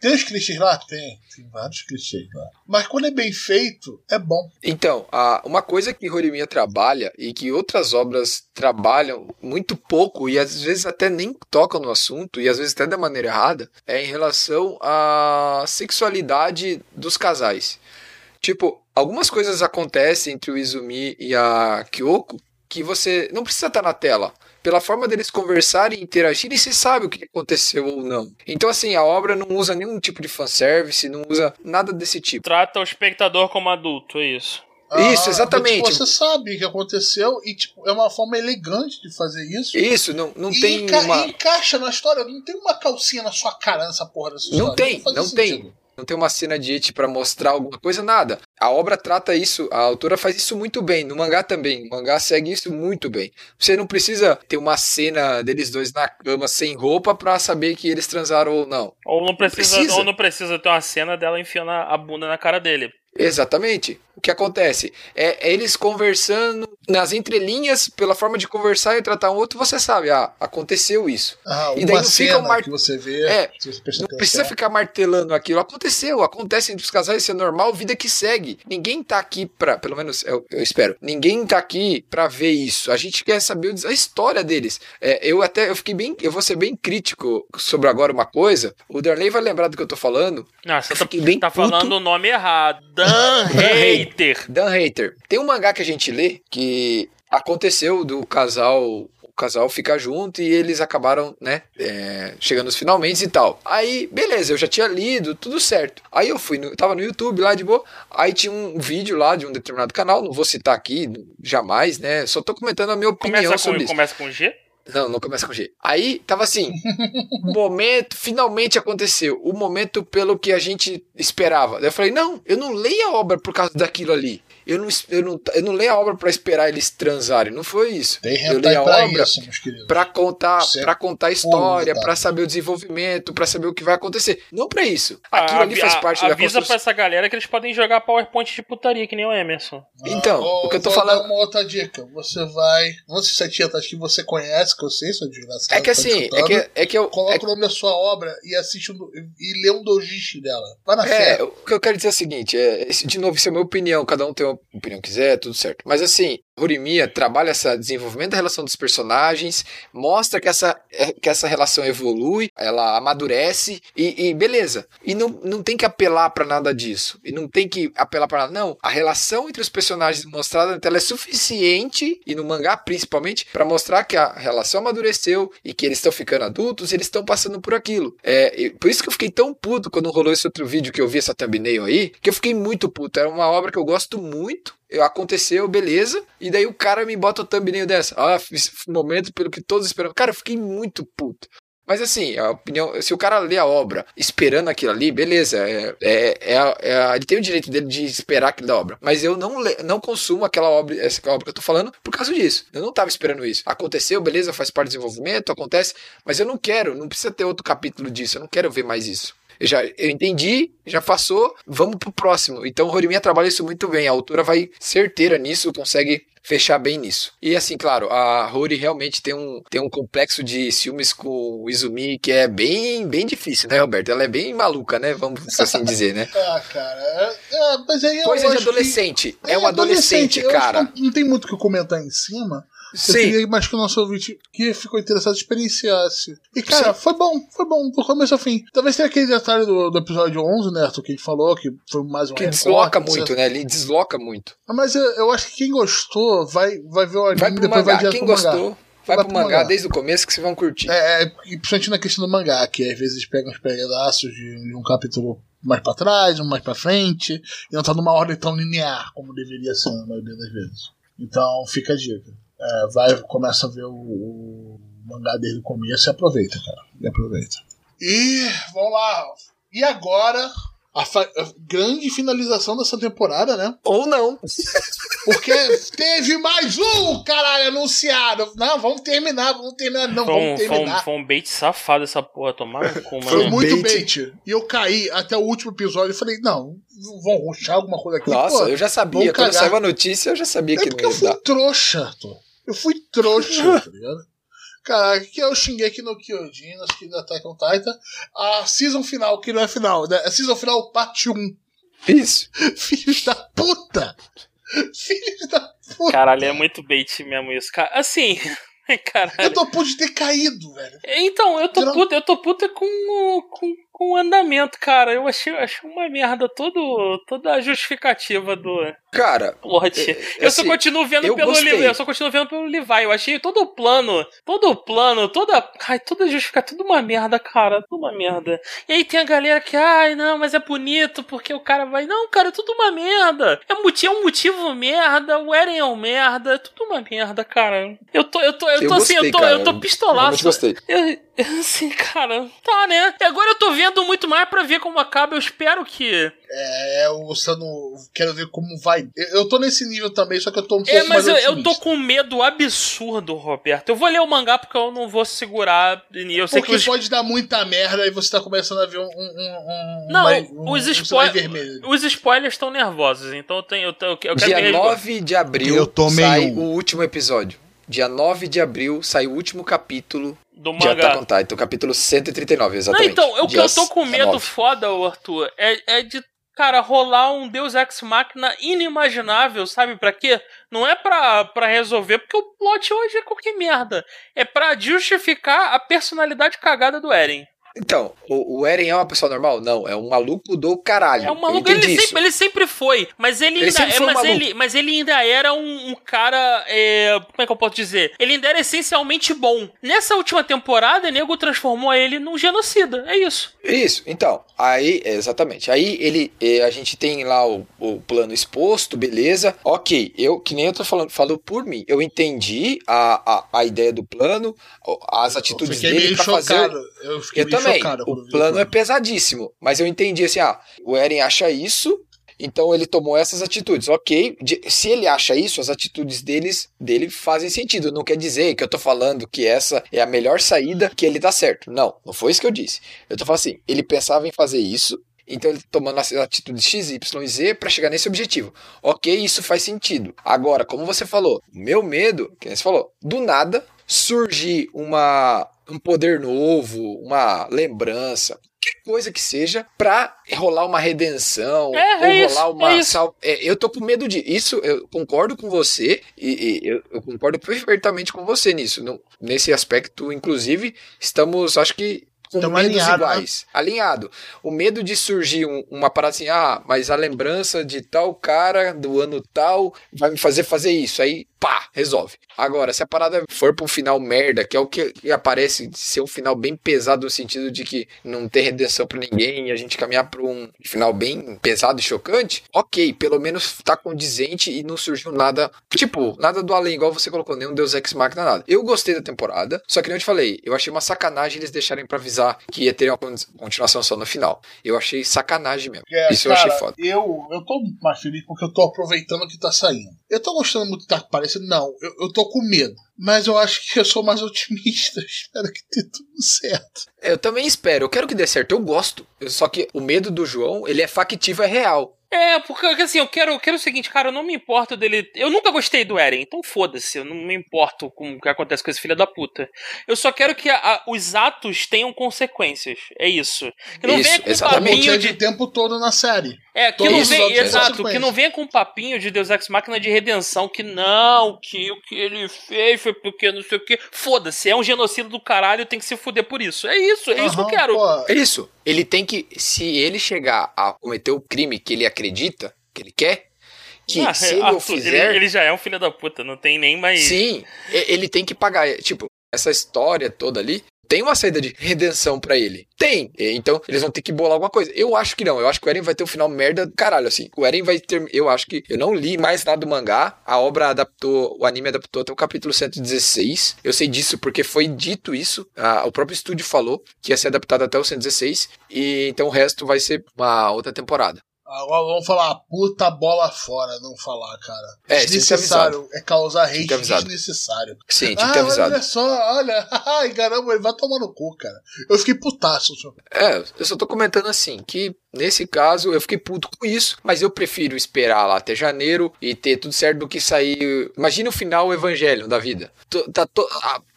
Tem os clichês lá? Tem. Tem vários clichês lá. Mas quando é bem feito, é bom. Então, uma coisa que Horimiya trabalha e que outras obras trabalham muito pouco e às vezes até nem tocam no assunto e às vezes até da maneira errada é em relação à sexualidade dos casais. Tipo, algumas coisas acontecem entre o Izumi e a Kyoko que você não precisa estar na tela. Pela forma deles conversarem e interagirem, você sabe o que aconteceu ou não. Então, assim, a obra não usa nenhum tipo de fanservice, não usa nada desse tipo. Trata o espectador como adulto, é isso. Isso, Ah, exatamente. Você sabe o que aconteceu e tipo, é uma forma elegante de fazer isso. Isso, não, não e tem enca- uma. encaixa na história. Não tem uma calcinha na sua cara nessa porra dessa Não história. tem, não sentido. tem. Não tem uma cena de it pra mostrar alguma coisa, nada. A obra trata isso, a autora faz isso muito bem. No mangá também. O mangá segue isso muito bem. Você não precisa ter uma cena deles dois na cama sem roupa pra saber que eles transaram ou não. Ou não precisa, precisa. ou não precisa ter uma cena dela enfiando a bunda na cara dele. Exatamente. O que acontece? É, é eles conversando nas entrelinhas, pela forma de conversar e tratar um outro, você sabe, ah, aconteceu isso. Ah, E uma daí não cena fica um mar- que você vê. É, você Não precisa atenção. ficar martelando aquilo. Aconteceu, acontece entre os casais, isso é normal, vida que segue. Ninguém tá aqui pra, pelo menos eu, eu espero, ninguém tá aqui pra ver isso. A gente quer saber a história deles. É, eu até, eu fiquei bem, eu vou ser bem crítico sobre agora uma coisa. O Darley vai lembrar do que eu tô falando. Não, você tá, bem tá falando o nome errado. Dan Hater. Dan Hater. Tem um mangá que a gente lê que aconteceu do casal. O casal ficar junto e eles acabaram, né, é, chegando nos finalmente e tal. Aí, beleza, eu já tinha lido, tudo certo. Aí eu fui, no, tava no YouTube lá de boa, aí tinha um vídeo lá de um determinado canal, não vou citar aqui, jamais, né, só tô comentando a minha opinião Começa sobre com, isso. começa com G? Não, não começa com G. Aí tava assim, momento finalmente aconteceu, o momento pelo que a gente esperava. Daí eu falei, não, eu não leio a obra por causa daquilo ali. Eu não, eu não, eu não leio a obra pra esperar eles transarem, não foi isso. Tem eu leio a pra obra. Pra contar, é para contar a história, pra saber o desenvolvimento, pra saber o que vai acontecer. Não pra isso. Aquilo ali Avi- faz a- parte da Avisa pra construção. essa galera que eles podem jogar PowerPoint de putaria, que nem o Emerson. Então, Ah, o que eu tô vou falando- dar uma outra dica. Você vai. Não sei se é tia, acho que você conhece, que eu sei, sua desgraçada. É que tá assim, é que, é que eu. Coloca é o nome da sua obra e assiste um, e lê um dojishi dela. Vai na É, fé. o que eu quero dizer é o seguinte, é, esse- de novo, isso é a minha opinião, cada um tem uma opinião quiser, tudo certo. Mas assim, Horimiya trabalha esse desenvolvimento da relação dos personagens, mostra que essa, é, que essa relação evolui, ela amadurece e, e beleza. E não, não tem que apelar pra nada disso. E não tem que apelar pra nada. Não, a relação entre os personagens mostrada na tela é suficiente, e no mangá principalmente, pra mostrar que a relação amadureceu e que eles estão ficando adultos e eles estão passando por aquilo. É, por isso que eu fiquei tão puto quando rolou esse outro vídeo que eu vi essa thumbnail aí, que eu fiquei muito puto. Era uma obra que eu gosto muito. Eu, aconteceu, beleza. E daí o cara me bota o thumbnail dessa. Ah, momento pelo que todos esperam. Cara, eu fiquei muito puto. Mas assim, a opinião, se o cara lê a obra esperando aquilo ali, beleza, é, é, é, é ele tem o direito dele de esperar aquilo da obra. Mas eu não, le- não consumo aquela obra, essa obra que eu tô falando por causa disso. Eu não tava esperando isso. Aconteceu, beleza, faz parte do desenvolvimento, acontece, mas eu não quero, não precisa ter outro capítulo disso, eu não quero ver mais isso. Eu já eu entendi, já passou, vamos pro próximo. Então o Horimiya trabalha isso muito bem, a autora vai certeira nisso, consegue fechar bem nisso. E assim, claro, a Rory realmente tem um, tem um complexo de ciúmes com o Izumi que é bem, bem difícil, né, Roberto? Ela é bem maluca, né? Vamos assim dizer, né? Ah, cara. É, é, mas aí Coisa de acho que- adolescente. É um adolescente, que cara. Não, não tem muito o que comentar em cima. Eu Sim. queria mais que o nosso ouvinte que ficou interessado experienciasse. E, cara, foi bom, foi bom, do começo ao fim. Talvez tenha aquele detalhe do, do episódio 11, né, que gente falou, que foi mais um Que recorte, desloca muito, né? Ele desloca muito. Mas eu, eu acho que quem gostou vai, vai ver o anime Vai pro depois vai mangá. direto Quem pro mangá. gostou, vai pro mangá desde o começo que vocês vão curtir. É, é, e principalmente na questão do mangá, que às vezes pegam os pedaços de, de um capítulo mais pra trás, um mais pra frente, e não tá numa ordem tão linear como deveria ser na maioria das vezes. Então fica a dica. É, vai, começa a ver o, o mangá desde o começo e aproveita, cara. E aproveita. E vamos lá. E agora, a, a grande finalização dessa temporada, né? Ou não. Porque teve mais um, caralho, anunciado. Não, vamos terminar, vamos terminar. Não, Foi um, vamos foi, um, terminar. foi um bait safado essa porra, tomar no cu, Foi mano. muito bait. bait. E eu caí até o último episódio e falei, não, vão ruxar alguma coisa aqui. Nossa, pô. eu já sabia. Quando saiu a notícia, eu já sabia É que porque não eu ia fui dar. trouxa, Arthur. Eu fui trouxa, tá ligado? Caraca, que é o Shingeki no Kyojin, acho que da Attack on Titan. A season final, que não é final, né? A season final parte 1. Isso. Filhos da puta! Filhos da puta! Caralho, é muito bait mesmo isso, cara. Assim, Eu caralho. tô puto de ter caído, velho. Então, eu tô Virou- puta, eu tô puta com, o- com, com o andamento, cara. Eu achei, achei uma merda todo, toda a justificativa do Cara, plot. É, eu só assim, continuo vendo eu pelo. Levi, eu só continuo vendo pelo Levi. Eu achei todo o plano, todo o plano, toda, ai, toda justificativa, tudo uma merda, cara, tudo uma merda. E aí tem a galera que, ai, não, mas é bonito porque o cara vai, não, cara, é tudo uma merda. É, moti- é um motivo merda, o Eren é um merda, é tudo uma merda, cara. Eu tô, eu tô, eu Eu tô assim, eu gostei, tô, cara, eu tô eu pistolaço. gostei. Eu, assim, cara, tá, né? E agora eu tô vendo muito mais pra ver como acaba. Eu espero que. É, eu gostando. Quero ver como vai. Eu, eu tô nesse nível também, só que eu tô um É, pouco mas mais eu, eu tô com medo absurdo, Roberto. Eu vou ler o mangá porque eu não vou segurar. E eu sei Porque que os, pode dar muita merda e você tá começando a ver um. um, um Não, um, os um spoil- sinal vermelho. os spoilers estão nervosos. Então eu tenho. Eu, tenho- eu quero Dia ver- 9 de abril Eu tomei sai um. o último episódio. Dia 9 de abril sai o último capítulo do de Attack mangá. on Titan, o capítulo 139, Não, exatamente. então, o que eu tô com medo 19. foda, Arthur, é, é de, cara, rolar um Deus Ex Machina inimaginável, sabe pra quê? Não é pra, pra resolver, porque o plot hoje é qualquer merda. É pra justificar a personalidade cagada do Eren. Então, o, o Eren é uma pessoa normal? Não, é um maluco do caralho. É um Eu maluco, ele sempre, ele sempre foi, mas ele Ele ainda é, um mas, maluco. ele, mas ele ainda era um, um cara, é, como é que eu posso dizer? Ele ainda era essencialmente bom. Nessa última temporada, o nego transformou ele num genocida, é isso. Isso, então, aí, exatamente. Aí ele, é, a gente tem lá o, o plano exposto, beleza. Ok, eu, que nem eu tô falando, falou por mim. Eu entendi a, a, a ideia do plano, as Eu atitudes fiquei dele meio pra fazer. Eu fiquei Eu meio também. O plano é pesadíssimo, mas eu entendi assim, ah, o Eren acha isso, então ele tomou essas atitudes. Ok, de- se ele acha isso, as atitudes deles, dele fazem sentido. Não quer dizer que eu tô falando que essa é a melhor saída, que ele tá certo. Não, não foi isso que eu disse. Eu tô falando assim, ele pensava em fazer isso, então ele tomando as atitudes X, Y e Z pra chegar nesse objetivo. Ok, isso faz sentido. Agora, como você falou, meu medo, que você falou, do nada surgir uma um poder novo, uma lembrança, qualquer coisa que seja, pra rolar uma redenção, É, ou é isso, rolar uma é isso. sal- é, eu tô com medo disso. Isso eu concordo com você e, e eu, eu concordo perfeitamente com você nisso. No- nesse aspecto, inclusive, estamos, acho que com Tamo medos alinhado, né? iguais. Alinhado. O medo de surgir um- uma parada assim, ah, mas a lembrança de tal cara do ano tal vai me fazer fazer isso. Aí, pá, resolve. Agora, se a parada for um final merda, que é o que aparece ser um final bem pesado no sentido de que não tem redenção pra ninguém e a gente caminhar pra um final bem pesado e chocante, ok, pelo menos tá condizente e não surgiu nada, tipo, nada do além, igual você colocou, nenhum Deus Ex Machina, nada. Eu gostei da temporada, só que nem eu te falei, eu achei uma sacanagem eles deixarem pra avisar que ia ter uma con- continuação só no final. Eu achei sacanagem mesmo. É, Isso eu cara, achei foda. Eu, eu tô mais feliz porque eu tô aproveitando o que tá saindo. Eu tô gostando muito que tá aparecendo? Não, eu, eu tô com medo. Mas eu acho que eu sou mais otimista. Espero que dê tudo certo. Eu também espero, eu quero que dê certo, eu gosto. Só que o medo do João, ele é factivo, é real. É, porque assim, eu quero, eu quero o seguinte, cara, eu não me importo dele. Eu nunca gostei do Eren, então foda-se, eu não me importo com o que acontece com esse filho da puta. Eu só quero que a- a- os atos tenham consequências. É isso. Que não Isso, venha com exatamente. Papinho de. o tempo todo na série. É, que Todos não vem, exato, que não venha com papinho de Deus Ex Machina de redenção, que não, que o que ele fez foi porque não sei o que. Foda-se, é um genocídio do caralho, tem que se fuder por isso. É isso, é isso que eu quero. pô, É isso. Ele tem que. Se ele chegar a cometer o crime que ele acredita, que ele quer, que Ah, se ele Arthur, fizer. ele, ele já é um filho da puta, não tem nem mais. Sim, ele tem que pagar. É, Tipo, essa história toda ali. Tem uma saída de redenção pra ele. Tem. Então, eles vão ter que bolar alguma coisa. Eu acho que não. Eu acho que o Eren vai ter um final merda do caralho, assim. O Eren vai ter. Eu acho que. Eu não li mais nada do mangá. A obra adaptou. O anime adaptou até o capítulo 116. Eu sei disso porque foi dito isso. Ah, o próprio estúdio falou que ia ser adaptado até o 116. E então o resto vai ser uma outra temporada. Agora vamos falar puta bola fora, não falar, cara. É, desnecessário. É causar hate desnecessário. Sim, tinha que Ah, ter avisado. olha só, olha. Ai, caramba, ele vai tomar no cu, cara. Eu fiquei putaço. só. É, eu só tô comentando assim, que nesse caso eu fiquei puto com isso, mas eu prefiro esperar lá até janeiro e ter tudo certo do que sair. Imagina o final o Evangelho da vida. Tô- Tá,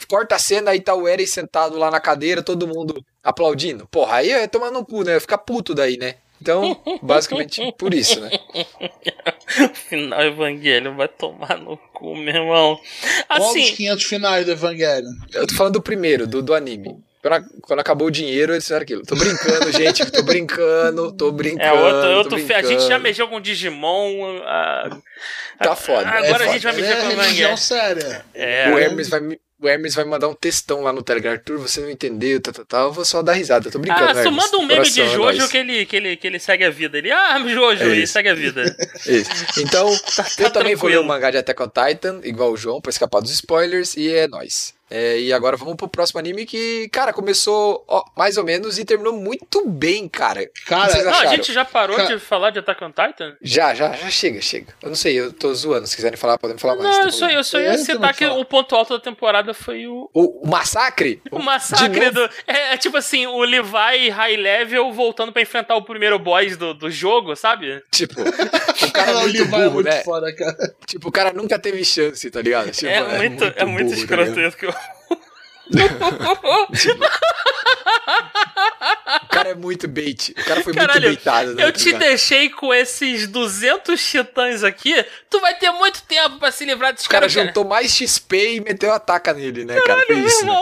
corta a cena aí tá o Eren sentado lá na cadeira, todo mundo aplaudindo. Porra, aí é tomar no cu, né? Ficar puto daí, né? Então, basicamente por isso, né? Final Evangelho vai tomar no cu, meu irmão. Qual dos Assim, 500 finais do Evangelho? Eu tô falando do primeiro, do, do anime. Quando, quando acabou o dinheiro, eles fizeram aquilo. Tô brincando, gente. Tô brincando, tô brincando. é outro, tô outro fe- A gente já brincando. mexeu com Digimon. ah, Tá foda. Agora é a gente vai mexer é com o religião Evangelho. séria. É. O Hermes vai me. O Hermes vai mandar um textão lá no Telegram. Arthur, você não entendeu, tá, tá, tá. Eu vou só dar risada. Tô brincando, Ah, só Hermes. manda um meme de Coração, é Jojo que ele, que, ele, que ele segue a vida. Ele, ah, Jojo, É e isso. segue a vida. Isso. Então, eu também vou ler o mangá de Attack on Titan, igual o João, pra escapar dos spoilers, e é nóis. É, e agora vamos pro próximo anime que, cara, começou ó, mais ou menos e terminou muito bem, cara. Cara, Não, a gente já parou Ca- de falar de Attack on Titan? Já, já, já chega, chega. Eu não sei, eu tô zoando. Se quiserem falar, podem falar mais. Não, tá eu só, eu só É, ia citar que falar. o ponto alto da temporada foi o, O, o massacre? o massacre do. É, é tipo assim, o Levi high level voltando pra enfrentar o primeiro boss do, do jogo, sabe? Tipo, o cara é muito Levi é burro, muito né? foda, cara. Tipo, o cara nunca teve chance, tá ligado? Tipo, é, muito, é muito burro, tá escroto ligado? isso que eu. O cara é muito bait. O cara foi Caralho, muito baitado. né, Eu tá te deixei com esses 200 titãs aqui. Tu vai ter muito tempo pra se livrar desses O cara caras. cara. juntou mais XP e meteu a taca nele, né, cara? Foi Meu isso, né?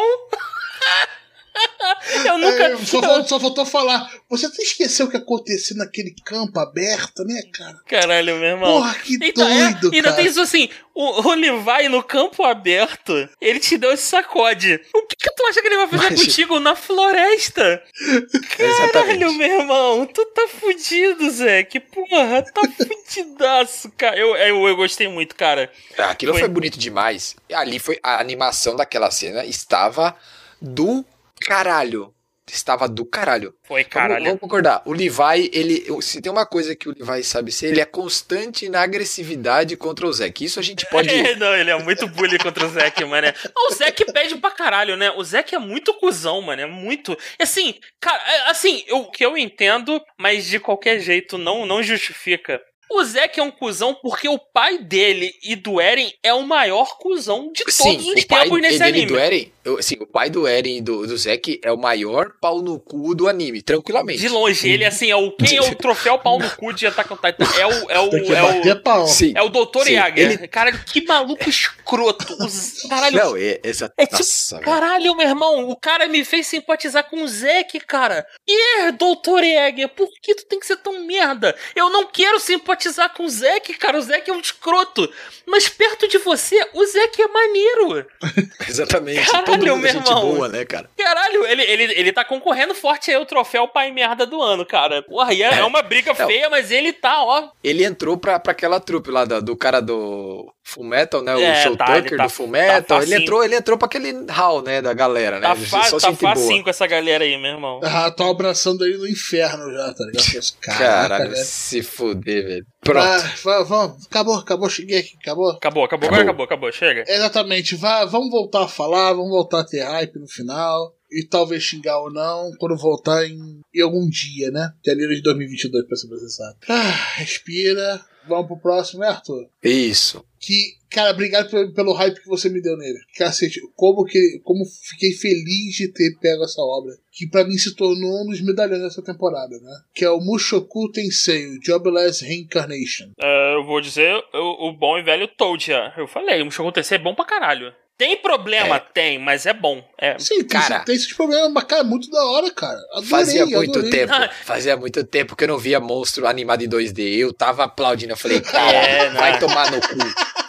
Eu nunca. É, só, fal- só faltou falar. Você até esqueceu o que aconteceu naquele campo aberto, né, cara? Caralho, meu irmão. Porra, que Então, é, doido, ainda cara. tem isso assim, o, o Levi no campo aberto, ele te deu esse sacode. O que, que tu acha que ele vai fazer Mas- contigo na floresta? Caralho, meu irmão, tu tá fudido, Zé. Que porra, tá fudidaço, cara. Eu, eu, eu gostei muito, cara. Ah, Aquilo Foi. foi bonito demais. E ali foi a animação daquela cena estava do caralho. Estava do caralho. Foi, Vamos, caralho. vamos concordar. O Levi, ele. Se tem uma coisa que o Levi sabe ser, ele é constante na agressividade contra o Zack. Isso a gente pode. Não, ele é muito bully contra o Zack, mano. O Zack pede pra caralho, né? O Zack é muito cuzão, mano. É muito. Assim, cara, é, assim, o que eu entendo, mas de qualquer jeito não, não justifica. O Zack é um cuzão porque o pai dele e do Eren é o maior cuzão de todos Sim, os o pai tempos nesse dele e anime. do Eren, eu, assim, o pai do Eren e do, do Zack é o maior pau no cu do anime, tranquilamente. De longe, ele assim, é o quem é o troféu pau no cu de Attack on Titan. É o. É o, é o, pau. Sim. é o Dr. Sim, Yager. ele- Caralho, que maluco escroto. Os- Caralho, Não, é, essa. É tipo, nossa, caralho, meu irmão, o cara me fez simpatizar com o Zack, cara. E, doutor Egger, por que tu tem que ser tão merda? Eu não quero simpatizar com o Zack, cara. O Zack é um escroto. Mas perto de você, o Zack é maneiro. Exatamente. Caralho, Todo mundo meu é gente irmão. boa, né, cara? Caralho, ele, ele, ele tá concorrendo forte aí ao troféu pai merda do ano, cara. Porra, e é, é uma briga Não. feia, mas ele tá, ó. Ele entrou pra, pra aquela trupe lá do, do cara do Full Metal, né? O É, Show tá, ele Tucker tá- do Full tá Metal. ele, facinho. entrou, ele entrou pra aquele hall, né? Da galera, né? Tá, Ele fa só tá gente boa. facinho com essa galera aí, meu irmão. Ah, tô abraçando ele no inferno já, tá ligado? Caraca, Caralho, velho. se fuder, velho. Ah, Pronto. va- vamos, acabou, acabou, cheguei aqui, acabou. Acabou, acabou, Acabou. acabou, acabou, chega. Exatamente, vá, vamos voltar a falar, vamos voltar a ter hype no final. E talvez xingar ou não quando voltar em, em algum dia, né? Janeiro de 2022, pra ser processado. Ah, respira. Vamos pro próximo, né, Arthur? Isso. Que, cara, obrigado pelo, pelo hype que você me deu nele. Cacete, como que. Como fiquei feliz de ter pego essa obra. Que pra mim se tornou um dos medalhões dessa temporada, né? Que é o Mushoku Tensei, o Jobless Reincarnation. É, eu vou dizer o, o bom e velho Toad. já. Eu falei, o Mushoku Tensei é bom pra caralho. Tem problema? É. Tem, mas é bom. É. Sim, tem, Cara. tem esses problemas, mas, cara, é muito da hora, cara. Adorei, Fazia muito adorei. tempo. Fazia muito tempo que eu não via monstro animado em 2D. Eu tava aplaudindo. Eu falei, cara, É, vai tomar no cu.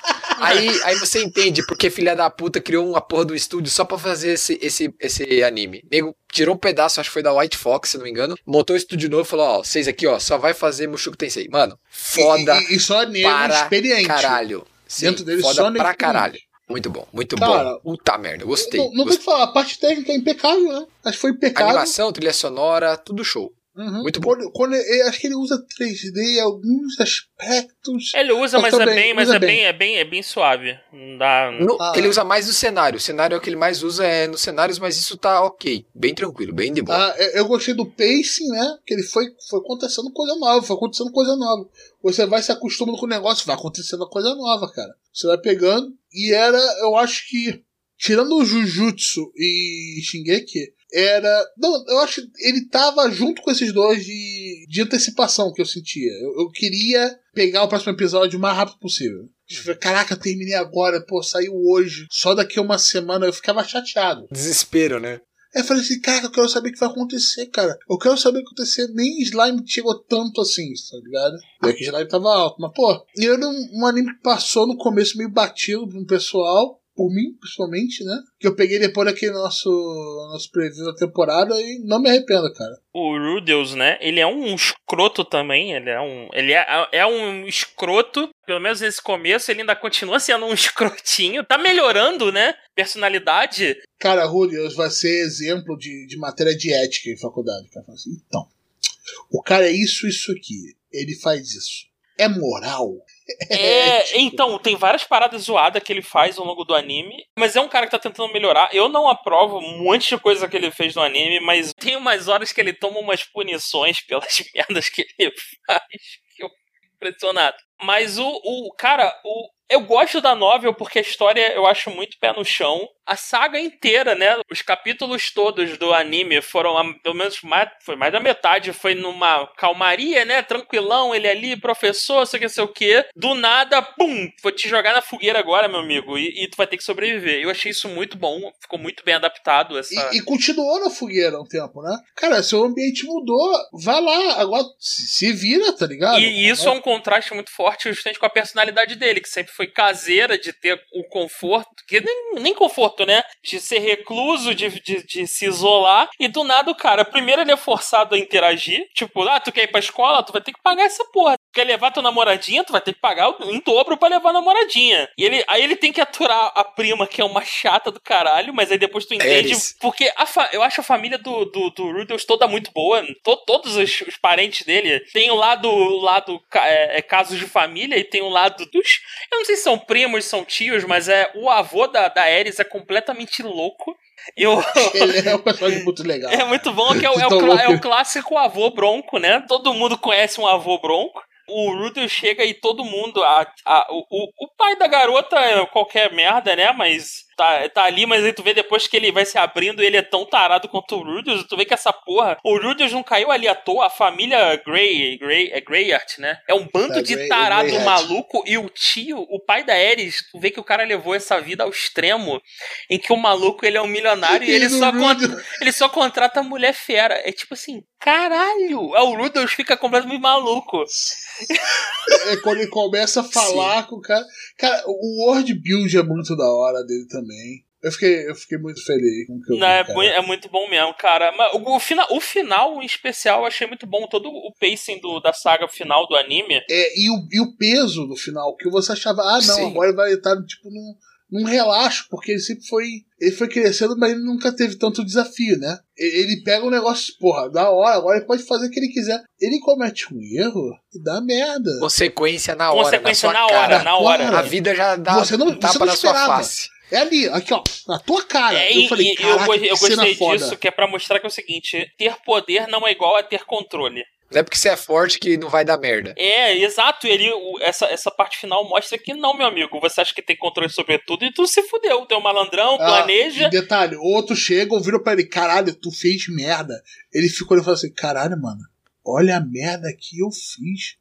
Aí, aí você entende porque filha da puta criou uma porra do estúdio só pra fazer esse, esse, esse anime. Nego tirou um pedaço, acho que foi da White Fox, se não me engano, montou o estúdio novo e falou: Ó, vocês aqui, ó, só vai fazer Mushoku Tensei. Mano, foda E, e, e só nego para experiente. caralho. Sim, Dentro dele foda só nego pra experiente. Muito bom, muito Cara, bom. Puta merda, gostei. Não, não tem gostei. que falar, a parte técnica é impecável, né? Acho que foi impecável. Animação, trilha sonora, tudo show. Uhum. Muito bom. Quando, quando ele- acho que ele usa 3D em alguns aspectos. Ele usa, Mas mas, é bem, mas usa é bem. bem. é bem, é bem suave. Não dá. No- Ah. Ele usa mais no cenário. O cenário é o que ele mais usa é nos cenários, mas isso tá ok. Bem tranquilo, bem de boa. Ah, eu eu gostei do pacing, né? Que ele foi, foi acontecendo coisa nova, foi acontecendo coisa nova. Você vai se acostumando com o negócio, vai acontecendo coisa nova, cara. Você vai pegando. E era, eu acho que, tirando o Jujutsu e Shingeki, era. Não, eu acho que ele tava junto com esses dois de, de antecipação que eu sentia. Eu, eu queria pegar o próximo episódio o mais rápido possível. Falei, Caraca, terminei agora, pô, saiu hoje. Só daqui a uma semana eu ficava chateado. Desespero, né? Aí eu falei assim, cara, eu quero saber o que vai acontecer, cara. Eu quero saber o que acontecer. Nem slime chegou tanto assim, tá ligado? E aqui slime tava alto. Mas, pô, e era um, um anime que passou no começo meio batido pro pessoal. Por mim, principalmente, né? Que eu peguei depois daquele nosso, nosso preview da temporada e não me arrependo, cara. O Rudeus, né? Ele é um escroto também. Ele é um. Ele é, é um escroto. Pelo menos nesse começo, ele ainda continua sendo um escrotinho. Tá melhorando, né? Personalidade. Cara, Julius vai ser exemplo de, de matéria de ética em faculdade. Cara, assim, então, o cara é isso, isso aqui. Ele faz isso. É moral? É, então, tem várias paradas zoadas que ele faz ao longo do anime, mas é um cara que tá tentando melhorar. Eu não aprovo um monte de coisa que ele fez no anime, mas tem umas horas que ele toma umas punições pelas merdas que ele faz, que eu fico impressionado. Mas o, o cara, o, eu gosto da novel porque a história eu acho muito pé no chão. A saga inteira, né? Os capítulos todos do anime foram, pelo menos mais, foi mais da metade, foi numa calmaria, né? Tranquilão, ele ali, professor, sei o que, sei o que. Do nada, pum! Vou te jogar na fogueira agora, meu amigo, e, e tu vai ter que sobreviver. Eu achei isso muito bom, ficou muito bem adaptado. Essa... E, e continuou na fogueira um tempo, né? Cara, seu ambiente mudou. Vai lá, agora se, se vira, tá ligado? E isso é um contraste muito forte justamente com a personalidade dele, que sempre foi caseira, de ter o conforto, que nem, nem conforto, né? De ser recluso, de, de, de se isolar. E do nada, o cara, primeiro ele é forçado a interagir. Tipo, ah, tu quer ir pra escola? Tu vai ter que pagar essa porra. Tu quer levar tua namoradinha? Tu vai ter que pagar em dobro pra levar a namoradinha. E ele, aí ele tem que aturar a prima, que é uma chata do caralho, mas aí depois tu entende. Eris. Porque a fa- eu acho a família do, do, do Rudolph toda muito boa. To- todos os, os parentes dele. Tem o lado, o lado é, é, casos de família e tem o lado dos. Eu não sei se são primos, são tios, mas é o avô da, da Ares é completamente louco. E o, Ele é um personagem muito legal. é muito bom que é o, é o é o clássico avô bronco, né? Todo mundo conhece um avô bronco. O Rudolph chega e todo mundo. A, a- o- o pai da garota é qualquer merda, né? Mas tá, tá ali, mas aí tu vê depois que ele vai se abrindo, ele é tão tarado quanto o Rudolph. Tu vê que essa porra. O Rudolph não caiu ali à toa. A família Grey, Grey é Greyart, né? É um bando É, de Grey- tarado maluco. E o tio, o pai da Ares, tu vê que o cara levou essa vida ao extremo. Em que o maluco ele é um milionário e ele do só conta. Ele só contrata mulher fera. É tipo assim, caralho! É o Rudolph fica completamente maluco. É quando ele começa a falar com o cara. Cara, o world build é muito da hora dele também. Eu fiquei, eu fiquei muito feliz com o que eu Não, vi, é, cara. mui- é muito bom mesmo, cara. Mas o, o, fina, o final, em especial, eu achei muito bom. Todo o pacing do, da saga final do anime. É, e, o, e o peso no final, que você achava, ah, não, Sim. agora ele vai estar tipo num, num relaxo, porque ele sempre foi. Ele foi crescendo, mas ele nunca teve tanto desafio, né? Ele pega um negócio, porra, da hora, agora ele pode fazer o que ele quiser. Ele comete um erro e dá merda. Consequência na hora. Consequência na, na sua hora, cara. na hora. A vida já dá Você não- um tapa você não na sua esperava. face. É ali, aqui, ó, na tua cara. É, eu e- falei, e eu, eu gostei foda. disso, que é pra mostrar que é o seguinte: ter poder não é igual a ter controle. Não é porque você é forte que não vai dar merda. É, exato. Ele, essa, essa parte final mostra que não, meu amigo. Você acha que tem controle sobre tudo e tu se fudeu. Tu é um malandrão, Ah, planeja. e detalhe, outro chega, virou pra ele, caralho, tu fez merda. Ele ficou e falou assim, caralho, mano, olha a merda que eu fiz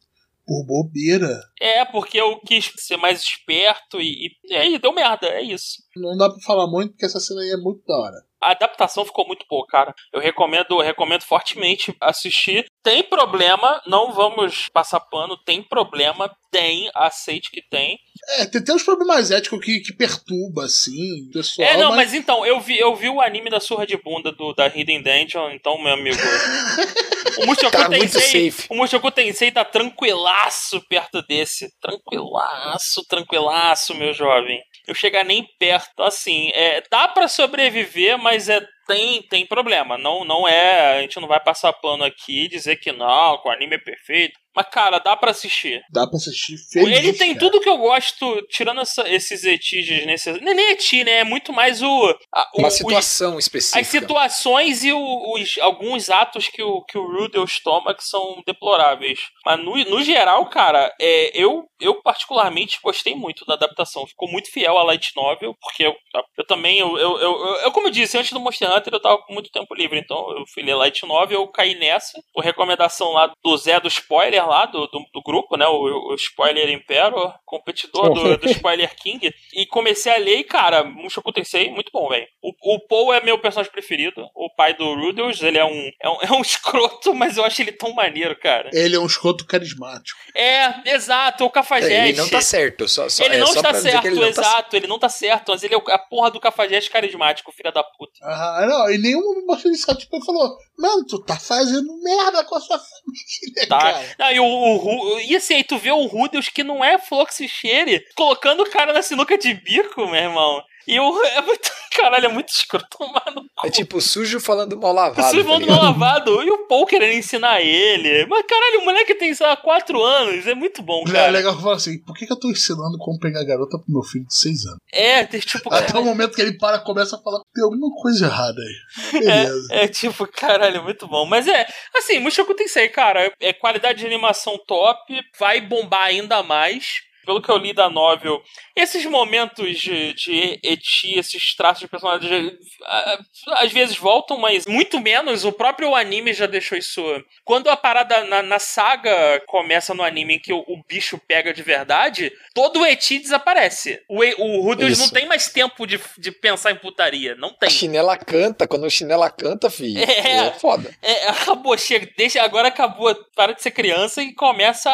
por bobeira. É, porque eu quis ser mais esperto e, e, e aí deu merda, é isso. Não dá pra falar muito, porque essa cena aí é muito da hora. A adaptação ficou muito boa, cara. Eu recomendo, recomendo fortemente assistir. Tem problema, não vamos passar pano, tem problema, tem, aceite que tem. É, tem, tem uns problemas éticos que, que perturba, assim, o pessoal. é, não, mas... então, eu vi, eu vi o anime da surra de bunda do, da Hidden Dungeon, então, meu amigo. o Mushoku Tá muito Tensei, safe. o Mushoku Tensei tá tranquilaço perto desse. Tranquilaço, tranquilaço, meu jovem. Eu chegar nem perto, assim, é, dá pra sobreviver, mas é tem, tem problema. Não, não é. A gente não vai passar pano aqui e dizer que não, que o anime é perfeito. Mas, cara, dá pra assistir. Dá pra assistir feliz, Ele tem cara. tudo que eu gosto, tirando essa- esses etis nesse. Nem nem eti, né? É muito mais o. a- o- Uma os- situação específica. as situações e o- os, alguns atos que o, que o Rudels toma que são deploráveis. Mas no, no geral, cara, é, eu, eu particularmente gostei muito da adaptação. Ficou muito fiel à Light Novel, porque eu, eu também, eu, eu, eu, eu- como eu disse, antes do Monster Hunter eu tava com muito tempo livre, então eu fui ler Light Novel, eu caí nessa, por recomendação lá do Zé do Spoiler lá, do, do, do grupo, né, o, o Spoiler Impero, competidor do, do Spoiler King, e comecei a ler e, cara, Mushoku Tensei, muito bom, velho. O, o Paul é meu personagem preferido, o pai do Rudels, ele é um, é um, é um escroto, mas eu acho ele tão maneiro, cara. Ele é um escroto carismático. É, exato, o Cafajeste. É, ele não tá certo. Só, só, Ele é não só está pra dizer certo, que ele não tá exato, ele não tá certo, mas ele é a porra do Cafajeste carismático, filha da puta. Ah, não, e nenhum momento ele tipo, ele falou, mano, tu tá fazendo merda com a sua família, Tá? cara. Não, e, o, o e assim, aí tu vê o Rudels que não é Floxicheire colocando o cara na sinuca de bico, meu irmão. E o, é muito. Caralho, é muito escroto, mano. É tipo sujo falando mal lavado. Vocês tá vão ligado? mal lavado. E o Paul querendo ensinar ele. Mas caralho, o moleque tem, sei lá, 4 anos. É muito bom, É cara. legal que fala assim, por que, que eu tô ensinando como pegar garota pro meu filho de 6 anos? É, tem tipo. Até o momento que ele para começa a falar, tem alguma coisa errada aí. Beleza. É tipo, caralho, muito bom. Mas é, assim, Mushoku Tensei, cara, é qualidade de animação top, vai bombar ainda mais. Pelo que eu li da novel, esses momentos de, de eti, esses traços de personagem, ah, às vezes voltam, mas muito menos. O próprio anime já deixou isso. Quando a parada na, na saga começa no anime em que o, o bicho pega de verdade, todo o eti desaparece. O, o Rudels Isso. não tem mais tempo de, de pensar em putaria. Não tem. A chinela canta, quando o chinela canta, filho. É. É, foda. É, acabou, chega, deixa, agora acabou, para de ser criança e começa a,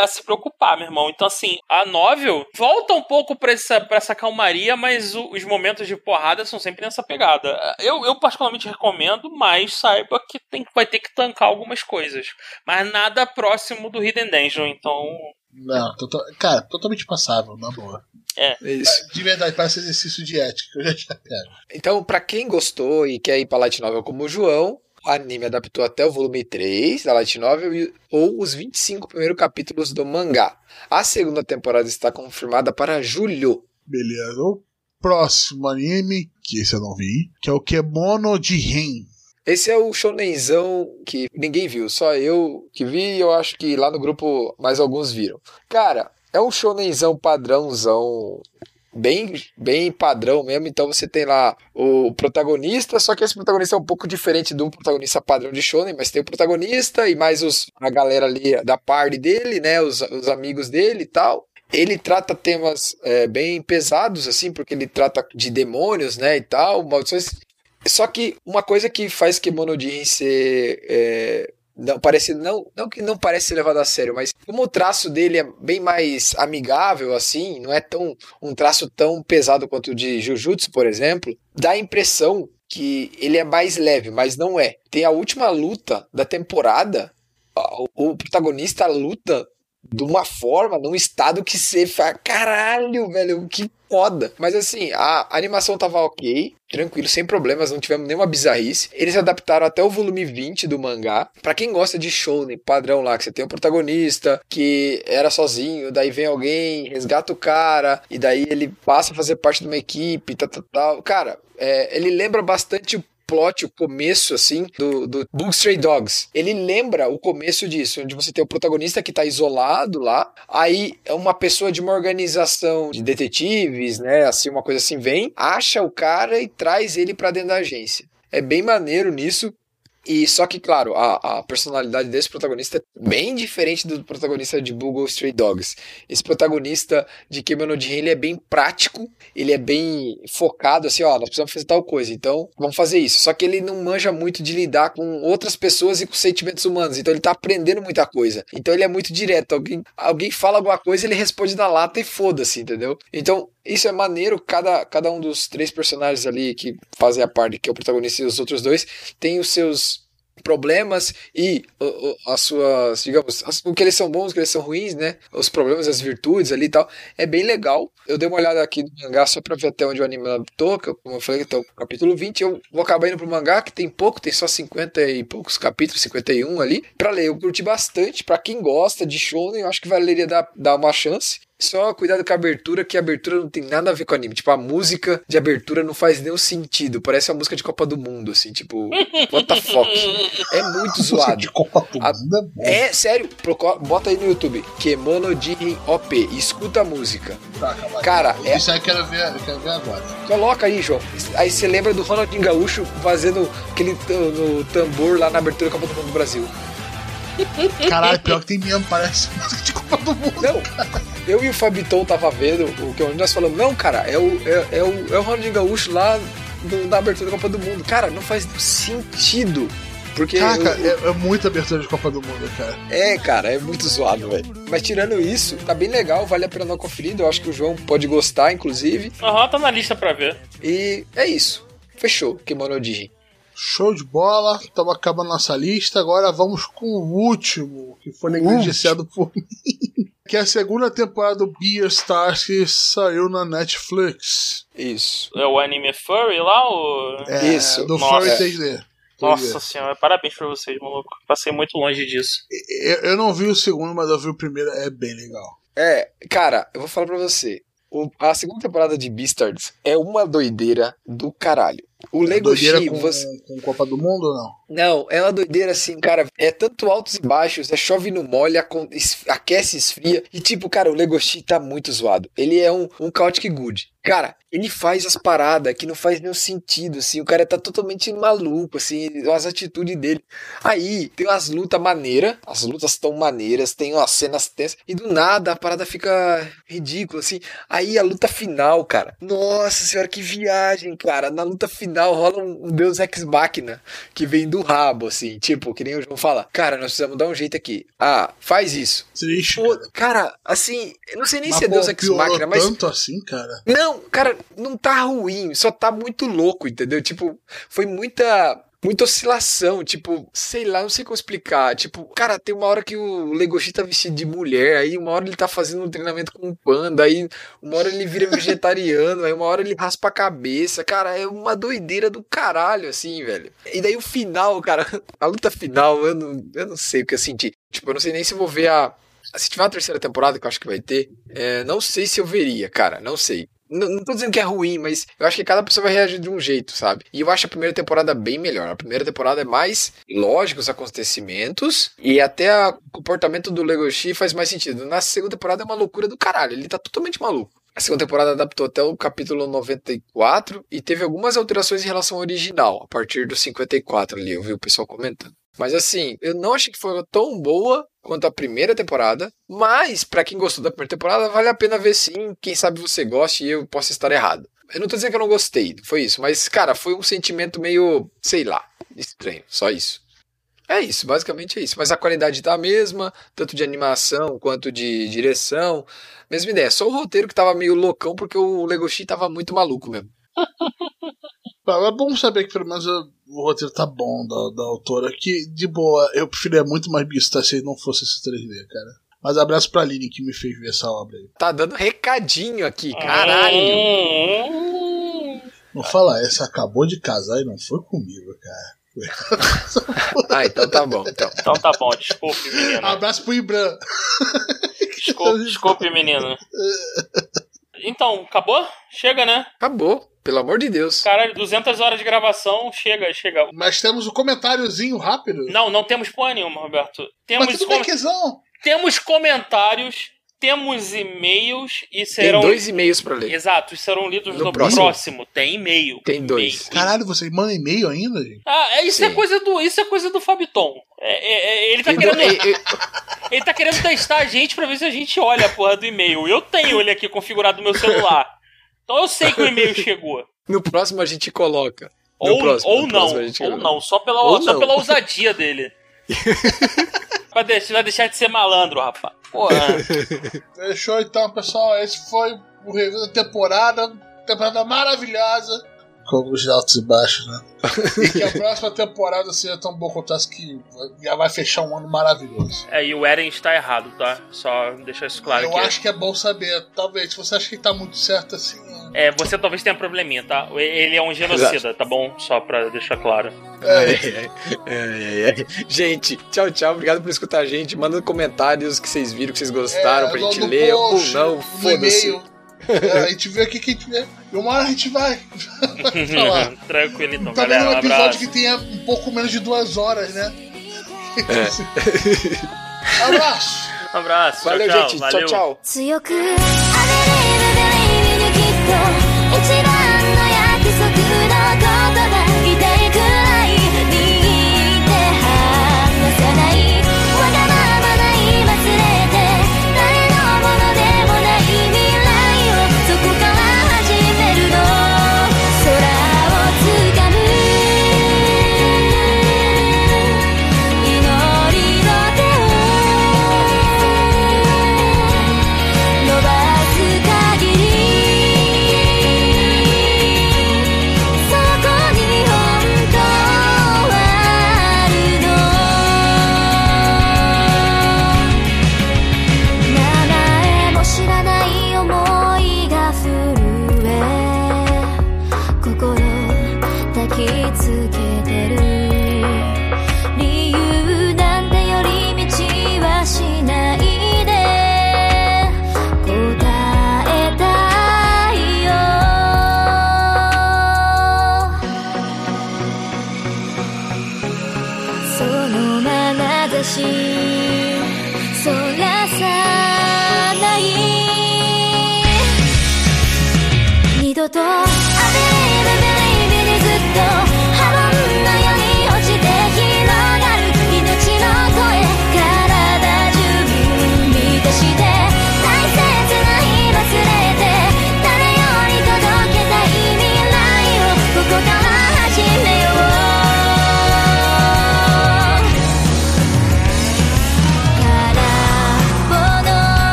a- a se preocupar, meu irmão. Então, assim, a novel volta um pouco pra essa, pra essa calmaria, mas o- os momentos de porrada são sempre nessa pegada. Eu, eu particularmente recomendo, mas saiba que tem, vai ter que tancar algumas coisas. Mas nada próximo do Hidden Dungeon, então. Não, tota- cara, totalmente passável, na boa. É isso. De verdade, parece exercício de ética, eu já já pego. Então, pra quem gostou e quer ir pra Light Novel como o João, o anime adaptou até o volume 3 da Light Novel ou os 25 primeiros capítulos do mangá. A segunda temporada está confirmada para julho. Beleza. O próximo anime, que esse eu não vi, que é o Kemono de Ren. Esse é o shonenzão que ninguém viu, só eu que vi e eu acho que lá no grupo mais alguns viram. Cara, é um shonenzão padrãozão, bem, bem padrão mesmo. Então você tem lá o protagonista, só que esse protagonista é um pouco diferente do protagonista padrão de shonen, mas tem o protagonista e mais os, a galera ali da party dele, né, os, os amigos dele e tal. Ele trata temas é, bem pesados, assim, porque ele trata de demônios, né, e tal, maldições. Só que uma coisa que faz Kemono Jin ser. é, não, parece, não, não que não parece ser levado a sério, mas como o traço dele é bem mais amigável, assim, não é tão um traço tão pesado quanto o de Jujutsu, por exemplo, dá a impressão que ele é mais leve, mas não é. Tem a última luta da temporada, o, o protagonista luta de uma forma, num estado que você fala, caralho, velho, que foda. Mas assim, a animação tava ok, tranquilo, sem problemas, não tivemos nenhuma bizarrice. Eles adaptaram até o volume 20 do mangá. Pra quem gosta de shounen padrão lá, que você tem um protagonista que era sozinho, daí vem alguém, resgata o cara, e daí ele passa a fazer parte de uma equipe, tal, tal, tal. Cara, é, ele lembra bastante o plot, o começo, assim, do, do Book Stray Dogs. Ele lembra o começo disso, onde você tem o protagonista que tá isolado lá, aí é uma pessoa de uma organização de detetives, né, assim, uma coisa assim, vem, acha o cara e traz ele pra dentro da agência. É bem maneiro nisso. E só que, claro, a, a personalidade desse protagonista é bem diferente do protagonista de Google Stray Dogs. Esse protagonista de Kemono Jin, ele é bem prático, ele é bem focado, assim, ó, nós precisamos fazer tal coisa, então vamos fazer isso. Só que ele não manja muito de lidar com outras pessoas e com sentimentos humanos, então ele tá aprendendo muita coisa. Então ele é muito direto, alguém, alguém fala alguma coisa, ele responde na lata e foda-se, entendeu? Então isso é maneiro, cada, cada um dos três personagens ali que fazem a parte, que é o protagonista e os outros dois, tem os seus problemas e as suas, digamos, o que eles são bons, o que eles são ruins, né? Os problemas, as virtudes ali e tal. É bem legal. Eu dei uma olhada aqui no mangá só pra ver até onde o anime adaptou, que eu- como eu falei, que tá o capítulo 20. Eu vou acabar indo pro mangá, que tem pouco, tem só 50 e poucos capítulos, 51 ali, pra ler. Eu curti bastante. Pra quem gosta de shonen, eu acho que valeria dar, dar uma chance. Só cuidado com a abertura, que a abertura não tem nada a ver com o anime. Tipo, a música de abertura não faz nenhum sentido. Parece uma música de Copa do Mundo, assim, tipo, what the fuck? É muito zoado. De Copa do A- Mundo é. É sério, bota aí no YouTube, Kemono Jirin OP, e escuta a música. Tá, calma. Cara, é- Isso aí eu quero ver, eu quero ver agora. Coloca aí, João. Aí você lembra do Ronaldinho Gaúcho fazendo aquele no tambor lá na abertura da Copa do Mundo do Brasil. Caralho, pior que tem mesmo, parece música de Copa do Mundo. Não, eu e o Fabiton tava vendo o que nós falamos, não, cara, é o, é, é o, é o Ronaldinho Gaúcho lá do- da abertura da Copa do Mundo. Cara, não faz sentido. Porque Caraca, o- é, é muita abertura de Copa do Mundo, cara. É, cara, é muito zoado, velho. Mas tirando isso, tá bem legal, vale a pena dar uma conferida. Eu acho que o João pode gostar, inclusive. Aham, tá na lista pra ver. E é isso. Fechou, Kimono Digi. Show de bola, estamos acabando nossa lista. Agora vamos com o último, que foi negligenciado por mim. Que é a segunda temporada do Beastars que saiu na Netflix. Isso. É o anime Furry lá, o... É, Isso. Do Nossa. Furry 3D. Nossa senhora, parabéns pra vocês, maluco. Passei muito longe disso. Eu, eu não vi o segundo, mas eu vi o primeiro, é bem legal. É, cara, eu vou falar pra você. O- a segunda temporada de Beastards é uma doideira do caralho. O Doideira Legoshi, com, você... com Copa do Mundo ou não? Não, é uma doideira assim, cara. É tanto altos e baixos, é chove no es- aquece e esfria. E tipo, cara, o Legoshi tá muito zoado. Ele é um, um Chaotic Good. Cara, ele faz as paradas que não faz nenhum sentido, assim. O cara tá totalmente maluco, assim, as atitudes dele. Aí, tem umas lutas maneiras, as lutas tão maneiras, tem umas cenas tensas, e do nada a parada fica ridícula, assim. Aí a luta final, cara. Nossa senhora, que viagem, cara. Na luta final rola um, Deus Ex Machina que vem do rabo, assim. Tipo, que nem o João fala. Cara, nós precisamos dar um jeito aqui. Ah, faz isso. Triste. Pô, cara. assim, eu não sei nem Mas, se é pô, Deus Ex Machina, mas. tanto assim, cara. Não, cara, não tá ruim, só tá muito louco, entendeu? Tipo, foi muita. Muita oscilação, tipo, sei lá, não sei como explicar. Tipo, cara, tem uma hora que o Legoshi tá vestido de mulher, aí uma hora ele tá fazendo um treinamento com um panda, aí uma hora ele vira vegetariano, aí uma hora ele raspa a cabeça. Cara, é uma doideira do caralho, assim, velho. E daí o final, cara, a luta final, eu não, eu não sei o que eu senti. Tipo, eu não sei nem se vou ver a. Se tiver uma terceira temporada, que eu acho que vai ter, é, não sei se eu veria, cara, não sei. Não, não tô dizendo que é ruim, mas eu acho que cada pessoa vai reagir de um jeito, sabe? E eu acho a primeira temporada bem melhor. A primeira temporada é mais lógico os acontecimentos e até o comportamento do Legoshi faz mais sentido. Na segunda temporada é uma loucura do caralho, ele tá totalmente maluco. A segunda temporada adaptou até o capítulo 94 e teve algumas alterações em relação ao original, a partir do 54 ali, eu vi o pessoal comentando. Mas assim, eu não achei que foi tão boa quanto a primeira temporada, mas pra quem gostou da primeira temporada, vale a pena ver sim. Quem sabe você goste e eu posso estar errado. Eu não tô dizendo que eu não gostei, foi isso, mas cara, foi um sentimento meio, sei lá, estranho, só isso. É isso, basicamente é isso. Mas a qualidade tá a mesma, tanto de animação quanto de direção. Mesma ideia, só o roteiro que tava meio loucão porque o Legoshi tava muito maluco mesmo. É bom saber que pelo menos o roteiro tá bom da, da autora. Que, de boa, eu preferia muito mais Beastars se ele não fosse esse 3D, cara. Mas abraço pra Aline que me fez ver essa obra aí. Tá dando recadinho aqui, caralho. Hum, Não fala essa, acabou de casar e não foi comigo, cara. Ah, então tá bom. Então. Então tá bom, desculpe, menino. Abraço pro Ibram. Desculpe, desculpe, menino. Então, acabou? Chega, né? Acabou, pelo amor de Deus. Caralho, 200 horas de gravação, chega, chega. Mas temos um comentáriozinho rápido. Não, não temos porra nenhuma, Roberto. Mas Temos, tudo com- bem quezão. temos comentários, temos e-mails e Tem serão. dois e-mails pra ler. Exato, e serão lidos No no, próximo. próximo. Tem e-mail. Tem dois. E-mail. Caralho, vocês mandam e-mail ainda, gente? Ah, é, isso é Sim. coisa do. Isso é coisa do Fabiton. É, é, é, ele, tá Tem do- querendo, e- e- ele tá querendo testar a gente pra ver se a gente olha a porra do e-mail. Eu tenho ele aqui configurado no meu celular. Então eu sei que o e-mail chegou. No próximo a gente coloca. No Ou, próximo, ou não, ou não, só pela, Ou só não. pela ousadia dele. pra deixar, vai deixar de ser malandro, rapaz. Porra. Fechou então, pessoal. Esse foi o review da temporada. Temporada maravilhosa. Com os altos e baixos, né? e que a próxima temporada seja tão boa quanto essa que já vai fechar um ano maravilhoso. É, e o Eren está errado, tá? Só deixar isso claro Eu aqui. acho que é bom saber. Talvez, se você acha que tá muito certo assim. É, você talvez tenha probleminha, tá? Ele é um genocida, tá bom? Só pra deixar claro. É, ai, ai. Gente, tchau, tchau. Obrigado por escutar a gente. Manda comentários que vocês viram, que vocês gostaram é, pra gente ler post, ou não. Foda-se. É, a gente vê o que a gente vê. E uma hora a gente vai, vai falar. Tranquilo então, Tá galera. vendo Um episódio abraço. que tenha um pouco menos de duas horas, né? É. Abraço! Um abraço. Valeu, tchau. gente. Valeu. Tchau, tchau.